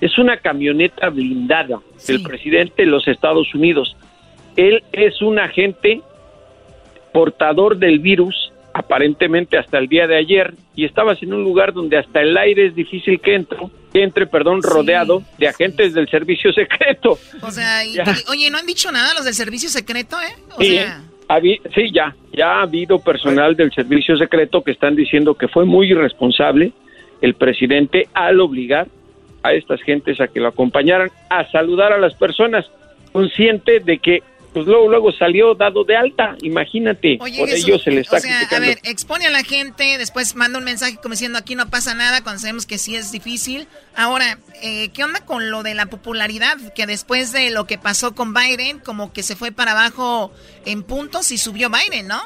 Es una camioneta blindada del presidente de los Estados Unidos. Él es un agente portador del virus aparentemente hasta el día de ayer y estabas en un lugar donde hasta el aire es difícil que entre, que entre, perdón, rodeado de agentes del servicio secreto. O sea, oye, no han dicho nada los del servicio secreto, ¿eh? O sí, sea... sí, ya, ya ha habido personal del servicio secreto que están diciendo que fue muy irresponsable el presidente al obligar a estas gentes a que lo acompañaran a saludar a las personas, consciente de que pues luego, luego salió dado de alta, imagínate, por ello se le está o sea, A ver, expone a la gente, después manda un mensaje como diciendo aquí no pasa nada, cuando sabemos que sí es difícil. Ahora, eh, ¿qué onda con lo de la popularidad? Que después de lo que pasó con Biden, como que se fue para abajo en puntos y subió Biden, ¿no?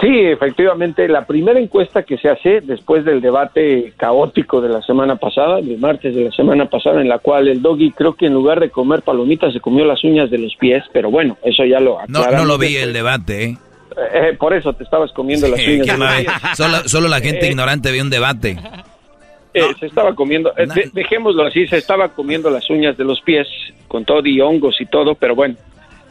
Sí, efectivamente, la primera encuesta que se hace después del debate caótico de la semana pasada, el martes de la semana pasada, en la cual el doggy creo que en lugar de comer palomitas se comió las uñas de los pies, pero bueno, eso ya lo No, no lo vi el debate, ¿eh? ¿eh? por eso te estabas comiendo las uñas. De los pies. Solo, solo la gente eh, ignorante vio un debate. Eh, se estaba comiendo, dejémoslo así, se estaba comiendo las uñas de los pies con todo y hongos y todo, pero bueno,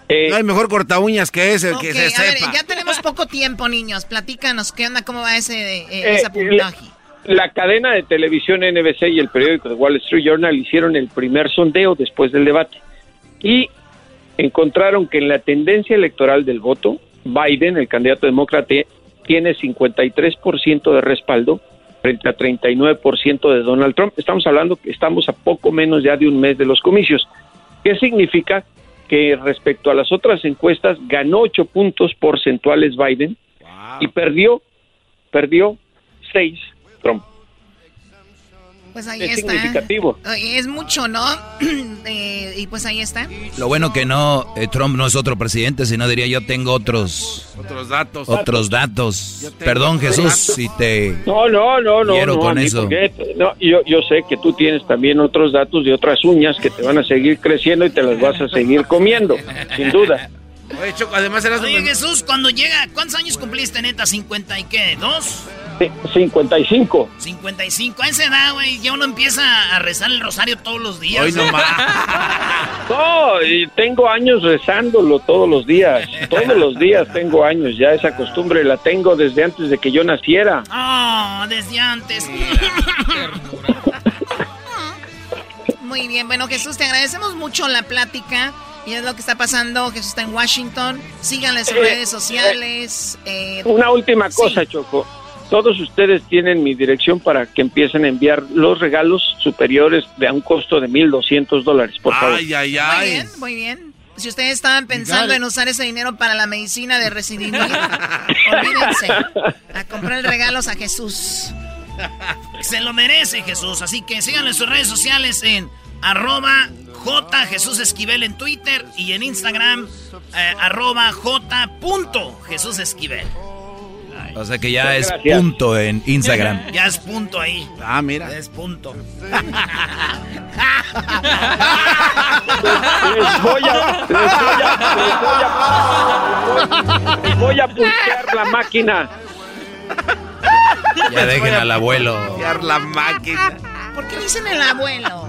no hay mejor corta uñas que ese, que se a Ver, ya tenemos poco tiempo, niños. Platícanos, ¿qué onda? ¿Cómo va ese, eh, eh esa puntaje? La, cadena de televisión NBC y el periódico The Wall Street Journal hicieron el primer sondeo después del debate y encontraron que en la tendencia electoral del voto, Biden, el candidato demócrata, tiene 53% de respaldo frente a 39% de Donald Trump. Estamos hablando que estamos a poco menos ya de un mes de los comicios. ¿Qué significa? Que respecto a las otras encuestas ganó ocho puntos porcentuales Biden y perdió, perdió seis Trump. Pues ahí es significativo. Es mucho, ¿no? Eh, y pues ahí está. Lo bueno que no, eh, Trump no es otro presidente, sino diría yo tengo otros... Otros datos. Otros datos. Perdón Jesús si te... No, no, no, no. Quiero con eso. no, yo, yo sé que tú tienes también otros datos de otras uñas que te van a seguir creciendo y te las vas a seguir comiendo, sin duda. Oye, Choco, además eras Oye, Jesús, cuando llega, ¿cuántos años cumpliste, neta? ¿50 y qué? ¿Dos? Sí, 55. 55. A esa edad, güey, ya uno empieza a rezar el rosario todos los días. Hoy no más. No, y tengo años rezándolo todos los días. Todos los días tengo años. Ya esa costumbre la tengo desde antes de que yo naciera. Ah, desde antes. Muy bien, bueno Jesús, te agradecemos mucho la plática y es lo que está pasando. Jesús está en Washington. Síganle en sus Eh, redes sociales. eh, Una última sí. cosa, Choco. Todos ustedes tienen mi dirección para que empiecen a enviar los regalos superiores de a un costo de 1.200 dólares, por favor. Ay, ay, Muy ay. bien, muy bien. Si ustedes estaban pensando en usar ese dinero para la medicina de Resident Evil, olvídense. A comprar regalos a Jesús. Se lo merece Jesús, así que síganle en sus redes sociales en arroba J Jesús Esquivel en Twitter y en Instagram eh, arroba J punto Jesús Esquivel. O sea que ya es Gracias. punto en Instagram. Ya es punto ahí. Ah, mira. Es punto. Les voy a, les voy a, les voy a, les voy a pulsear la máquina. Ya dejen al abuelo. La máquina. ¿Por qué dicen el abuelo?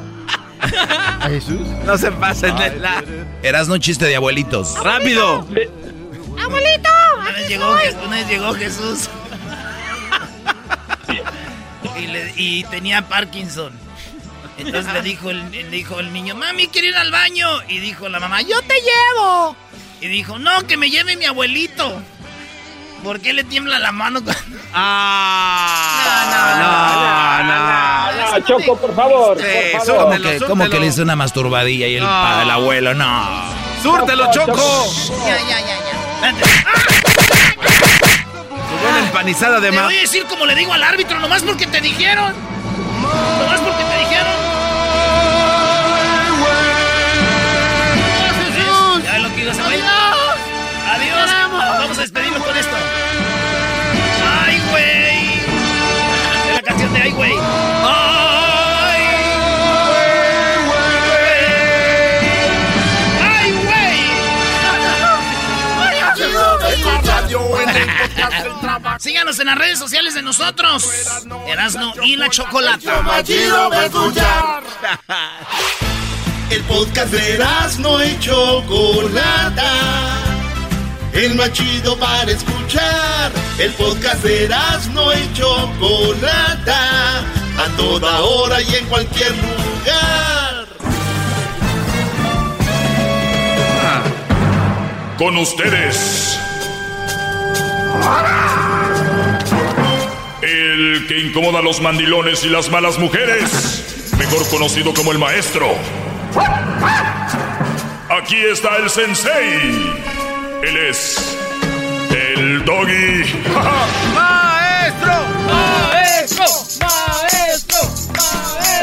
¿A Jesús? No se pasen de la... Eras un chiste de abuelitos. ¡Rápido! ¡Abuelito! Una vez llegó, una vez llegó Jesús. y, le- y tenía Parkinson. Entonces le dijo, el, le dijo el niño, mami, quiero ir al baño. Y dijo la mamá, yo te llevo. Y dijo, no, que me lleve mi abuelito. ¿Por qué le tiembla la mano? cuando- Ah, no, no, Ah, Choco, por favor, Sí, por ¿Cómo favor. súrtelo, que, cómo que le hizo una masturbadilla y el, No. pa- el abuelo? No. ¡Súrtelo, Choco! Ya, ya, ya, ya. Su buena empanizada de Te más. voy a decir como le digo al árbitro, nomás porque te dijeron. Nomás porque te dijeron. Ya lo que digo, se va a ir. Adiós. Vamos a despedirnos con esto. Síganos en las redes sociales de nosotros. Erasno y la Chocolata. más chido para escuchar. El podcast de Erasmo y Chocolata. El más chido para escuchar. El podcast de Erasmo y Chocolata. A toda hora y en cualquier lugar. Con ustedes. El que incomoda a los mandilones y las malas mujeres. Mejor conocido como el maestro. Aquí está el sensei. Él es. El doggy. ¡Maestro! ¡Maestro! ¡Maestro!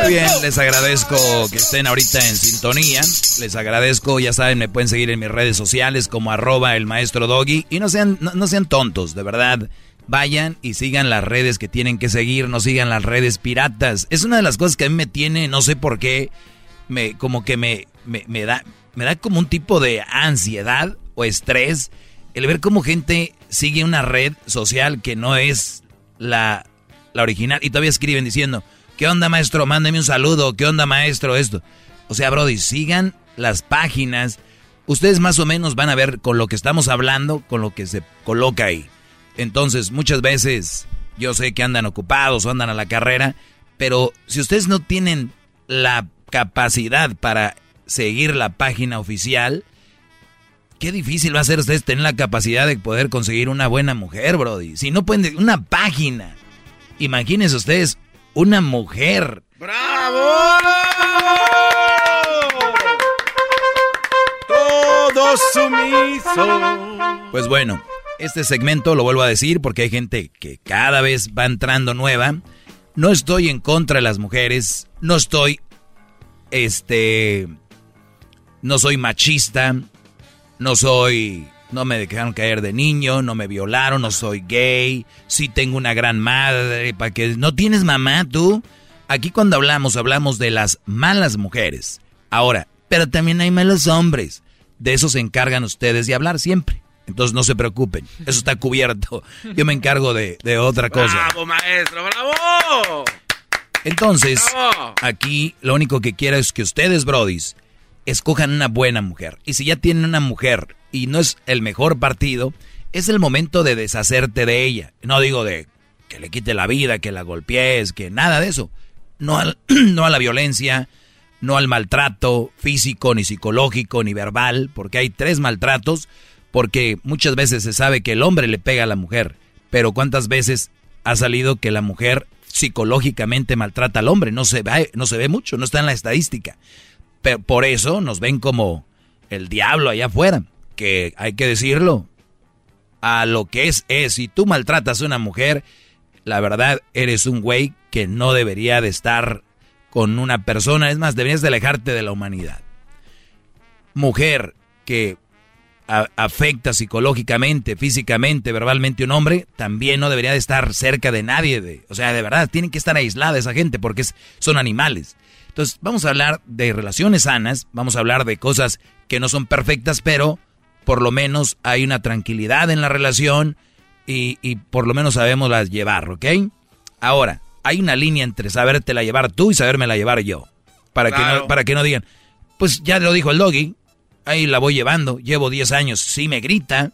Muy bien, les agradezco que estén ahorita en sintonía. Les agradezco, ya saben, me pueden seguir en mis redes sociales como arroba el maestro doggy. Y no sean, no, no sean tontos, de verdad. Vayan y sigan las redes que tienen que seguir, no sigan las redes piratas. Es una de las cosas que a mí me tiene, no sé por qué, me, como que me, me, da, me da como un tipo de ansiedad o estrés el ver cómo gente sigue una red social que no es la, la original y todavía escriben diciendo, ¿qué onda maestro? Mándeme un saludo, ¿qué onda maestro? Esto. O sea, Brody, sigan las páginas. Ustedes más o menos van a ver con lo que estamos hablando, con lo que se coloca ahí. Entonces, muchas veces yo sé que andan ocupados o andan a la carrera, pero si ustedes no tienen la capacidad para seguir la página oficial, qué difícil va a ser ustedes tener la capacidad de poder conseguir una buena mujer, Brody. Si no pueden, una página. Imagínense ustedes, una mujer. Todo sumiso. Pues bueno, este segmento lo vuelvo a decir porque hay gente que cada vez va entrando nueva. No estoy en contra de las mujeres, no estoy, este, no soy machista, no soy, no me dejaron caer de niño, no me violaron, no soy gay, sí tengo una gran madre, para que no tienes mamá tú. Aquí cuando hablamos, hablamos de las malas mujeres. Ahora, pero también hay malos hombres. de eso se encargan ustedes de hablar siempre. Entonces no se preocupen, eso está cubierto. Yo me encargo de, otra cosa. ¡Bravo, maestro! ¡Bravo! Entonces, aquí lo único que quiero es que ustedes, brodis, escojan una buena mujer. Y si ya tienen una mujer y no es el mejor partido, es el momento de deshacerte de ella. No digo de que le quite la vida, que la golpees, que nada de eso. No, no a la violencia, no al maltrato físico, ni psicológico, ni verbal, porque hay tres maltratos porque muchas veces se sabe que el hombre le pega a la mujer, pero ¿cuántas veces ha salido que la mujer psicológicamente maltrata al hombre? No se ve, no se ve mucho, no está en la estadística. Pero por eso nos ven como el diablo allá afuera, que hay que decirlo. A lo que es es, si tú maltratas a una mujer, la verdad eres un güey que no debería de estar con una persona, es más, deberías de alejarte de la humanidad. Mujer que afecta psicológicamente, físicamente, verbalmente un hombre, también no debería de estar cerca de nadie. De, o sea, de verdad, tienen que estar aislada esa gente porque son animales. Entonces, vamos a hablar de relaciones sanas, vamos a hablar de cosas que no son perfectas, pero por lo menos hay una tranquilidad en la relación y, y por lo menos sabemos las llevar, ¿ok? Ahora, hay una línea entre sabértela llevar tú y sabérmela llevar yo. Para, que no, para que no digan, pues ya lo dijo el doggy, ahí la voy llevando, llevo 10 años, sí me grita,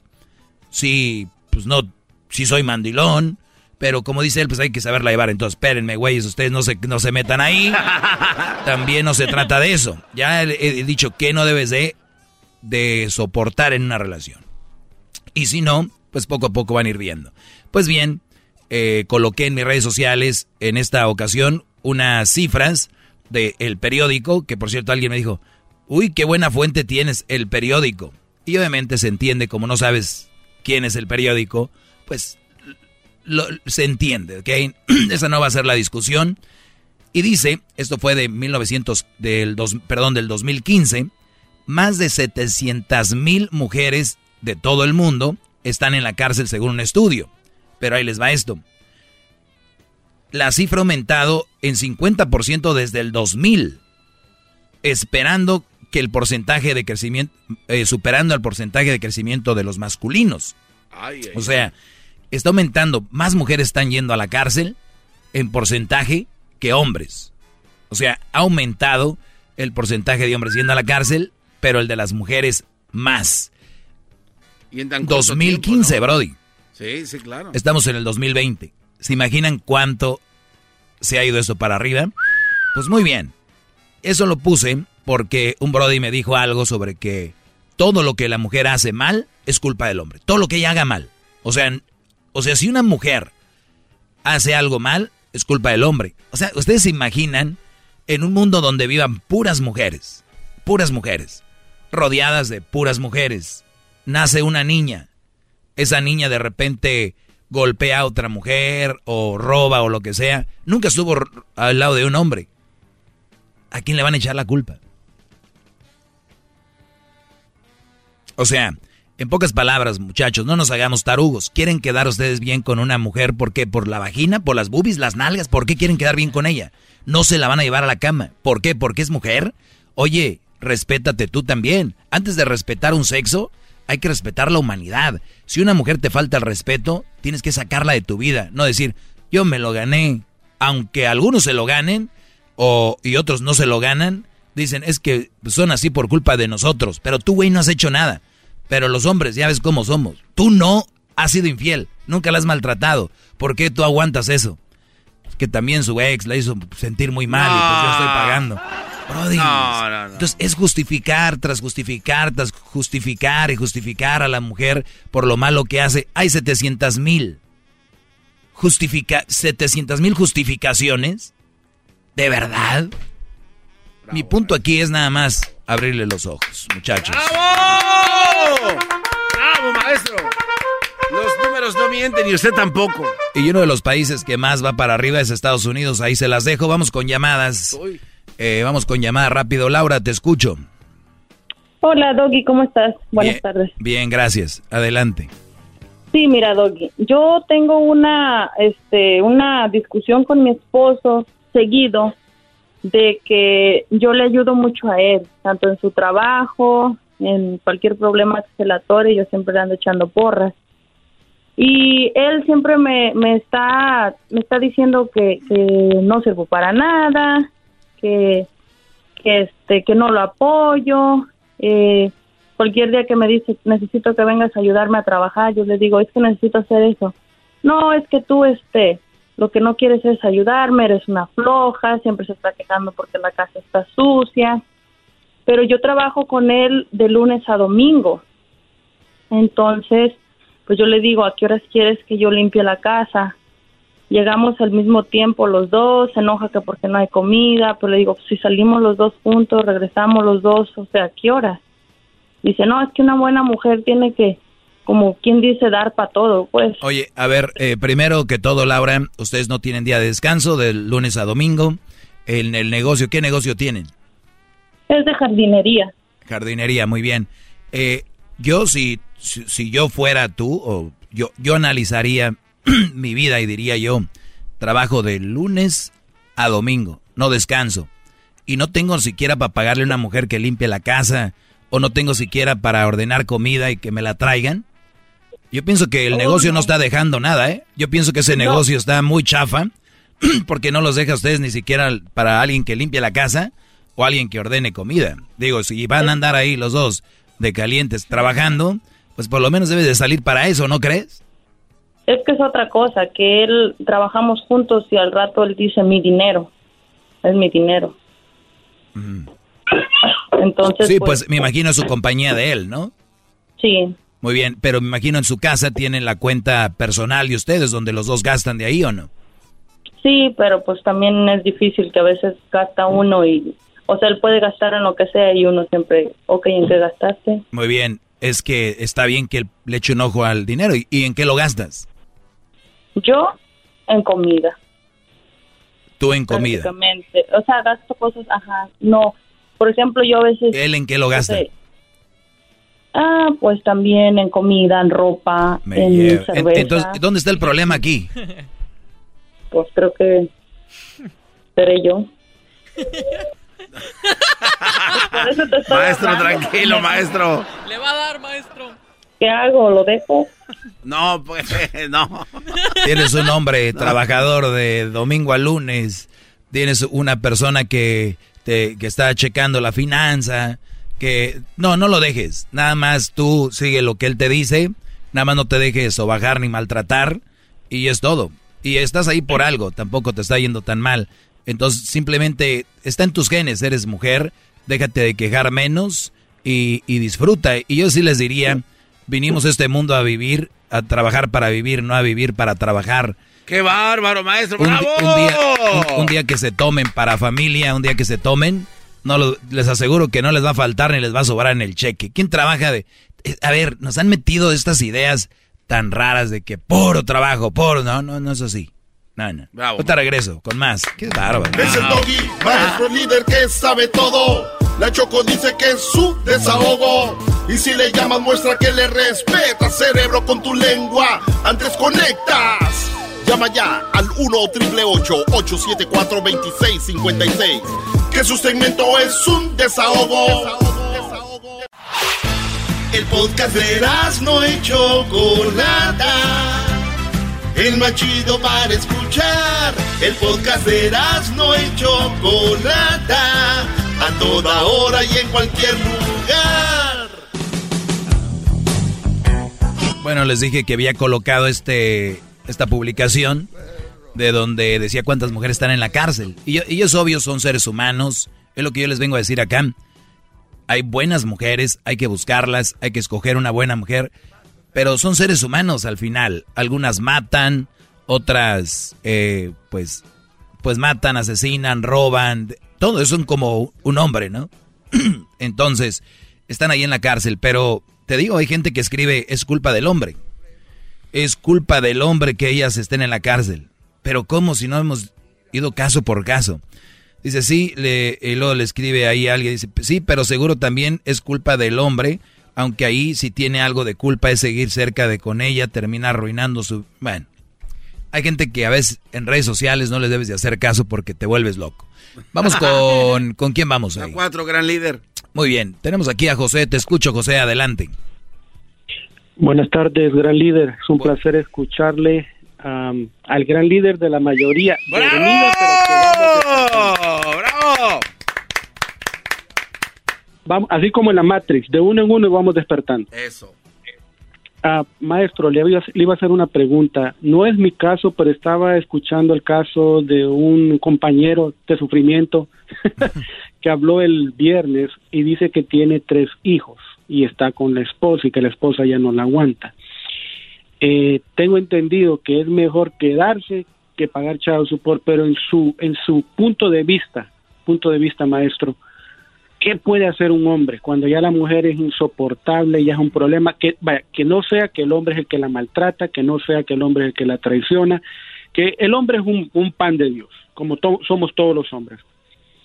sí, pues no, sí soy mandilón, pero como dice él, pues hay que saberla llevar. Entonces, espérenme, güeyes, ustedes no se, no se metan ahí. También no se trata de eso. Ya he, dicho que no debes de, de soportar en una relación. Y si no, pues poco a poco van a ir viendo. Pues bien, eh, coloqué en mis redes sociales en esta ocasión unas cifras del periódico, que por cierto alguien me dijo, uy, qué buena fuente tienes, el periódico. Y obviamente se entiende, como no sabes quién es el periódico, pues se entiende, ¿ok? Esa no va a ser la discusión. Y dice, esto fue de 1900, del dos, perdón, del 2015, más de 700 mil mujeres de todo el mundo están en la cárcel según un estudio. Pero ahí les va esto. La cifra ha aumentado en 50% desde el 2000, esperando que el porcentaje de crecimiento, eh, superando el porcentaje de crecimiento de los masculinos. o sea, está aumentando, más mujeres están yendo a la cárcel en porcentaje que hombres. O sea, ha aumentado el porcentaje de hombres yendo a la cárcel, pero el de las mujeres más. Y en 2015, Brody. Sí, sí, claro. Estamos en el 2020. ¿Se imaginan cuánto se ha ido esto para arriba? Pues muy bien. Eso lo puse porque un Brody me dijo algo sobre que todo lo que la mujer hace mal es culpa del hombre. Todo lo que ella haga mal. O sea, o sea, si una mujer hace algo mal, es culpa del hombre. O sea, ustedes se imaginan en un mundo donde vivan puras mujeres, puras mujeres, rodeadas de puras mujeres. Nace una niña. Esa niña de repente golpea a otra mujer o roba o lo que sea. Nunca estuvo al lado de un hombre. ¿A quién le van a echar la culpa? O sea, en pocas palabras, muchachos, no nos hagamos tarugos. ¿Quieren quedar ustedes bien con una mujer? ¿Por qué? ¿Por la vagina? ¿Por las boobies? ¿Las nalgas? ¿Por qué quieren quedar bien con ella? No se la van a llevar a la cama. ¿Por qué? ¿Porque es mujer? Oye, respétate tú también. Antes de respetar un sexo, hay que respetar la humanidad. Si una mujer te falta el respeto, tienes que sacarla de tu vida. No decir, yo me lo gané. Aunque algunos se lo ganen o, y otros no se lo ganan, dicen, es que son así por culpa de nosotros. Pero tú, güey, no has hecho nada. Pero los hombres, ya ves cómo somos. Tú no has sido infiel, nunca la has maltratado. ¿Por qué tú aguantas eso? Es que también su ex la hizo sentir muy mal y pues yo estoy pagando. no, no, no. Entonces es justificar tras justificar tras justificar y justificar a la mujer por lo malo que hace. Hay 700 mil. Justifica 700 mil justificaciones. ¿De verdad? Mi punto aquí es nada más abrirle los ojos, muchachos. ¡Bravo! ¡Bravo, maestro! Los números no mienten y usted tampoco. Y uno de los países que más va para arriba es Estados Unidos. Ahí se las dejo. Vamos con llamadas. Eh, vamos con llamadas rápido. Laura, te escucho. Hola, Doggy, ¿cómo estás? Buenas tardes. Bien, gracias. Adelante. Sí, mira, Doggy, yo tengo una, este, una discusión con mi esposo seguido de que yo le ayudo mucho a él, tanto en su trabajo, en cualquier problema que se le atore, yo siempre le ando echando porras. Y él siempre me, me está me está diciendo que, no sirvo para nada, que, que este que no lo apoyo. Eh, cualquier día que me dice necesito que vengas a ayudarme a trabajar, yo le digo es que necesito hacer eso. No, es que tú este lo que no quieres es ayudarme, eres una floja, siempre se está quejando porque la casa está sucia. Pero yo trabajo con él de lunes a domingo. Entonces, pues yo le digo, ¿a qué horas quieres que yo limpie la casa? Llegamos al mismo tiempo los dos, se enoja que porque no hay comida, pero le digo, si salimos los dos juntos, regresamos los dos, o sea, ¿a qué horas? Dice, no, es que una buena mujer tiene que, como quien dice, dar para todo, pues. Oye, a ver, eh, primero que todo, Laura, ustedes no tienen día de descanso del lunes a domingo. En el negocio, ¿qué negocio tienen? Es de jardinería. Jardinería, muy bien. Eh, yo, si, si, si yo fuera tú, o yo, yo analizaría mi vida y diría yo, trabajo de lunes a domingo, no descanso. Y no tengo siquiera para pagarle a una mujer que limpie la casa, o no tengo siquiera para ordenar comida y que me la traigan. Yo pienso que el Oh, negocio no. no. está dejando nada, ¿eh? Yo pienso que ese No. negocio está muy chafa, porque no los deja a ustedes ni siquiera para alguien que limpie la casa o alguien que ordene comida. Digo, si van a andar ahí los dos de calientes trabajando, pues por lo menos debes de salir para eso, ¿no crees? Es que es otra cosa, que él trabajamos juntos y al rato él dice mi dinero, es mi dinero. Entonces, Sí, pues me imagino su compañía de él, ¿no? sí, Muy bien, pero me imagino en su casa tienen la cuenta personal de ustedes, donde los dos gastan de ahí o no. sí, pero pues también es difícil que a veces gasta uno y, o sea, él puede gastar en lo que sea y uno siempre, ok, ¿en qué gastaste? Muy bien, es que está bien que le eche un ojo al dinero. ¿Y, y en qué lo gastas? Yo en comida. Tú en comida. O sea, gasto cosas, ajá, no. Por ejemplo, yo a veces... ¿Él en qué lo gasta? no sé, Ah, pues también en comida, en ropa, Me en cerveza. Entonces, ¿dónde está el problema aquí? Pues creo que seré yo. Maestro, hablando. tranquilo, maestro. Le va a dar, maestro. ¿Qué hago? ¿Lo dejo? No, pues, no. Tienes un hombre trabajador de domingo a lunes. Tienes una persona que, te, que está checando la finanza. Que no, no lo dejes. Nada más tú sigue lo que él te dice. Nada más no te dejes o bajar ni maltratar. Y es todo. Y estás ahí por algo. Tampoco te está yendo tan mal. Entonces simplemente está en tus genes. Eres mujer. Déjate de quejar menos. Y, y disfruta. Y yo sí les diría, vinimos a este mundo a vivir, a trabajar para vivir, no a vivir para trabajar. ¡Qué bárbaro, maestro! Un, ¡Bravo! un día, un- un día que se tomen para familia, un día que se tomen, no lo- les aseguro que no les va a faltar ni les va a sobrar en el cheque. ¿Quién trabaja de...? eh, A ver, nos han metido estas ideas tan raras de que puro trabajo, puro... No, no, no es así. No, no. Bravo. Yo te regreso con más. Qué bárbaro. Es el doggy, maestro líder que sabe todo. La Choco dice que es su desahogo. Y si le llamas, muestra que le respeta, cerebro, con tu lengua. Antes conectas. Llama ya al 1-888-874-2656. Que su segmento es un desahogo. El podcast de no y Chocolata. El más chido para escuchar. El podcast de no y Chocolata. A toda hora y en cualquier lugar. Bueno, les dije que había colocado este esta publicación de donde decía cuántas mujeres están en la cárcel. Y, y es obvio, son seres humanos. Es lo que yo les vengo a decir acá. Hay buenas mujeres, hay que buscarlas, hay que escoger una buena mujer. Pero son seres humanos al final. Algunas matan, otras, eh, pues, pues matan, asesinan, roban. Todo eso son como un hombre, ¿no? Entonces, están ahí en la cárcel. Pero te digo, hay gente que escribe, es culpa del hombre. Es culpa del hombre que ellas estén en la cárcel. Pero ¿cómo si no hemos ido caso por caso? Dice, sí, le, y luego le escribe ahí a alguien, dice, sí, pero seguro también es culpa del hombre, aunque ahí si tiene algo de culpa es seguir cerca de con ella, termina arruinando su... Bueno, hay gente que a veces en redes sociales no les debes de hacer caso porque te vuelves loco. Vamos con... ¿Con quién vamos A ahí? cuatro, gran líder. Muy bien, tenemos aquí a José, te escucho José, adelante. Buenas tardes, gran líder. Es un placer escucharle al gran líder de la mayoría. ¡Bravo! ¡Bravo! Vamos, así como en la Matrix, de uno en uno vamos despertando. Eso. Ah, maestro, le iba, le iba a hacer una pregunta. No es mi caso, pero estaba escuchando el caso de un compañero de sufrimiento que habló el viernes y dice que tiene tres hijos y está con la esposa y que la esposa ya no la aguanta. Eh, tengo entendido que es mejor quedarse que pagar child support, pero en su en su punto de vista, punto de vista maestro, ¿qué puede hacer un hombre cuando ya la mujer es insoportable, ya es un problema? Que, que no sea que el hombre es el que la maltrata, que no sea que el hombre es el que la traiciona, que el hombre es un, pan de Dios, como somos todos los hombres,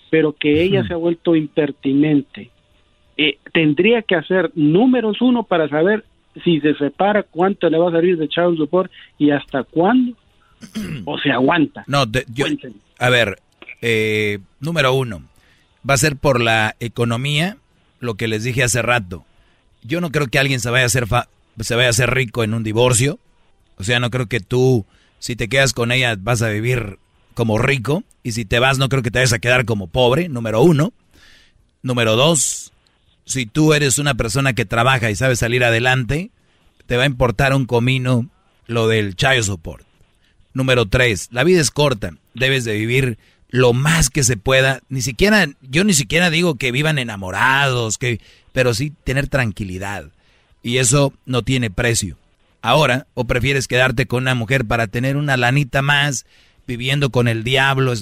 pero que ella se ha vuelto impertinente. Eh, tendría que hacer números uno para saber si se separa cuánto le va a salir de child support y hasta cuándo o se aguanta. No, a ver, eh, número uno, va a ser por la economía, lo que les dije hace rato. Yo no creo que alguien se vaya a hacer se vaya a hacer rico en un divorcio. O sea, no creo que tú, si te quedas con ella, vas a vivir como rico. Y si te vas, no creo que te vayas a quedar como pobre, número uno. Número dos, si tú eres una persona que trabaja y sabe salir adelante, te va a importar un comino lo del child support. Número tres, la vida es corta, debes de vivir lo más que se pueda. Ni siquiera, yo ni siquiera digo que vivan enamorados, que, pero sí tener tranquilidad. Y eso no tiene precio. Ahora, o prefieres quedarte con una mujer para tener una lanita más, viviendo con el diablo.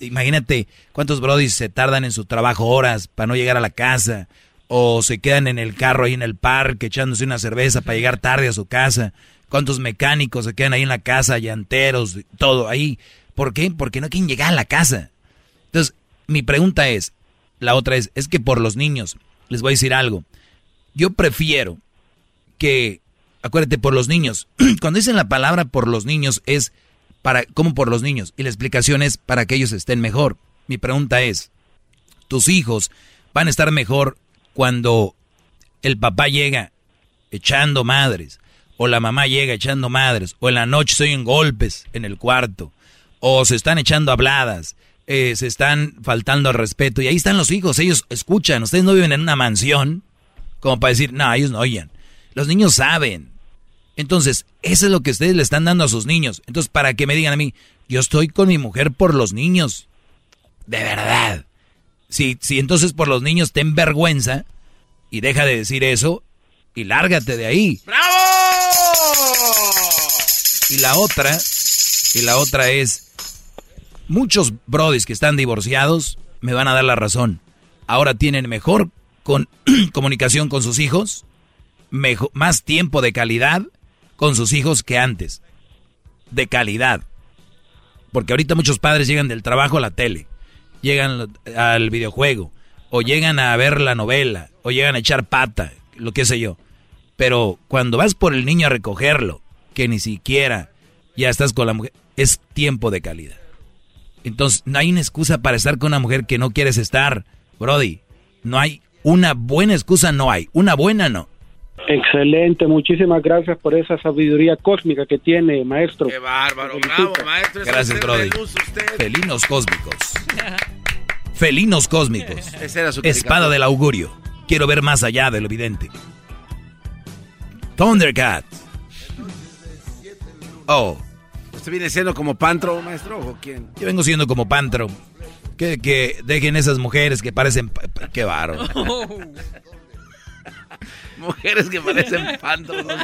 Imagínate cuántos brodis se tardan en su trabajo horas para no llegar a la casa. O se quedan en el carro ahí en el parque echándose una cerveza para llegar tarde a su casa. Cuántos mecánicos se quedan ahí en la casa, llanteros, todo ahí ¿Por qué? Porque no quieren llegar a la casa. Entonces, mi pregunta es, la otra es, es que por los niños, les voy a decir algo. Yo prefiero que, acuérdate, por los niños. Cuando dicen la palabra por los niños es para, ¿cómo por los niños? Y la explicación es para que ellos estén mejor. Mi pregunta es, tus hijos van a estar mejor cuando el papá llega echando madres, o la mamá llega echando madres, o en la noche se oyen golpes en el cuarto, o se están echando habladas, eh, se están faltando al respeto. Y ahí están los hijos, ellos escuchan. Ustedes no viven en una mansión como para decir, no, ellos no oyen. Los niños saben. Entonces, eso es lo que ustedes le están dando a sus niños. Entonces, para que me digan a mí, yo estoy con mi mujer por los niños. De verdad. Si, si entonces por los niños ten vergüenza y deja de decir eso y lárgate de ahí. ¡Bravo! Y la otra, y la otra es, muchos brodis que están divorciados me van a dar la razón. Ahora tienen mejor con, comunicación con sus hijos, mejor, más tiempo de calidad con sus hijos que antes. De calidad. Porque ahorita muchos padres llegan del trabajo a la tele, llegan al videojuego, o llegan a ver la novela, o llegan a echar pata, lo que sé yo. Pero cuando vas por el niño a recogerlo, que ni siquiera ya estás con la mujer, es tiempo de calidad. Entonces, no hay una excusa para estar con una mujer que no quieres estar, Brody. No hay una buena excusa, no hay. Una buena, no. Excelente, muchísimas gracias por esa sabiduría cósmica que tiene, maestro. Qué bárbaro, bravo, maestro. Gracias, Brody. Felinos cósmicos. Felinos cósmicos. Espada del augurio. Quiero ver más allá de lo evidente. Thundercat. Oh. ¿Usted viene siendo como Pantro, maestro, o quién? Yo vengo siendo como Pantro. Que, que dejen esas mujeres que parecen... ¡Qué barro! mujeres que parecen Pantro. No.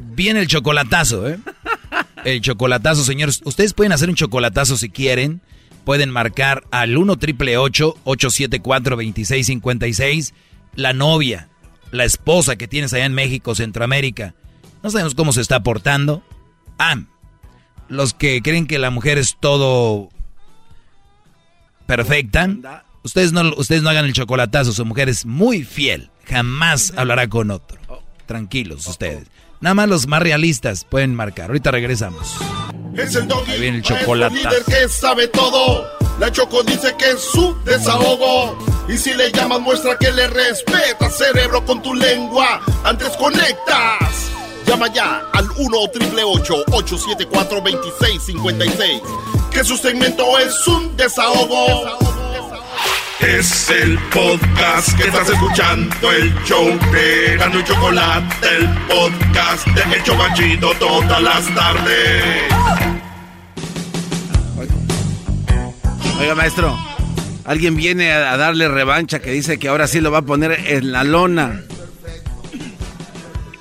Viene el chocolatazo, ¿eh? El chocolatazo, señores. Ustedes pueden hacer un chocolatazo si quieren. Pueden marcar al 1 triple 874 2656 La novia, la esposa que tienes allá en México, Centroamérica. No sabemos cómo se está portando. Ah, los que creen que la mujer es todo perfecta, ustedes no, ustedes no hagan el chocolatazo, su mujer es muy fiel, jamás hablará con otro. Tranquilos ustedes. Nada más los más realistas pueden marcar. Ahorita regresamos. Es el Ahí viene el chocolatazo. que sabe todo. La Choco dice que es su desahogo. Y si le llamas, muestra que le respeta, cerebro, con tu lengua. Antes conectas. Llama ya al 1-888-874-2656. Que su segmento es un desahogo. Es el podcast que estás escuchando, el show de Gano y Chocolate, el podcast de El Chocachito todas las tardes. Oiga, maestro, alguien viene a darle revancha que dice que ahora sí lo va a poner en la lona.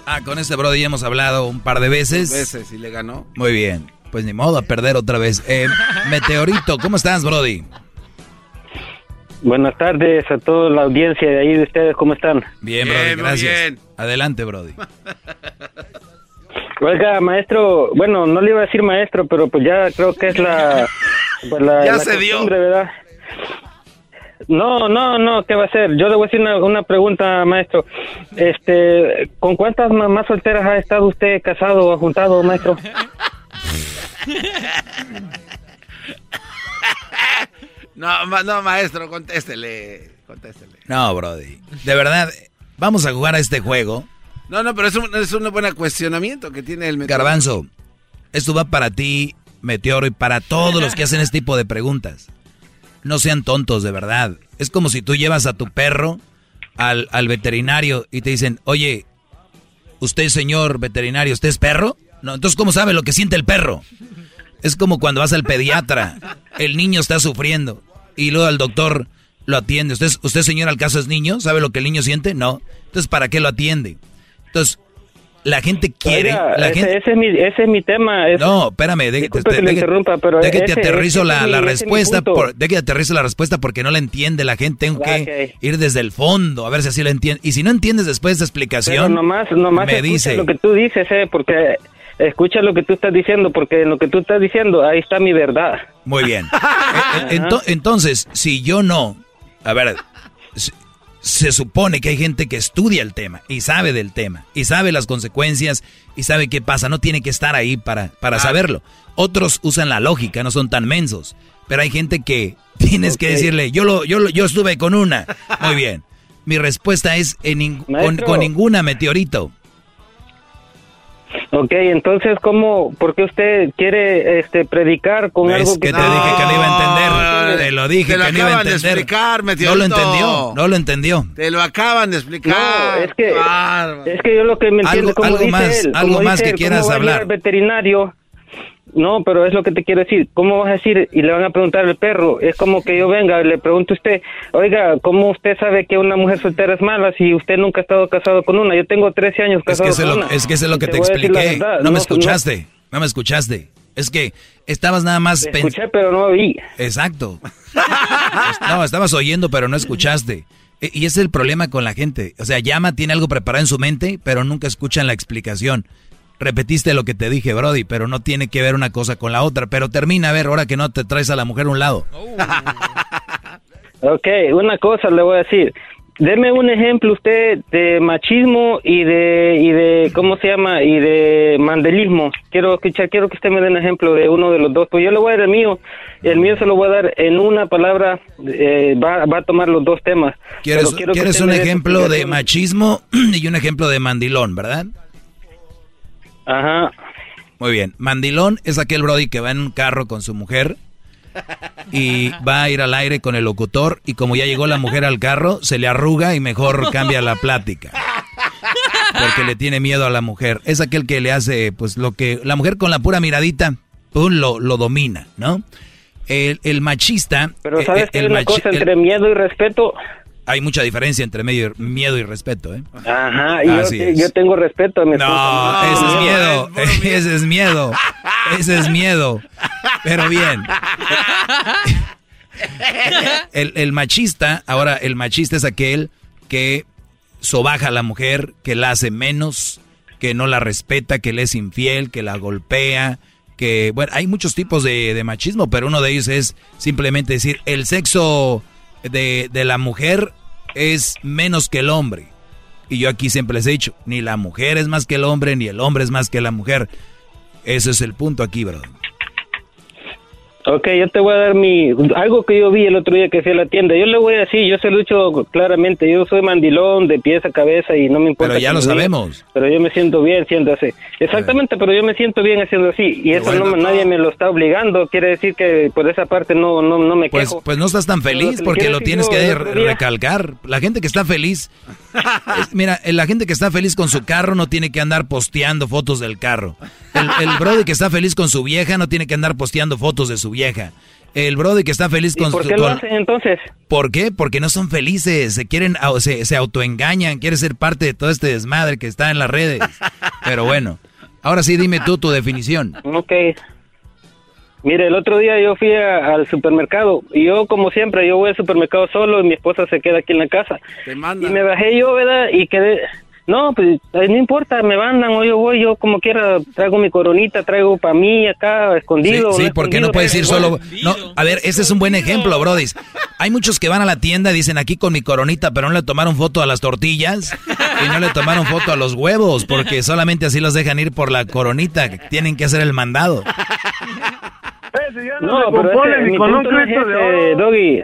Ah, con este Brody ya hemos hablado un par de veces. veces y le ganó. Muy bien. Pues ni modo a perder otra vez. Eh, Meteorito, ¿cómo estás, Brody? Buenas tardes a toda la audiencia de ahí de ustedes, ¿cómo están? Bien, Brody, gracias. Adelante, Brody. Oiga, maestro, bueno, no le iba a decir maestro, pero pues ya creo que es la... Pues la ya se dio. ¿verdad? No, no, no, ¿qué va a ser? Yo le voy a decir una, una pregunta, maestro. Este, ¿con cuántas mamás solteras ha estado usted casado o juntado, maestro? No, no, maestro, contéstele, contéstele. No, Brody. De verdad, vamos a jugar a este juego. No, no, pero es un, es un buen cuestionamiento que tiene el Meteoro. Garbanzo, esto va para ti, Meteoro, y para todos los que hacen este tipo de preguntas. No sean tontos, de verdad. Es como si tú llevas a tu perro al, al veterinario y te dicen, oye, usted, señor veterinario, ¿usted es perro? No, entonces, ¿cómo sabe lo que siente el perro? Es como cuando vas al pediatra, el niño está sufriendo y luego el doctor lo atiende. ¿Usted, usted señor, al caso es niño? ¿Sabe lo que el niño siente? No. Entonces, ¿para qué lo atiende? Entonces, la gente quiere... la ese, gente... ese, es mi, ese es mi tema. No, espérame, de, que te, interrumpa, pero de que te aterrizo la, la respuesta, por, de que te aterrizo la respuesta porque no la entiende la gente. Tengo que ir desde el fondo a ver si así lo entiende. Y si no entiendes después de esta explicación, pero nomás, nomás me dice... lo que tú dices, eh, porque escucha lo que tú estás diciendo, porque en lo que tú estás diciendo, ahí está mi verdad. Muy bien. Eh, entonces, si yo no, a ver, se supone que hay gente que estudia el tema y sabe del tema y sabe las consecuencias y sabe qué pasa, no tiene que estar ahí para, para saberlo. Otros usan la lógica, no son tan mensos, pero hay gente que tienes que decirle, yo lo, yo yo estuve con una. Muy bien. Mi respuesta es en con, con ninguna meteorito. Ok, entonces, ¿cómo, por qué usted quiere este, predicar con algo que... que te dije que no iba a entender, te lo dije te lo que no iba a acaban de entender. explicar, No lo entendió, no lo entendió. Te lo acaban de explicar. No, es que, es que yo lo que me entiendo, Algo- como algo dice más, él, algo como más dice que él, quieras ¿cómo va a ir hablar. al veterinario, no, pero es lo que te quiero decir. ¿Cómo vas a decir? Y le van a preguntar al perro. Es como que yo venga y le pregunto a usted, oiga, ¿cómo usted sabe que una mujer soltera es mala si usted nunca ha estado casado con una? Yo tengo 13 años Es casado que, es con lo, una. es que eso es lo que te, expliqué. No, me escuchaste, no, me escuchaste. Es que estabas nada más... Te escuché, pero no oí. Exacto. No, estabas oyendo, pero no escuchaste. E- Y ese es el problema con la gente. O sea, llama, tiene algo preparado en su mente, pero nunca escuchan la explicación. Repetiste lo que te dije, Brody, pero no tiene que ver una cosa con la otra. Pero termina a ver, ahora que no te traes a la mujer a un lado. Ok, una cosa le voy a decir. Deme un ejemplo usted de machismo y de y de cómo se llama y de mandelismo. Quiero escuchar, quiero que usted me dé un ejemplo de uno de los dos. Pues yo le voy a dar el mío. El mío se lo voy a dar en una palabra. eh, va, va a tomar los dos temas. ¿Quieres, quieres un ejemplo de machismo y un ejemplo de mandilón, verdad? Ajá. Muy bien. Mandilón es aquel Brody que va en un carro con su mujer y va a ir al aire con el locutor y como ya llegó la mujer al carro, se le arruga y mejor cambia la plática. Porque le tiene miedo a la mujer. Es aquel que le hace, pues lo que la mujer con la pura miradita, pum, lo, lo domina, ¿no? El, el machista... Pero sabes eh, que el una machi- cosa entre miedo y respeto. Hay mucha diferencia entre medio, miedo y respeto, ¿eh? Ajá, y yo, tengo respeto a mi esposa. No, ese es miedo, ese es miedo, ese es miedo. Pero bien. El, el machista, ahora el machista es aquel que sobaja a la mujer, que la hace menos, que no la respeta, que le es infiel, que la golpea, que, bueno, hay muchos tipos de, de machismo, pero uno de ellos es simplemente decir, el sexo de, de la mujer es menos que el hombre. Y yo aquí siempre les he dicho, ni la mujer es más que el hombre, ni el hombre es más que la mujer. Ese es el punto aquí, bro. Ok, yo te voy a dar mi algo que yo vi el otro día que fui a la tienda. Yo le voy a decir, yo se dicho claramente, yo soy mandilón de pies a cabeza y no me importa. Pero ya lo sabemos. Pero yo me siento bien siendo así. Exactamente, pero yo me siento bien haciendo así y eso no nadie me lo está obligando. Quiere decir que por esa parte no no no me Pues, quejo. pues no estás tan feliz porque lo tienes que recalcar. La gente que está feliz, mira, la gente que está feliz con su carro no tiene que andar posteando fotos del carro. El, el brody que está feliz con su vieja no tiene que andar posteando fotos de su vieja. El brody que está feliz con ¿Por su... lo con- hacen entonces? ¿Por qué? Porque no son felices, se quieren, se, se autoengañan, quieren ser parte de todo este desmadre que está en las redes. Pero bueno, ahora sí dime tú tu definición. Ok. Mire, el otro día yo fui a- al supermercado y yo, como siempre, yo voy al supermercado solo y mi esposa se queda aquí en la casa. Y me bajé yo, ¿verdad? Y quedé... No, pues eh, no importa, me mandan o yo voy, yo como quiera traigo mi coronita, traigo para mí acá escondido. sí, no porque no puedes ir solo. No, a ver, ese es un buen ejemplo, Brody. Hay muchos que van a la tienda y dicen aquí con mi coronita, pero no le tomaron foto a las tortillas y no le tomaron foto a los huevos, porque solamente así los dejan ir por la coronita. que Tienen que hacer el mandado. No, se pero ese, mi punto no de oro. Doggy.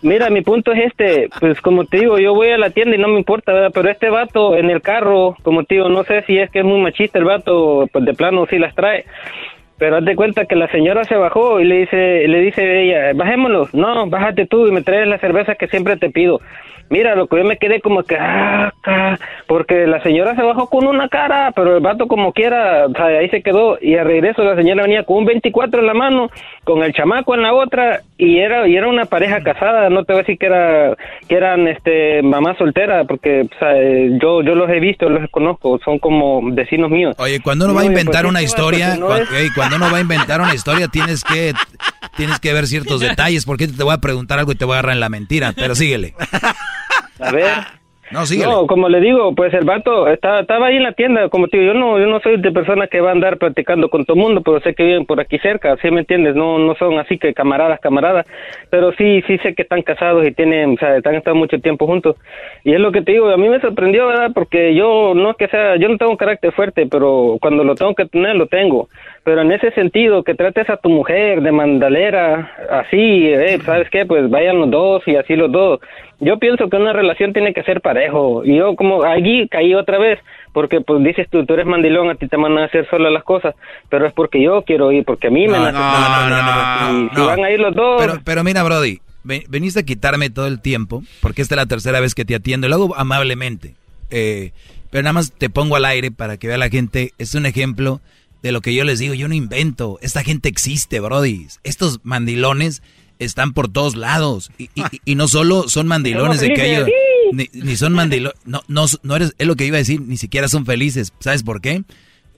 Mira, mi punto es este, pues como te digo, yo voy a la tienda y no me importa, ¿verdad? Pero este vato en el carro, como te digo, no sé si es que es muy machista el vato, pues de plano sí las trae. Pero haz de cuenta que la señora se bajó y le dice, le dice ella, bajémonos, no, bájate tú y me traes la cerveza que siempre te pido. Mira, lo que yo me quedé como que, ah, porque la señora se bajó con una cara, pero el vato como quiera, o sea, ahí se quedó y al regreso la señora venía con un 24 en la mano, con el chamaco en la otra y era y era una pareja casada, no te voy a decir que era que eran este mamá soltera, porque o sea, yo yo los he visto, los conozco, son como vecinos míos. Oye, cuando uno va a oye, inventar pues, una historia, pues, no cuando uno va a inventar una historia tienes que tienes que ver ciertos detalles, porque te voy a preguntar algo y te voy a agarrar en la mentira, pero síguele. A ver. No, como le digo, pues el vato estaba, estaba ahí en la tienda, como te digo, yo no, yo no soy de persona que va a andar platicando con todo el mundo, pero sé que viven por aquí cerca, ¿sí me entiendes? No, no son así que camaradas, camaradas, pero sí, sí sé que están casados y tienen, o sea, están estado mucho tiempo juntos. Y es lo que te digo, a mí me sorprendió, ¿verdad? Porque yo no es que sea, yo no tengo un carácter fuerte, pero cuando lo tengo que tener, lo tengo. Pero en ese sentido, que trates a tu mujer de mandalera, así, eh, ¿sabes qué? Pues vayan los dos y así los dos. Yo pienso que una relación tiene que ser parejo. Y yo como allí caí otra vez, porque pues dices tú, tú eres mandilón, a ti te mandan a hacer solas las cosas, pero es porque yo quiero ir, porque a mí me No, nace. no, no, no, no, Y si van a ir los dos... Pero, pero mira, Brody, ve- veniste a quitarme todo el tiempo, porque esta es la tercera vez que te atiendo, y lo hago amablemente. Eh, pero nada más te pongo al aire para que vea la gente. Es un ejemplo de lo que yo les digo. Yo no invento. Esta gente existe, Brody. Estos mandilones están por todos lados. Y, y- y no solo son mandilones de que ellos... ni son mandilones. No, no, no eres... Es lo que iba a decir. Ni siquiera son felices. ¿Sabes por qué?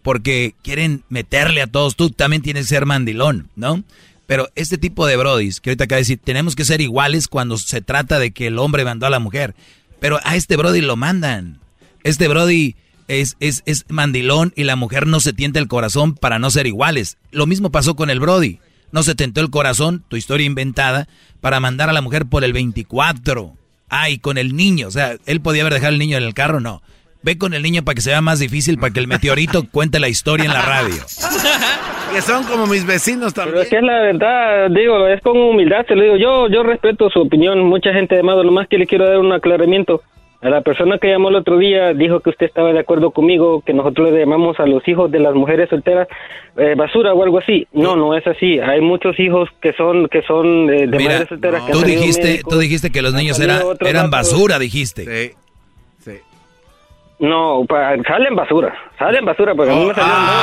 Porque quieren meterle a todos. Tú también tienes que ser mandilón, ¿no? Pero este tipo de brodis, que ahorita acaba de decir, tenemos que ser iguales cuando se trata de que el hombre mandó a la mujer. Pero a este brody lo mandan. Este brody es, es, es mandilón y la mujer no se tienta el corazón para no ser iguales. Lo mismo pasó con el brody. No se tentó el corazón, tu historia inventada, para mandar a la mujer por el 24. Ah, y con el niño. O sea, él podía haber dejado el niño en el carro, no. Ve con el niño para que sea más difícil, para que el meteorito cuente la historia en la radio. Que son como mis vecinos también. Pero es que es la verdad, digo, es con humildad, te lo digo, yo yo respeto su opinión, mucha gente de lo más que le quiero dar un aclaramiento. A la persona que llamó el otro día dijo que usted estaba de acuerdo conmigo, que nosotros le llamamos a los hijos de las mujeres solteras eh, basura o algo así. No, no es así. Hay muchos hijos que son que son eh, de Mira, madres solteras que tú han tenido dijiste, médicos, tú dijiste que los niños era- eran datos. basura, dijiste. Sí, sí. No, pa- salen basura, salen basura, porque a mí me salieron dos.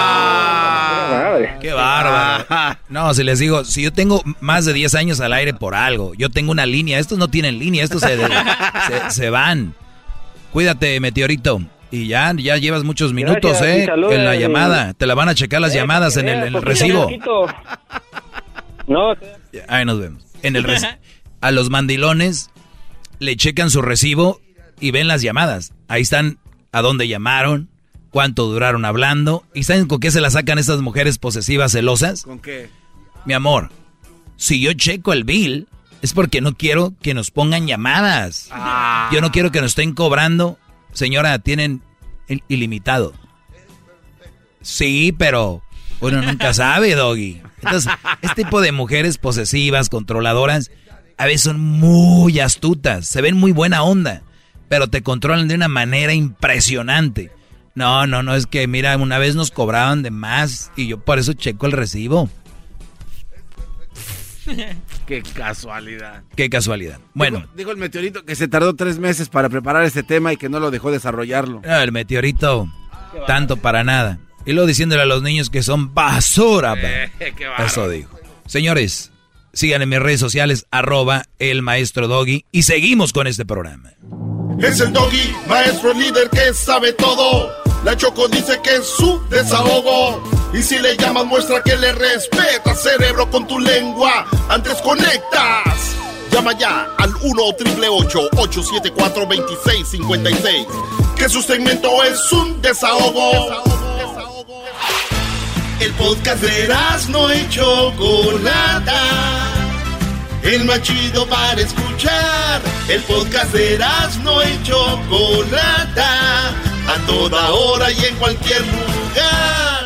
Madre. Qué bárbaro. No, si les digo, si yo tengo más de 10 años al aire por algo, yo tengo una línea, estos no tienen línea, estos se, se, se van. Cuídate, meteorito. Y ya, ya llevas muchos minutos, Gracias, ¿eh? salud, en la eh, llamada. Te la van a checar las Eh, llamadas en que el, en recibo. No, Ahí nos vemos. En el a los mandilones le checan su recibo y ven las llamadas. Ahí están a dónde llamaron, cuánto duraron hablando. ¿Y saben con qué se la sacan estas mujeres posesivas celosas? ¿Con qué? Mi amor, si yo checo el bill, es porque no quiero que nos pongan llamadas. Ah. Yo no quiero que nos estén cobrando. Señora, tienen il- ilimitado. Sí, pero uno nunca sabe, Doggy. Entonces, este tipo de mujeres posesivas, controladoras, a veces son muy astutas, se ven muy buena onda, pero te controlan de una manera impresionante. No, no, no, es que mira, una vez nos cobraban de más y yo por eso checo el recibo. Qué casualidad. Qué casualidad. Bueno. Dijo, el meteorito que se tardó tres meses para preparar este tema y que no lo dejó desarrollarlo. No, el meteorito, tanto para nada. Y luego diciéndole a los niños que son basura. Eh, eso dijo. Señores, sigan en mis redes sociales, arroba el maestro Doggy, y seguimos con este programa. Es el Doggy, maestro líder que sabe todo. La Choco dice que es su desahogo. Y si le llamas, muestra que le respeta, cerebro, con tu lengua. Antes conectas. Llama ya al 1-888-874-2656. Que su segmento es un desahogo. El podcast de no y Chocolata. El más chido para escuchar. El podcast de no y Chocolata. A toda hora y en cualquier lugar.